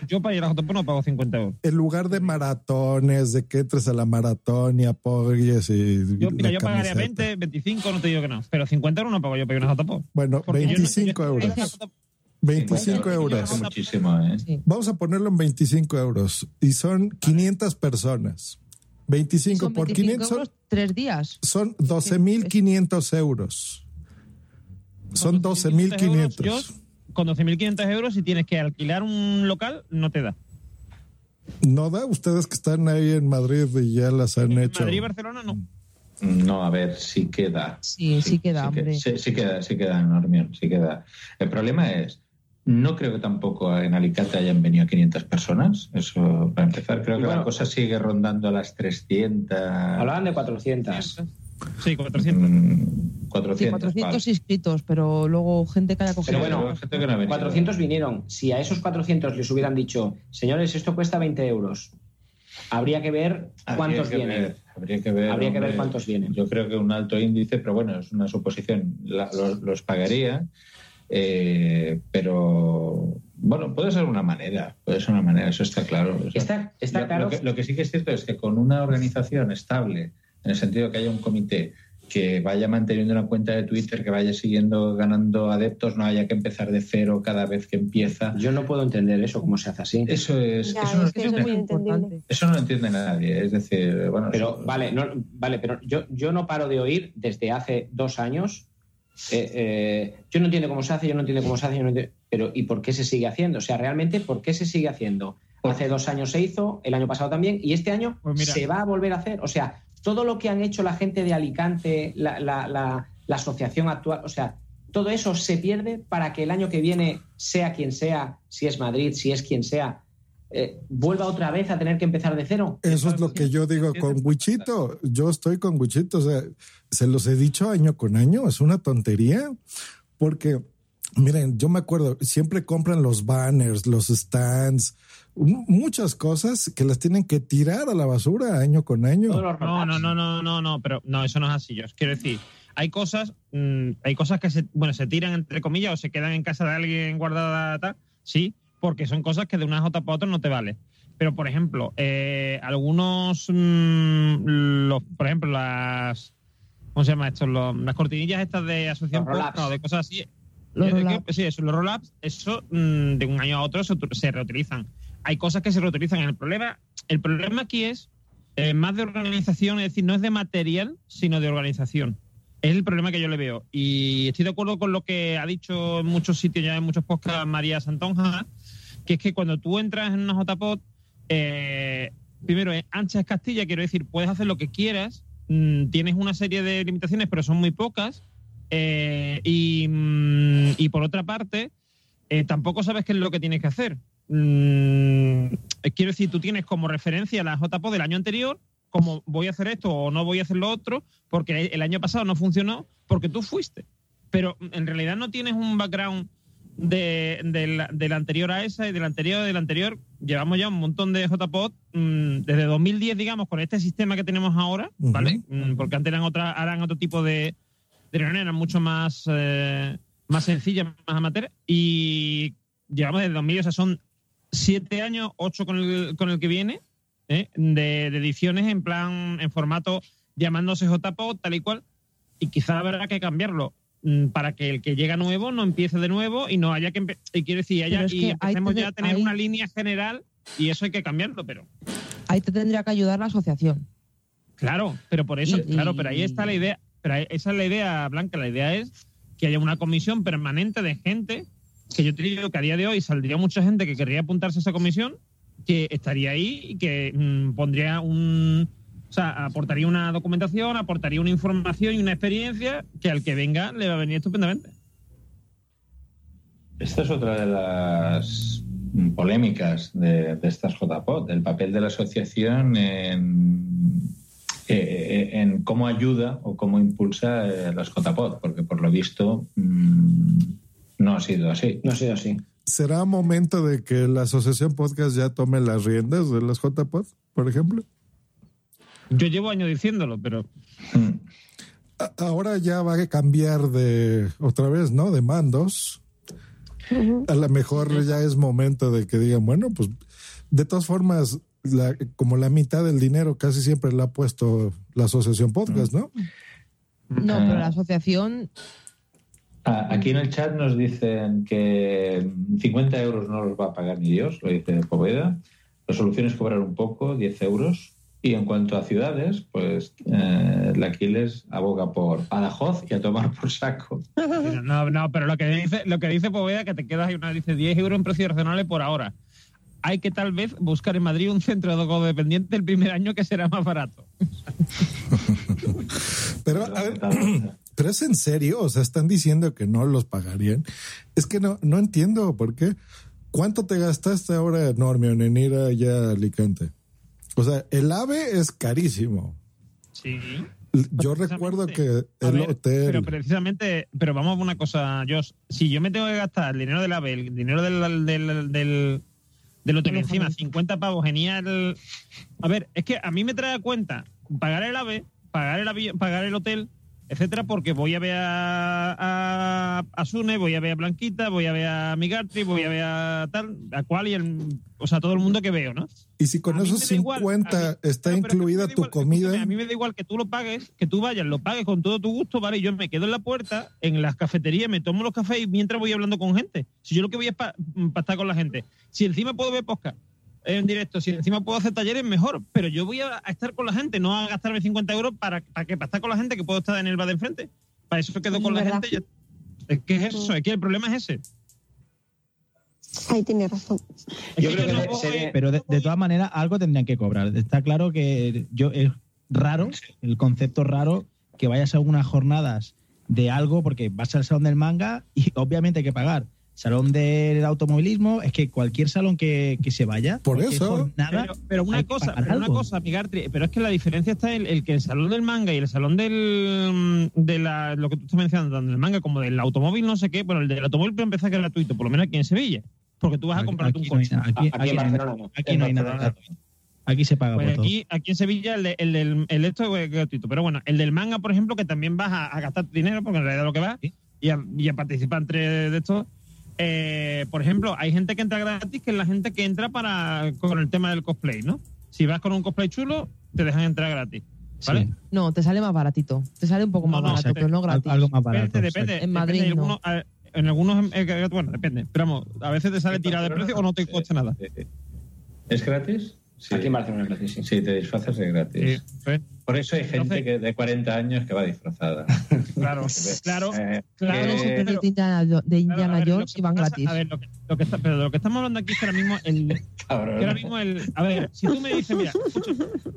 Yo para ir a JP no pago 50 euros. en lugar de maratones, de que entres a la maratón y apoyes y Yo, mira, yo pagaría camiseta. 20, 25, no te digo que no. Pero 50 euros no pago yo para ir a JP. Bueno, Porque yo no- 25 yo- euros. yo- 25 euros. Muchísimo, ¿eh? Vamos a ponerlo en 25 euros y son 500 personas. 25 Son por 25 500 son, euros, tres días. son 12.500 euros. Son 12.500. Con 12.500 euros, si tienes que alquilar un local, no te da. ¿No da? Ustedes que están ahí en Madrid y ya las han hecho. Madrid y Barcelona no. No, a ver, sí queda. Sí, sí, queda, sí, que- hombre. sí, sí queda, sí queda en Normión, sí queda. El problema es, no creo que tampoco en Alicante hayan venido 500 personas. Eso, para empezar, creo que la cosa sigue rondando las 300. Hablaban de 400. Sí, 400. Mm, 400. Sí, 400 vale. inscritos, pero luego gente que haya cogido. Pero bueno, gente que no ha venido. 400 vinieron. Si a esos 400 les hubieran dicho, señores, esto cuesta 20 euros, habría que ver Habría cuántos que vienen. ver, habría que ver. Habría que ver cuántos vienen. Yo creo que un alto índice, pero bueno, es una suposición. La- los, los pagaría, eh, pero bueno, puede ser una manera, puede ser una manera, eso está claro. O sea, Está, está lo, claro. lo que, lo que sí que es cierto es que con una organización estable, en el sentido de que haya un comité que vaya manteniendo una cuenta de Twitter, que vaya siguiendo ganando adeptos, no haya que empezar de cero cada vez que empieza. Yo no puedo entender eso, cómo se hace así. Eso es, Ya, eso, no es que eso es entiende- muy eso no lo entiende nadie. Es decir, bueno, Pero eso- vale, no, vale, pero yo, yo no paro de oír desde hace dos años. eh, eh, yo no entiendo cómo se hace, yo no entiendo cómo se hace, yo no entiendo- pero ¿y por qué se sigue haciendo? O sea, realmente, ¿por qué se sigue haciendo? Hace dos años se hizo, el año pasado también, y este año Pues se va a volver a hacer. O sea, todo lo que han hecho la gente de Alicante, la, la- la- la asociación actual, o sea, todo eso se pierde para que el año que viene, sea quien sea, si es Madrid, si es quien sea, eh, vuelva otra vez a tener que empezar de cero. Eso es lo que yo digo con Wichito. Yo estoy con Wichito. O sea, se los he dicho año con año. Es una tontería. Porque, miren, yo me acuerdo, siempre compran los banners, los stands, muchas cosas que las tienen que tirar a la basura año con año. No, no, no, no, no, no, pero no, eso no es así. Yo quiero decir, hay cosas, mm, hay cosas que se, bueno, se tiran entre comillas o se quedan en casa de alguien guardada, tal, sí, porque son cosas que de una J para otra no te vale. Pero, por ejemplo, eh, algunos, mm, los, por ejemplo, las, ¿cómo se llama esto? Los- las cortinillas estas de asociación no, de cosas así. Los que- roll-ups. sí, eso, los roll-ups, eso mm, de un año a otro se reutilizan. Hay cosas que se reutilizan. El problema, el problema aquí es eh, más de organización, es decir, no es de material, sino de organización. Es el problema que yo le veo. Y estoy de acuerdo con lo que ha dicho en muchos sitios, ya en muchos podcasts, María Santonja, que es que cuando tú entras en una JPOT, eh, primero, es ancha es Castilla, quiero decir, puedes hacer lo que quieras, mm, tienes una serie de limitaciones, pero son muy pocas. eh, y, mm, y por otra parte, eh, tampoco sabes qué es lo que tienes que hacer. Mm, eh, quiero decir, tú tienes como referencia la JPO del año anterior, como voy a hacer esto o no voy a hacer lo otro, porque el año pasado no funcionó, porque tú fuiste. Pero en realidad no tienes un background de, del, del anterior a esa y del anterior del anterior. Llevamos ya un montón de JPOT mm, desde 2010, digamos, con este sistema que tenemos ahora, ¿vale? Mm, porque antes eran, otra, eran otro tipo de, de reuniones, eran mucho más, eh, más sencillas, más amateur. Y llevamos desde 2000, o sea, son siete años, ocho con el, con el que viene, ¿eh? de, de ediciones en plan, en formato llamándose JPOT, tal y cual. Y quizá habrá que cambiarlo mm, para que el que llega nuevo no empiece de nuevo y no haya que y quiero decir haya es y que ahí empecemos ya a tener una línea general y eso hay que cambiarlo pero Ahí te tendría que ayudar la asociación. claro pero por eso Y- claro pero ahí está la idea pero esa es la idea blanca la idea es que haya una comisión permanente de gente que yo te digo que a día de hoy saldría mucha gente que querría apuntarse a esa comisión que estaría ahí y que mm, pondría un o sea, aportaría una documentación, aportaría una información y una experiencia que al que venga le va a venir estupendamente. Esta es otra de las polémicas de, estas JPOT, el papel de la asociación en, eh, en cómo ayuda o cómo impulsa eh, las JPOT, porque por lo visto mm, no ha sido así. No ha sido así. ¿Será momento de que la Asociación Podcast ya tome las riendas de las JPod, por ejemplo? Yo llevo años diciéndolo, pero A- Ahora ya va a cambiar de otra vez, ¿no? De mandos. A lo mejor ya es momento de que digan, bueno, pues de todas formas, la- como la mitad del dinero casi siempre la ha puesto la Asociación Podcast, ¿no? No, pero la asociación Ah, Aquí en el chat nos dicen que 50 euros no los va a pagar ni Dios, lo dice Poveda. La solución es cobrar un poco, 10 euros. Y en cuanto a ciudades, pues eh, la Aquiles aboga por Badajoz y a tomar por saco. No, no, pero lo que dice, lo que dice Poveda que te quedas ahí una dice 10 euros en precios razonables por ahora. Hay que tal vez buscar en Madrid un centro de dependiente el primer año que será más barato. Pero, a ver, pero es en serio, o sea, están diciendo que no los pagarían. Es que no, no entiendo por qué. ¿Cuánto te gastaste ahora, Normion, en ir allá a Alicante? O sea, el AVE es carísimo. Sí. Yo recuerdo que el ver, hotel. Pero precisamente, pero vamos a una cosa, Josh. Si yo me tengo que gastar el dinero del AVE, el dinero del, del, del, del hotel encima, 50 pavos, genial. A ver, es que a mí me trae a cuenta pagar el AVE, pagar el avión, pagar el hotel, etcétera, porque voy a ver a, a, a Sune, voy a ver a Blanquita, voy a ver a Migartri, voy a ver a tal, a cual y el, o sea, todo el mundo que veo, ¿no? Y si con A esos me da igual, 50 a mí- está incluida tu comida. a mí me da igual que tú lo pagues, que tú vayas, lo pagues con todo tu gusto, ¿vale? Y yo me quedo en la puerta, en las cafeterías, me tomo los cafés y mientras voy hablando con gente. Si yo lo que voy es para estar con la gente. Si encima puedo ver podcast en directo, si encima puedo hacer talleres, mejor. Pero yo voy a, a estar con la gente, no a gastarme 50 euros para, para, que, para estar con la gente que puedo estar en el bar de enfrente. Para eso quedo Es con la gente. ya- Es que es eso, es que el problema es ese. Ahí tiene razón. Pero de, de todas maneras, algo tendrían que cobrar. Está claro que yo es raro, el concepto raro, que vayas a unas jornadas de algo, porque vas al salón del manga y obviamente hay que pagar. Salón del automovilismo, es que cualquier salón que, que se vaya. Por eso. jornada, Pero, pero una cosa, pero una cosa, Migartri, pero es que la diferencia está en el que el salón del manga y el salón del de la, lo que tú estás mencionando, tanto del manga como del automóvil, no sé qué, bueno, el del automóvil puede empezar que es gratuito, por lo menos aquí en Sevilla, porque tú vas a comprarte un aquí no hay coche. nada, aquí- Aquí en aquí no hay Barcelona nada. no. Aquí no hay nada gratuito. Aquí se paga Pues por todo. aquí, aquí en Sevilla el, de- el del el de esto es gratuito, pero bueno, el del manga, por ejemplo, que también vas a, a gastar dinero, porque en realidad lo que vas, y a, y a participar entre de estos. Eh, por ejemplo, hay gente que entra gratis, que es la gente que entra para con el tema del cosplay, ¿no? Si vas con un cosplay chulo, te dejan entrar gratis. ¿Vale? No, te sale más baratito. Te sale un poco más No, no, barato, te- pero no gratis. algo más Depende, depende. En Madrid depende, no. algunos- en algunos, eh, bueno, depende. Pero vamos, a veces te sale tirada de precio o no te cuesta nada. ¿Es gratis? Sí. Aquí en Barcelona es gratis, sí. Sí, te disfrazas de gratis. Sí, pues, Por eso hay gente que de 40 años que va disfrazada. Claro, claro, Eh, claro. Que- de Indiana, de Claro, Indiana a ver, lo Jones que iban pasa- gratis. A ver, lo que, lo que está, pero de lo que estamos hablando aquí es que ahora mismo el, que ahora mismo el, a ver, si tú me dices, mira, escucha,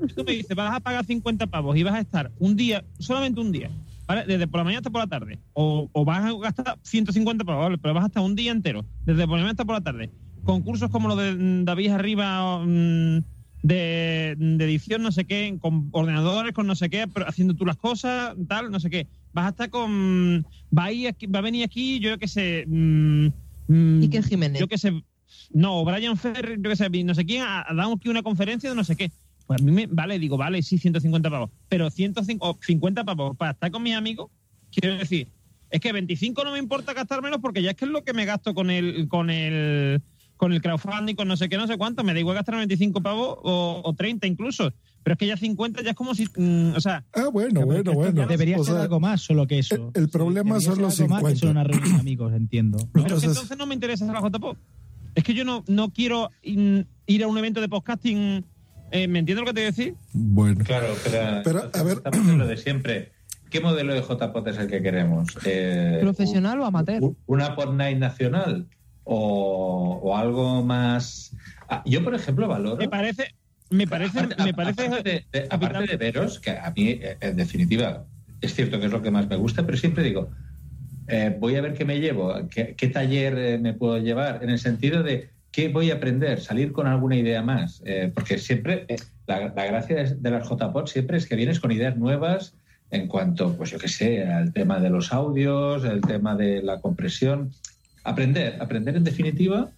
si tú me dices, vas a pagar 50 pavos y vas a estar un día, solamente un día, ¿vale? Desde por la mañana hasta por la tarde, o, o vas a gastar 150 pavos, ¿vale? pero vas a estar un día entero, desde por la mañana hasta por la tarde, concursos como los de David Arriba, mm, de, de edición, no sé qué, con ordenadores, con no sé qué, pero haciendo tú las cosas, tal, no sé qué. Vas a estar con. Va a, ir aquí- va a venir aquí, yo qué sé. mm, mm, Iker Jiménez. Yo qué sé. No, Brian Ferry, yo qué sé, no sé quién, ha, ha dado aquí una conferencia de no sé qué. Pues a mí me. Vale, digo, vale, sí, 150 pavos. Pero 150 pavos para estar con mis amigos, quiero decir. Es que 25 no me importa gastármelos porque ya es que es lo que me gasto con el, con el, con el crowdfunding, con no sé qué, no sé cuánto. Me da igual gastar 25 pavos o, o 30 incluso. Pero es que ya 50 ya es como si. mm, o sea. Ah, bueno, bueno, bueno. Debería O ser sea, algo más solo que eso. El problema son los algo más que 50. solo una reunión de amigos, entiendo. entonces no me interesa la JPO. Es que yo no, no quiero in- ir a un evento de podcasting. eh, ¿Me entiendes lo que te voy a decir? Bueno. Claro, pero, Pero, a ver. estamos en lo de siempre. ¿Qué modelo de JPOT es el que queremos? Eh, ¿Profesional o amateur? un- ¿Una pod night nacional? ¿O, o algo más...? Ah, yo, por ejemplo, valoro... Me parece. Me parece. Aparte, me parece aparte de, de- aparte de veros, que a mí, eh, en definitiva, es cierto que es lo que más me gusta, pero siempre digo, eh, voy a ver qué me llevo, qué, qué taller eh, me puedo llevar, en el sentido de qué voy a aprender, salir con alguna idea más. Eh, porque siempre, la, la gracia de, de las JPOD siempre es que vienes con ideas nuevas en cuanto, pues yo qué sé, al tema de los audios, el tema de la compresión. Aprender, aprender en definitiva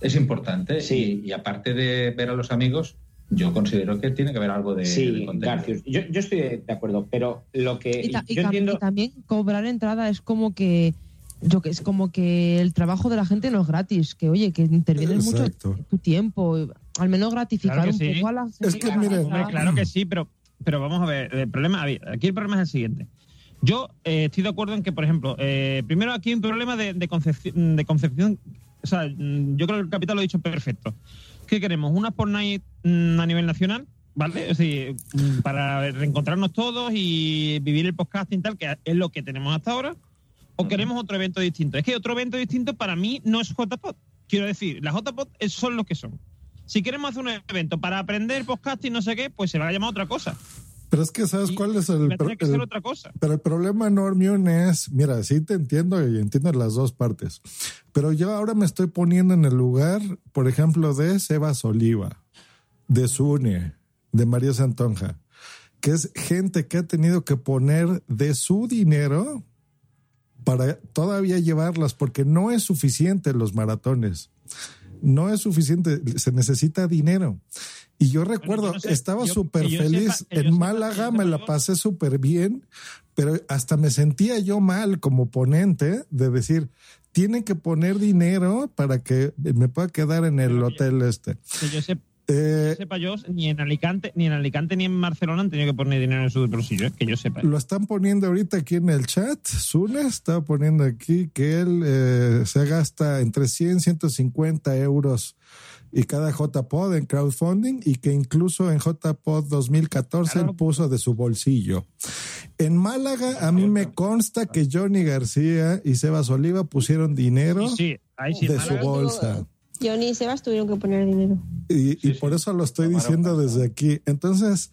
es importante. Sí. Y, y aparte de ver a los amigos, yo considero que tiene que haber algo de, de Sí, contenido. Garcius, yo, yo estoy de acuerdo, pero lo que Y, ta- y yo tam- entiendo... y también cobrar entrada es como que yo que es como que el trabajo de la gente no es gratis, que oye, que intervienes mucho tu tiempo, al menos gratificar Claro un que sí. poco a la gente. Es que, mire. Hombre, claro que sí, pero, pero vamos a ver. El problema, aquí el problema es el siguiente. Yo eh, estoy de acuerdo en que, por ejemplo, eh, primero aquí hay un problema de, de concepción, de concepción. O sea, mm, yo creo que el capital lo ha dicho perfecto. ¿Qué queremos? ¿Una por night mm, a nivel nacional? ¿Vale? Es decir, mm, para reencontrarnos todos y vivir el podcasting tal, que es lo que tenemos hasta ahora. ¿O queremos otro evento distinto? Es que otro evento distinto para mí no es JPod. Quiero decir, las JPod es- son lo que son. Si queremos hacer un evento para aprender podcasting no sé qué, pues se va a llamar otra cosa. Pero es que, ¿sabes cuál es el, tener que el- otra cosa. Pero el problema, Normion, es, mira, sí te entiendo y entiendo las dos partes, pero yo ahora me estoy poniendo en el lugar, por ejemplo, de Sebas Oliva, de Zune, de María Santonja, que es gente que ha tenido que poner de su dinero para todavía llevarlas, porque no es suficiente los maratones. No es suficiente, se necesita dinero. Y yo recuerdo, yo no sé, estaba súper feliz sepa- en Málaga, me la pasé súper bien, pero hasta me sentía yo mal como ponente de decir, tienen que poner dinero para que me pueda quedar en el hotel este. Que yo, Eh, que sepa yo, ni en Alicante, ni en Alicante ni en Barcelona han tenido que poner dinero en su bolsillo, ¿eh? que yo sepa. Lo están poniendo ahorita aquí en el chat. Sune está poniendo aquí que él eh, se gasta entre 100 y 150 euros y cada JPod en crowdfunding y que incluso en JPod 2014 él puso de su bolsillo. En Málaga a mí me consta que Johnny García y Sebas Oliva pusieron dinero Sí, ahí sí. de su Málaga- bolsa. Johnny y Sebas tuvieron que poner dinero. Y, y por eso lo estoy diciendo desde aquí. Entonces,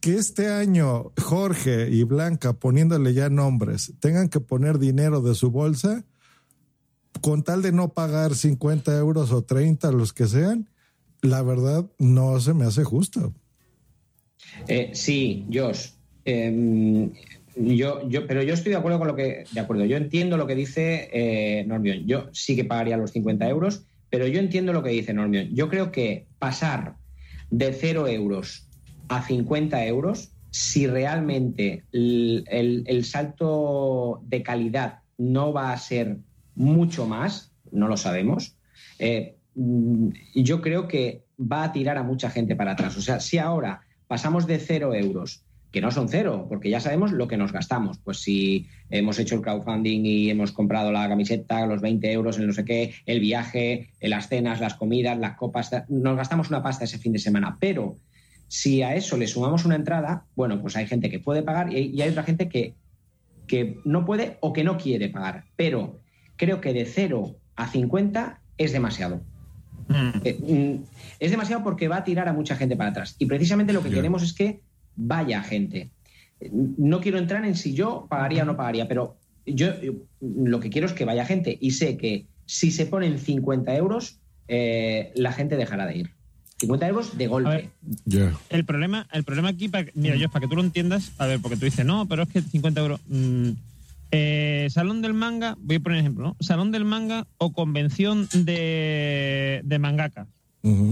que este año Jorge y Blanca, poniéndole ya nombres, tengan que poner dinero de su bolsa, con tal de no pagar 50 euros o 30, los que sean, la verdad no se me hace justo. Eh, sí, Josh. em, yo, yo, pero yo estoy de acuerdo con lo que. De acuerdo, yo entiendo lo que dice eh. Yo sí que pagaría los 50 euros, pero yo entiendo lo que dice Normion. Yo creo que pasar de 0 euros a 50 euros, si realmente el- el salto de calidad no va a ser mucho más, no lo sabemos. eh, mm, yo creo que va a tirar a mucha gente para atrás. O sea, si ahora pasamos de 0 euros que no son cero, porque ya sabemos lo que nos gastamos. Pues si hemos hecho el crowdfunding y hemos comprado la camiseta, los 20 euros, el no sé qué, el viaje, las cenas, las comidas, las copas, nos gastamos una pasta ese fin de semana. Pero si a eso le sumamos una entrada, bueno, pues hay gente que puede pagar y hay otra gente que, que no puede o que no quiere pagar. Pero creo que de 0 a 50 es demasiado. Eh, mm, es demasiado porque va a tirar a mucha gente para atrás. Y precisamente lo que queremos es que vaya gente. No quiero entrar en si yo pagaría o no pagaría, pero yo lo que quiero es que vaya gente y sé que si se ponen 50 euros, eh, la gente dejará de ir. 50 euros de golpe. El problema, el problema aquí, para, mira, yo, para que tú lo entiendas, a ver, porque tú dices, no, pero es que 50 euros. mm, eh, salón del manga, voy a poner ejemplo, ¿no? Salón del manga o convención de, de mangaka.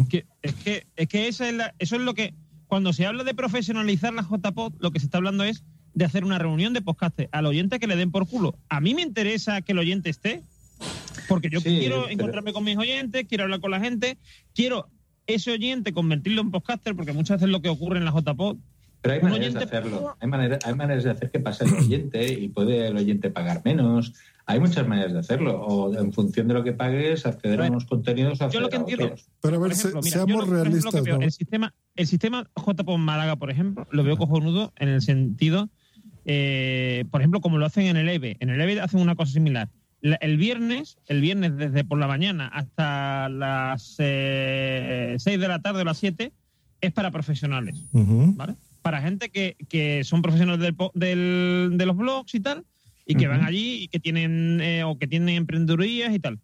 Que- es que, es que esa es la- eso es lo que, cuando se habla de profesionalizar la JPod, lo que se está hablando es de hacer una reunión de podcast al oyente que le den por culo. A mí me interesa que el oyente esté, porque yo Sí, quiero pero- encontrarme con mis oyentes, quiero hablar con la gente, quiero ese oyente convertirlo en podcaster, porque muchas veces es lo que ocurre en la JPod. Pero hay maneras de hacerlo. Hay, manera- hay maneras de hacer que pase el oyente y puede el oyente pagar menos. Hay muchas maneras de hacerlo. O en función de lo que pagues, acceder a unos contenidos Yo lo que a entiendo. otros. Pero a ver, ejemplo, se- mira, yo seamos lo- realistas, veo, ¿no? El sistema, el sistema JPO Málaga, por ejemplo, lo veo cojonudo en el sentido, eh, por ejemplo, como lo hacen en el EVE. En el EVE hacen una cosa similar. La- el viernes, el viernes desde por la mañana hasta las eh, 6 de la tarde o las 7, es para profesionales. ¿vale? Para gente que, que son profesionales del del- de los blogs y tal, y que van allí y que tienen eh, o que tienen emprendedurías y tal.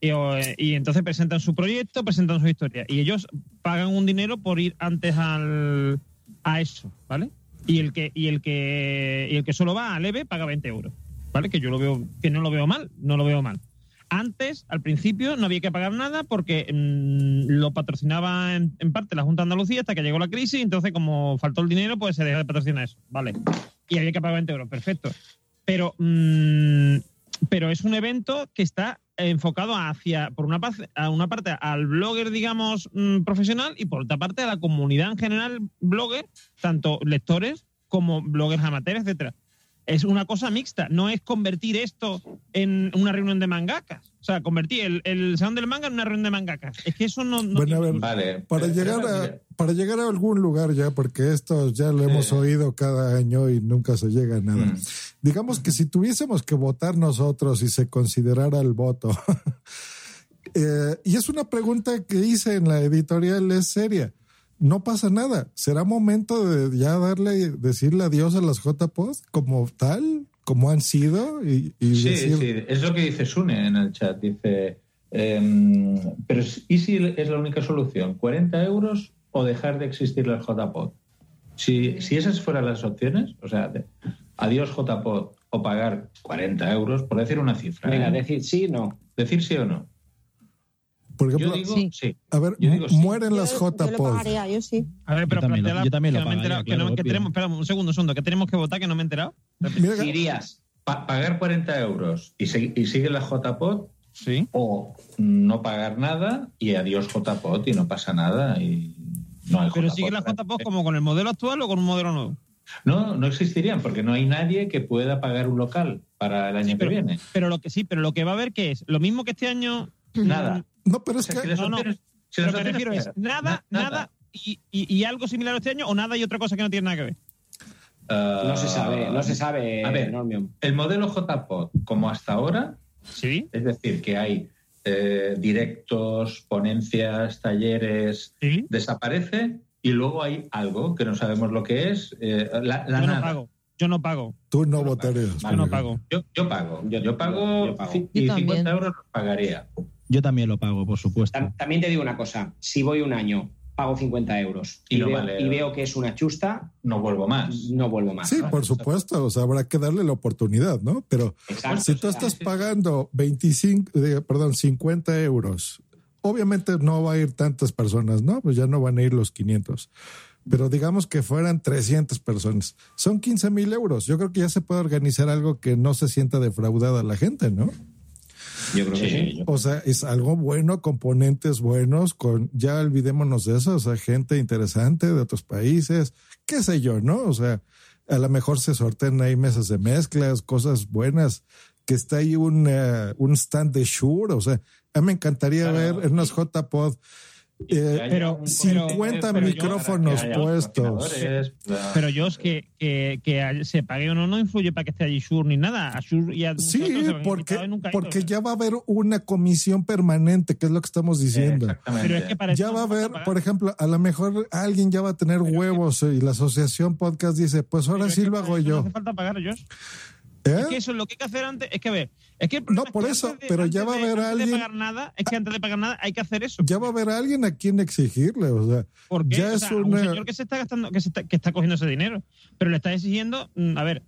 Y, o, eh, y entonces presentan su proyecto, presentan su historia. Y ellos pagan un dinero por ir antes al, a eso, ¿vale? Y el que, y el que, y el que solo va a leve paga 20 euros. ¿Vale? Que yo lo veo, que no lo veo mal, no lo veo mal. Antes, al principio, no había que pagar nada porque mm, lo patrocinaba en, parte la Junta de Andalucía hasta que llegó la crisis. Entonces, como faltó el dinero, pues se dejó de patrocinar eso. Vale. Y había que pagar 20 euros. Perfecto. Pero, mm, pero es un evento que está enfocado hacia, por una, a una parte, al blogger, digamos, mm, profesional y por otra parte a la comunidad en general blogger, tanto lectores como bloggers amateurs, etcétera. Es una cosa mixta, no es convertir esto en una reunión de mangakas. O sea, convertir el, el salón del manga en una reunión de mangakas. Es que eso no. no Bueno, a ver, Vale. para llegar a para llegar a algún lugar ya, porque esto ya lo hemos oído cada año y nunca se llega a nada. Mm. Digamos que si tuviésemos que votar nosotros y se considerara el voto, eh, y es una pregunta que hice en la editorial, es seria. No pasa nada. ¿Será momento de ya darle, decirle adiós a las JPOD como tal, como han sido? Y, y Sí, decir, sí, es lo que dice Sune en el chat. Dice, em, pero ¿y si es la única solución? ¿40 euros o dejar de existir las JPOD? Si, si esas fueran las opciones, o sea, de- adiós JPOD o pagar 40 euros, por decir una cifra. Venga, ¿eh? decir sí, no. Decir sí o no. Por ejemplo, Yo digo sí. a ver, Yo digo sí. mueren las Yo lo JPOD. sí. A ver, pero Yo también lo- planteala, yo también lo que no pagaría, que claro, que tenemos, espera un segundo, un segundo, que tenemos que votar, que no me he enterado. Pa- pagar 40 euros y, se- y sigue la JPOD Sí. o no pagar nada y adiós JPOD y no pasa nada y no hay Pero sigue la JPOD como con el modelo actual o con un modelo nuevo. No, no existirían porque no hay nadie que pueda pagar un local para el año pero, que viene. pero lo que sí, pero lo que va a haber que es lo mismo que este año. Nada. No, pero es O sea, que si las No, no. si lo que refiero es nada, na- nada, y, y- y algo similar a este año o nada y otra cosa que no tiene nada que ver. Ah, No se sabe, no se sabe, A ver, el modelo JPOD, como hasta ahora, Sí. es decir, que hay eh, directos, ponencias, talleres, Sí. desaparece y luego hay algo que no sabemos lo que es, eh, la, la Yo nada. no pago. Yo no pago. tú no votarías. Yo no pago. Yo, yo pago, yo, Yo- pago, yo pago. ci- Yo y también. 50 euros los pagaría. Yo también lo pago, por supuesto. Tam- También te digo una cosa, si voy un año, pago 50 euros Y y, no veo, vale. y veo que es una chusta, No vuelvo más. no vuelvo más. Sí, ¿no? por supuesto, o sea, habrá que darle la oportunidad, ¿no? Pero Exacto, si tú o sea, estás pagando 25, eh, perdón, 50 euros, obviamente no va a ir tantas personas, ¿no? Pues ya no van a ir los 500. Pero digamos que fueran 300 personas. Son 15 mil euros. Yo creo que ya se puede organizar algo que no se sienta defraudada la gente, ¿no? Yo creo que sí. O sea, es algo bueno, componentes buenos, con ya olvidémonos de eso, o sea, gente interesante de otros países, qué sé yo, ¿no? O sea, a lo mejor se sortean ahí mesas de mezclas, cosas buenas, que está ahí un, eh, un stand de Shure, o sea, a mí me encantaría ver en unos JPod eh, Pero- 50 pero yo- micrófonos puestos. Pero yo es que, que, que se pague o no no influye para que esté allí Shure ni nada. A Shure y a Sí, porque, invitado y nunca ha ido. porque ya va a haber una comisión permanente, que es lo que estamos diciendo. Pero es que para ya va a no haber, por ejemplo, a lo mejor alguien ya va a tener huevos y la asociación podcast dice, pues ahora sí lo hago No yo. hace falta pagar, Josh. ¿Eh? Es que eso es lo que hay que hacer antes. Es que a ver, es que No, es por que eso, antes de- pero ya antes va a de- haber antes alguien- de pagar nada, es que antes de pagar nada hay que hacer eso. Ya va a haber alguien a quien exigirle, o sea, Porque ya o es sea, un señor que se está gastando, que, se está, que está cogiendo ese dinero, pero le está exigiendo, mm, a ver,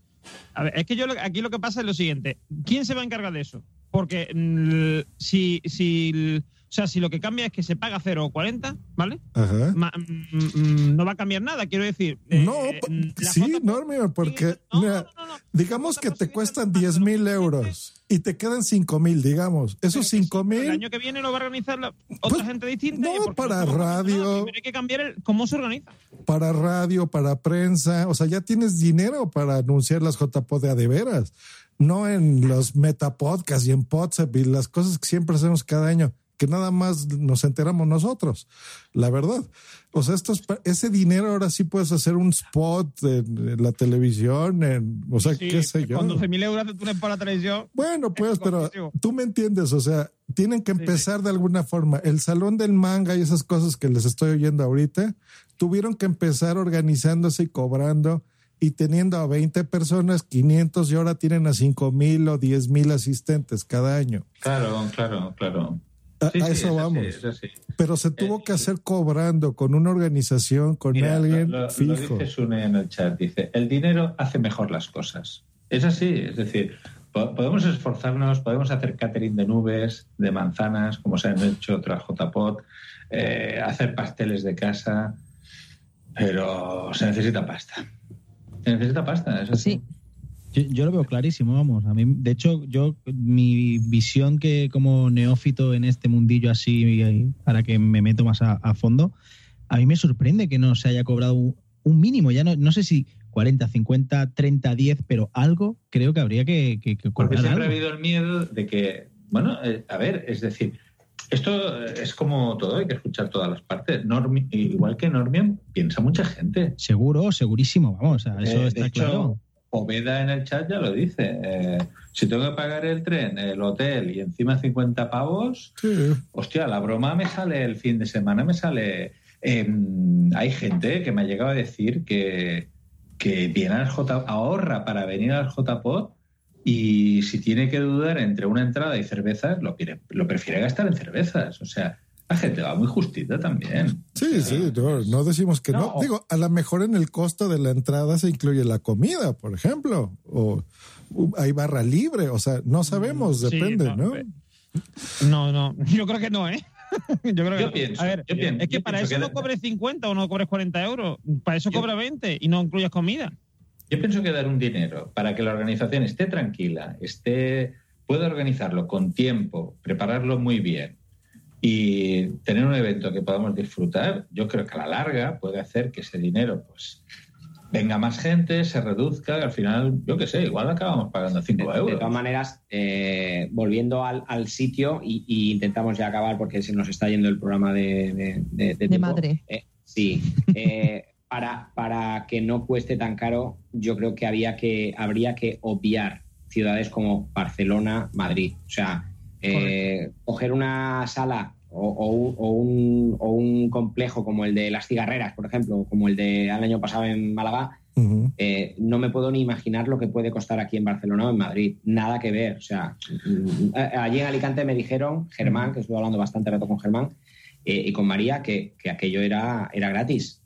a ver, es que yo aquí lo que pasa es lo siguiente, ¿quién se va a encargar de eso? Porque mm, si, si, sea, si lo que cambia es que se paga 0,40, ¿vale? Ajá. Ma- mm, mm, no va a cambiar nada, quiero decir. eh, No, pa- la sí, J- no, mira, porque mira, digamos que te cuestan 10 mil euros y te quedan 5 mil, digamos. Esos 5 el mil año que viene lo va a organizar la- otra gente distinta. Pues, para no nada, radio. Hay que cambiar el, cómo se organiza. para radio, para prensa, o sea, ya tienes dinero para anunciar las JPod de a de veras, no en los metapodcasts y en WhatsApp y las cosas que siempre hacemos cada año, que nada más nos enteramos nosotros, la verdad. O sea, esto es pa- ese dinero ahora sí puedes hacer un spot en, en la televisión, en, o sea, Sí, qué sé yo. Con 12 mil euros haces tú para la televisión. Bueno, pues, pero tú me entiendes, o sea, tienen que empezar de alguna forma. El salón del manga y esas cosas que les estoy oyendo ahorita, tuvieron que empezar organizándose y cobrando y teniendo a 20 personas, 500 y ahora tienen a 5 mil o 10 mil asistentes cada año. Claro, claro, claro. A, Sí, a sí, eso es así, vamos. es así. Pero se tuvo que hacer cobrando con una organización, con Mira, alguien lo, lo- fijo. lo dice Sune en el chat, dice, el dinero hace mejor las cosas. Es así, es decir, po- podemos esforzarnos, podemos hacer catering de nubes, de manzanas, como se han hecho otras JPOT, eh, hacer pasteles de casa, pero se necesita pasta. Se necesita pasta, eso sí. Yo, yo lo veo clarísimo, vamos. A mí, de hecho, yo mi visión que como neófito en este mundillo así, para que me meto más a, a fondo, a mí me sorprende que no se haya cobrado un, un mínimo. Ya no, no sé si 40, 50, 30, 10, pero algo creo que habría que, que, que Porque siempre ha habido el miedo de que, bueno, eh, a ver, es decir, esto es como todo, hay que escuchar todas las partes. Normi- igual que Normion, piensa mucha gente. Seguro, segurísimo, vamos, o sea, eso Eh, está de hecho, claro. Poveda en el chat ya lo dice. eh, si tengo que pagar el tren, el hotel y encima 50 pavos, hostia, la broma me sale el fin de semana, me sale. em, hay gente que me ha llegado a decir que, que viene al J, ahorra para venir al JPod y si tiene que dudar entre una entrada y cervezas, lo, lo prefiere gastar en cervezas. O sea, la gente va muy justita también. Sí, sí, no, no decimos que no. No. Digo, a lo mejor en el costo de la entrada se incluye la comida, por ejemplo, o hay barra libre, o sea, no sabemos, Sí, depende, no, ¿no? eh, No, no, yo creo que no, ¿eh? Yo creo que Yo no. pienso, a ver, yo pienso- es que para eso que no cobres 50 o no cobres 40 euros. Para eso Yo- cobra 20 y no incluyas comida. Yo pienso que dar un dinero para que la organización esté tranquila, esté, pueda organizarlo con tiempo, prepararlo muy bien y tener un evento que podamos disfrutar, yo creo que a la larga puede hacer que ese dinero pues venga más gente, se reduzca, y al final, yo qué sé, igual acabamos pagando 5 De euros. todas maneras, eh, volviendo al, al sitio y, y intentamos ya acabar porque se nos está yendo el programa de, de, de- de madre. Eh, sí. Eh, para, para que no cueste tan caro, yo creo que había que habría que obviar ciudades como Barcelona, Madrid. O sea, eh, coger una sala o, o un- o un, o un complejo como el de las cigarreras, por ejemplo, como el de el año pasado en Málaga, eh, no me puedo ni imaginar lo que puede costar aquí en Barcelona o en Madrid. Nada que ver. O sea, mm, eh, allí en Alicante me dijeron, Germán, que estuve hablando bastante rato con Germán, eh, y con María, que, que aquello era, era gratis.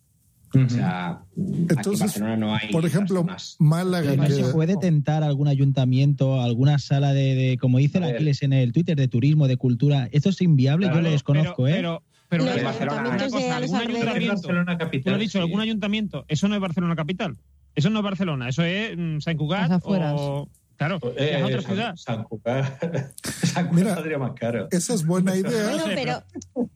O sea, aquí en Entonces, Barcelona no hay. por ejemplo, personas. Málaga, ¿No que- se puede tentar algún ayuntamiento, alguna sala de, de- como dice el Aquiles en el Twitter, de turismo, de cultura? Esto es inviable, yo lo desconozco, ¿eh? Pero, pero una cosa, algún alrededores. ayuntamiento, Barcelona capital, lo dicho, sí. algún ayuntamiento, eso no es Barcelona capital. Eso no es Barcelona, eso es mm, Sant Cugat o... Claro, Eh, es otra ciudad. San Cucar, San Mira, saldría más caro. Esa es buena idea. Bueno,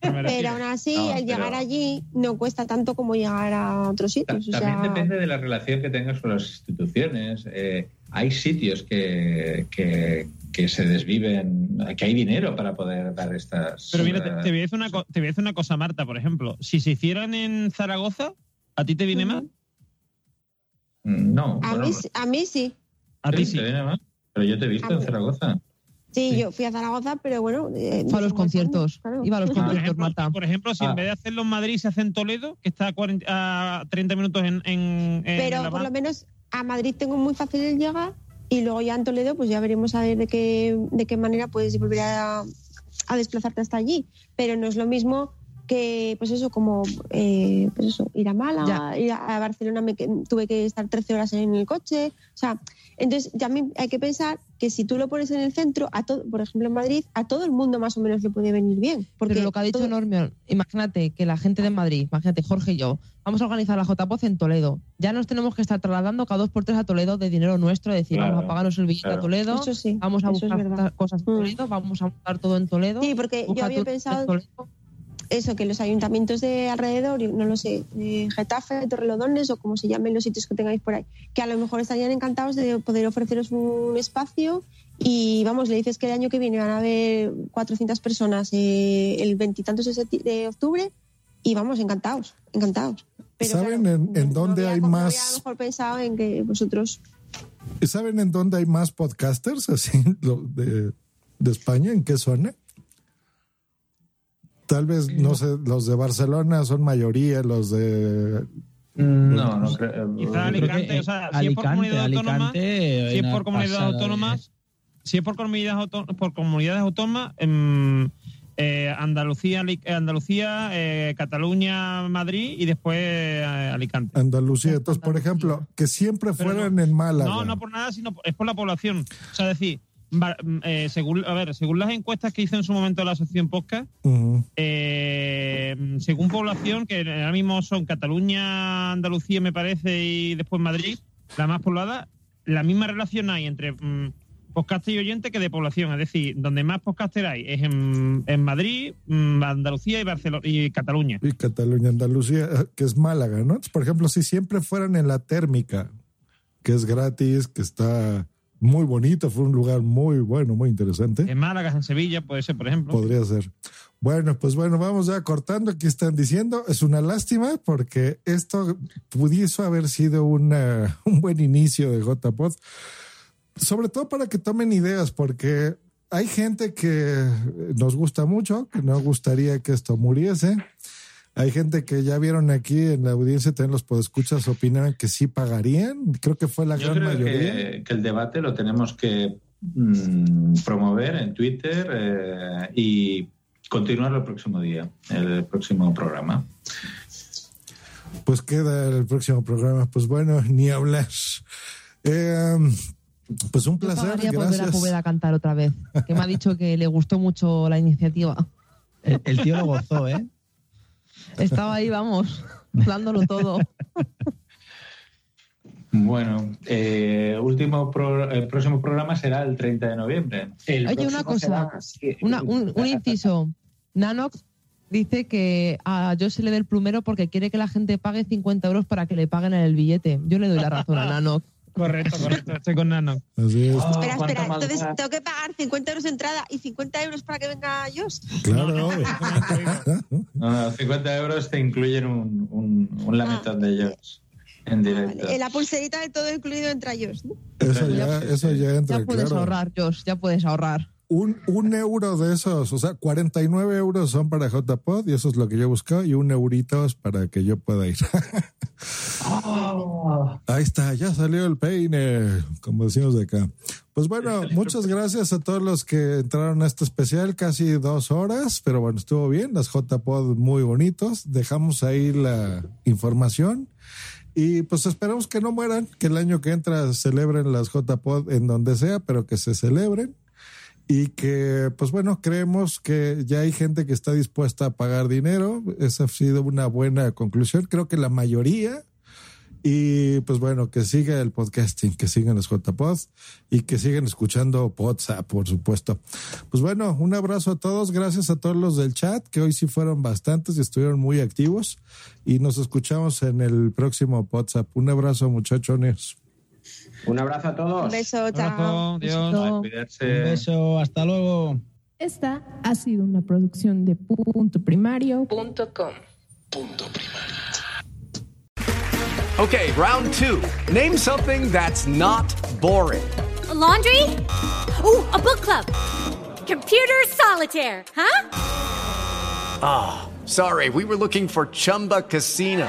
pero, pero aún así, No, al pero- llegar allí no cuesta tanto como llegar a otros sitios. También sea, depende de la relación que tengas con las instituciones. Eh, hay sitios que, que, que se desviven, que hay dinero para poder dar estas. Pero mira, te, te voy a decir una te voy a decir una cosa, Marta, por ejemplo. Si se hicieran en Zaragoza, ¿a ti te viene mal? No, a, bueno, mí, sí- a mí sí. A ti te viene mal. Pero yo te he visto A en mí- Zaragoza. Sí, yo fui a Zaragoza, pero bueno. eh, Fue a los conciertos. claro. Iba a los Por conciertos, ejemplo, Marta. por ejemplo, si Ah. en vez de hacerlo en Madrid se hace en Toledo, que está a, 40 a 30 minutos en, en, en Pero la por lo menos a Madrid tengo muy fácil el llegar y luego ya en Toledo pues ya veremos a ver de qué, de qué manera puedes volver a, a desplazarte hasta allí. Pero no es lo mismo que, pues eso, como eh, pues eso, ir a Málaga, ir a, Barcelona me que- tuve que estar 13 horas en el coche. O sea, entonces ya me- hay que pensar que si tú lo pones en el centro, a todo, por ejemplo en Madrid, a todo el mundo más o menos le puede venir bien. Porque Pero lo que ha dicho todo- Normion, imagínate que la gente de Madrid, imagínate Jorge y yo, vamos a organizar la JPOZ en Toledo. Ya nos tenemos que estar trasladando cada dos por tres a Toledo de dinero nuestro, es decir, Claro, vamos a pagarnos el billete claro. a Toledo, Eso sí, vamos a buscar cosas en Toledo, vamos a montar todo en Toledo. Sí, porque yo había en pensado Toledo. Eso, que los ayuntamientos de alrededor, no lo sé, de Getafe, Torrelodones o como se llamen los sitios que tengáis por ahí, que a lo mejor estarían encantados de poder ofreceros un espacio y vamos, le dices que el año que viene van a haber 400 personas eh, el veintitantos de, octubre y vamos, encantados, encantados. Pero ¿Saben claro, en, en no dónde había- hay no había a lo más? mejor pensado en que vosotros... ¿Saben en dónde hay más podcasters así de, de España? ¿En qué zona? Tal vez, no sé, los de Barcelona son mayoría, los de... No, no creo. Quizá Alicante, o sea, si es por Alicante, comunidad autónoma, Alicante, si hay es una por comunidades de- autónomas, si es por comunidades autónomas, por comunidades autónomas, em, eh, Andalucía, eh, Andalucía, eh, Cataluña, Madrid y después eh, Alicante. Andalucía. Entonces, por ejemplo, que siempre fueran en Málaga. No, no por nada, sino por- es por la población. O sea, decir, eh, según, a ver, según las encuestas que hizo en su momento la asociación Podcast, eh, según población, que ahora mismo son Cataluña, Andalucía, me parece, y después Madrid, la más poblada, la misma relación hay entre mm, podcaster y oyente que de población. Es decir, donde más podcaster hay es en, en Madrid, mm, Andalucía y, Barcelona, y Cataluña. Y Cataluña, Andalucía, eh, que es Málaga, ¿no? Por ejemplo, si siempre fueran en la térmica, que es gratis, que está muy bonito, fue un lugar muy bueno, muy interesante. En Málaga, en Sevilla, puede ser, por ejemplo. Podría ser. Bueno, pues bueno, vamos ya cortando. Aquí están diciendo, es una lástima porque esto pudiese haber sido una, un buen inicio de JPod, sobre todo para que tomen ideas, porque hay gente que nos gusta mucho, que no gustaría que esto muriese. Hay gente que ya vieron aquí en la audiencia, también los podescuchas opinan que sí pagarían. Creo que fue la Yo gran creo mayoría. que, que el debate lo tenemos que mm, promover en Twitter eh, y continuar el próximo día, el próximo programa. Pues queda el próximo programa. Pues bueno, ni hablar. Eh, pues un Yo placer. pagaría volver a poder a cantar otra vez, que me ha dicho que le gustó mucho la iniciativa. El, el tío lo gozó, ¿eh? Estaba ahí, vamos, dándolo todo. Bueno, eh, último pro- el próximo programa será el 30 de noviembre. Oye, una cosa, una- un, un inciso. Nanox dice que a Josh se le dé el plumero porque quiere que la gente pague 50 euros para que le paguen el billete. Yo le doy la razón a Nanox. Correcto, correcto. Estoy con Nano. Así es. espera, espera, entonces tengo que pagar 50 euros de entrada y 50 euros para que venga Josh. Claro. No, no, 50 euros te incluyen un, un, un lamentón de ellos en directo. Eh, La pulserita de todo incluido entra Josh. ¿no? Eso ya, eso ya entra, Ya puedes claro. ahorrar, Josh, ya puedes ahorrar. Un, un euro de esos, o sea, 49 euros son para JPod y eso es lo que yo buscaba y un eurito es para que yo pueda ir. Ahí está, ya salió el peine, como decimos de acá. Pues bueno, muchas gracias a todos los que entraron a este especial, casi dos horas, pero bueno, estuvo bien, las JPod muy bonitos. Dejamos ahí la información y pues esperamos que no mueran, que el año que entra celebren las JPod en donde sea, pero que se celebren y que, pues bueno, creemos que ya hay gente que está dispuesta a pagar dinero. Esa ha sido una buena conclusión. Creo que la mayoría Y pues bueno, que siga el podcasting, que sigan los JPod y que sigan escuchando WhatsApp, por supuesto. Pues bueno, un abrazo a todos. Gracias a todos los del chat, que hoy sí fueron bastantes y estuvieron muy activos. Y nos escuchamos en el próximo WhatsApp. Un abrazo, muchachones. Un abrazo a todos. Un beso, chao. Abrazo, Dios. Un beso, hasta luego. Esta ha sido una producción de punto primario.com. Okay, round two. Name something that's not boring. A laundry? Ooh, a book club. Computer solitaire, huh? Ah, sorry, we were looking for Chumba Casino.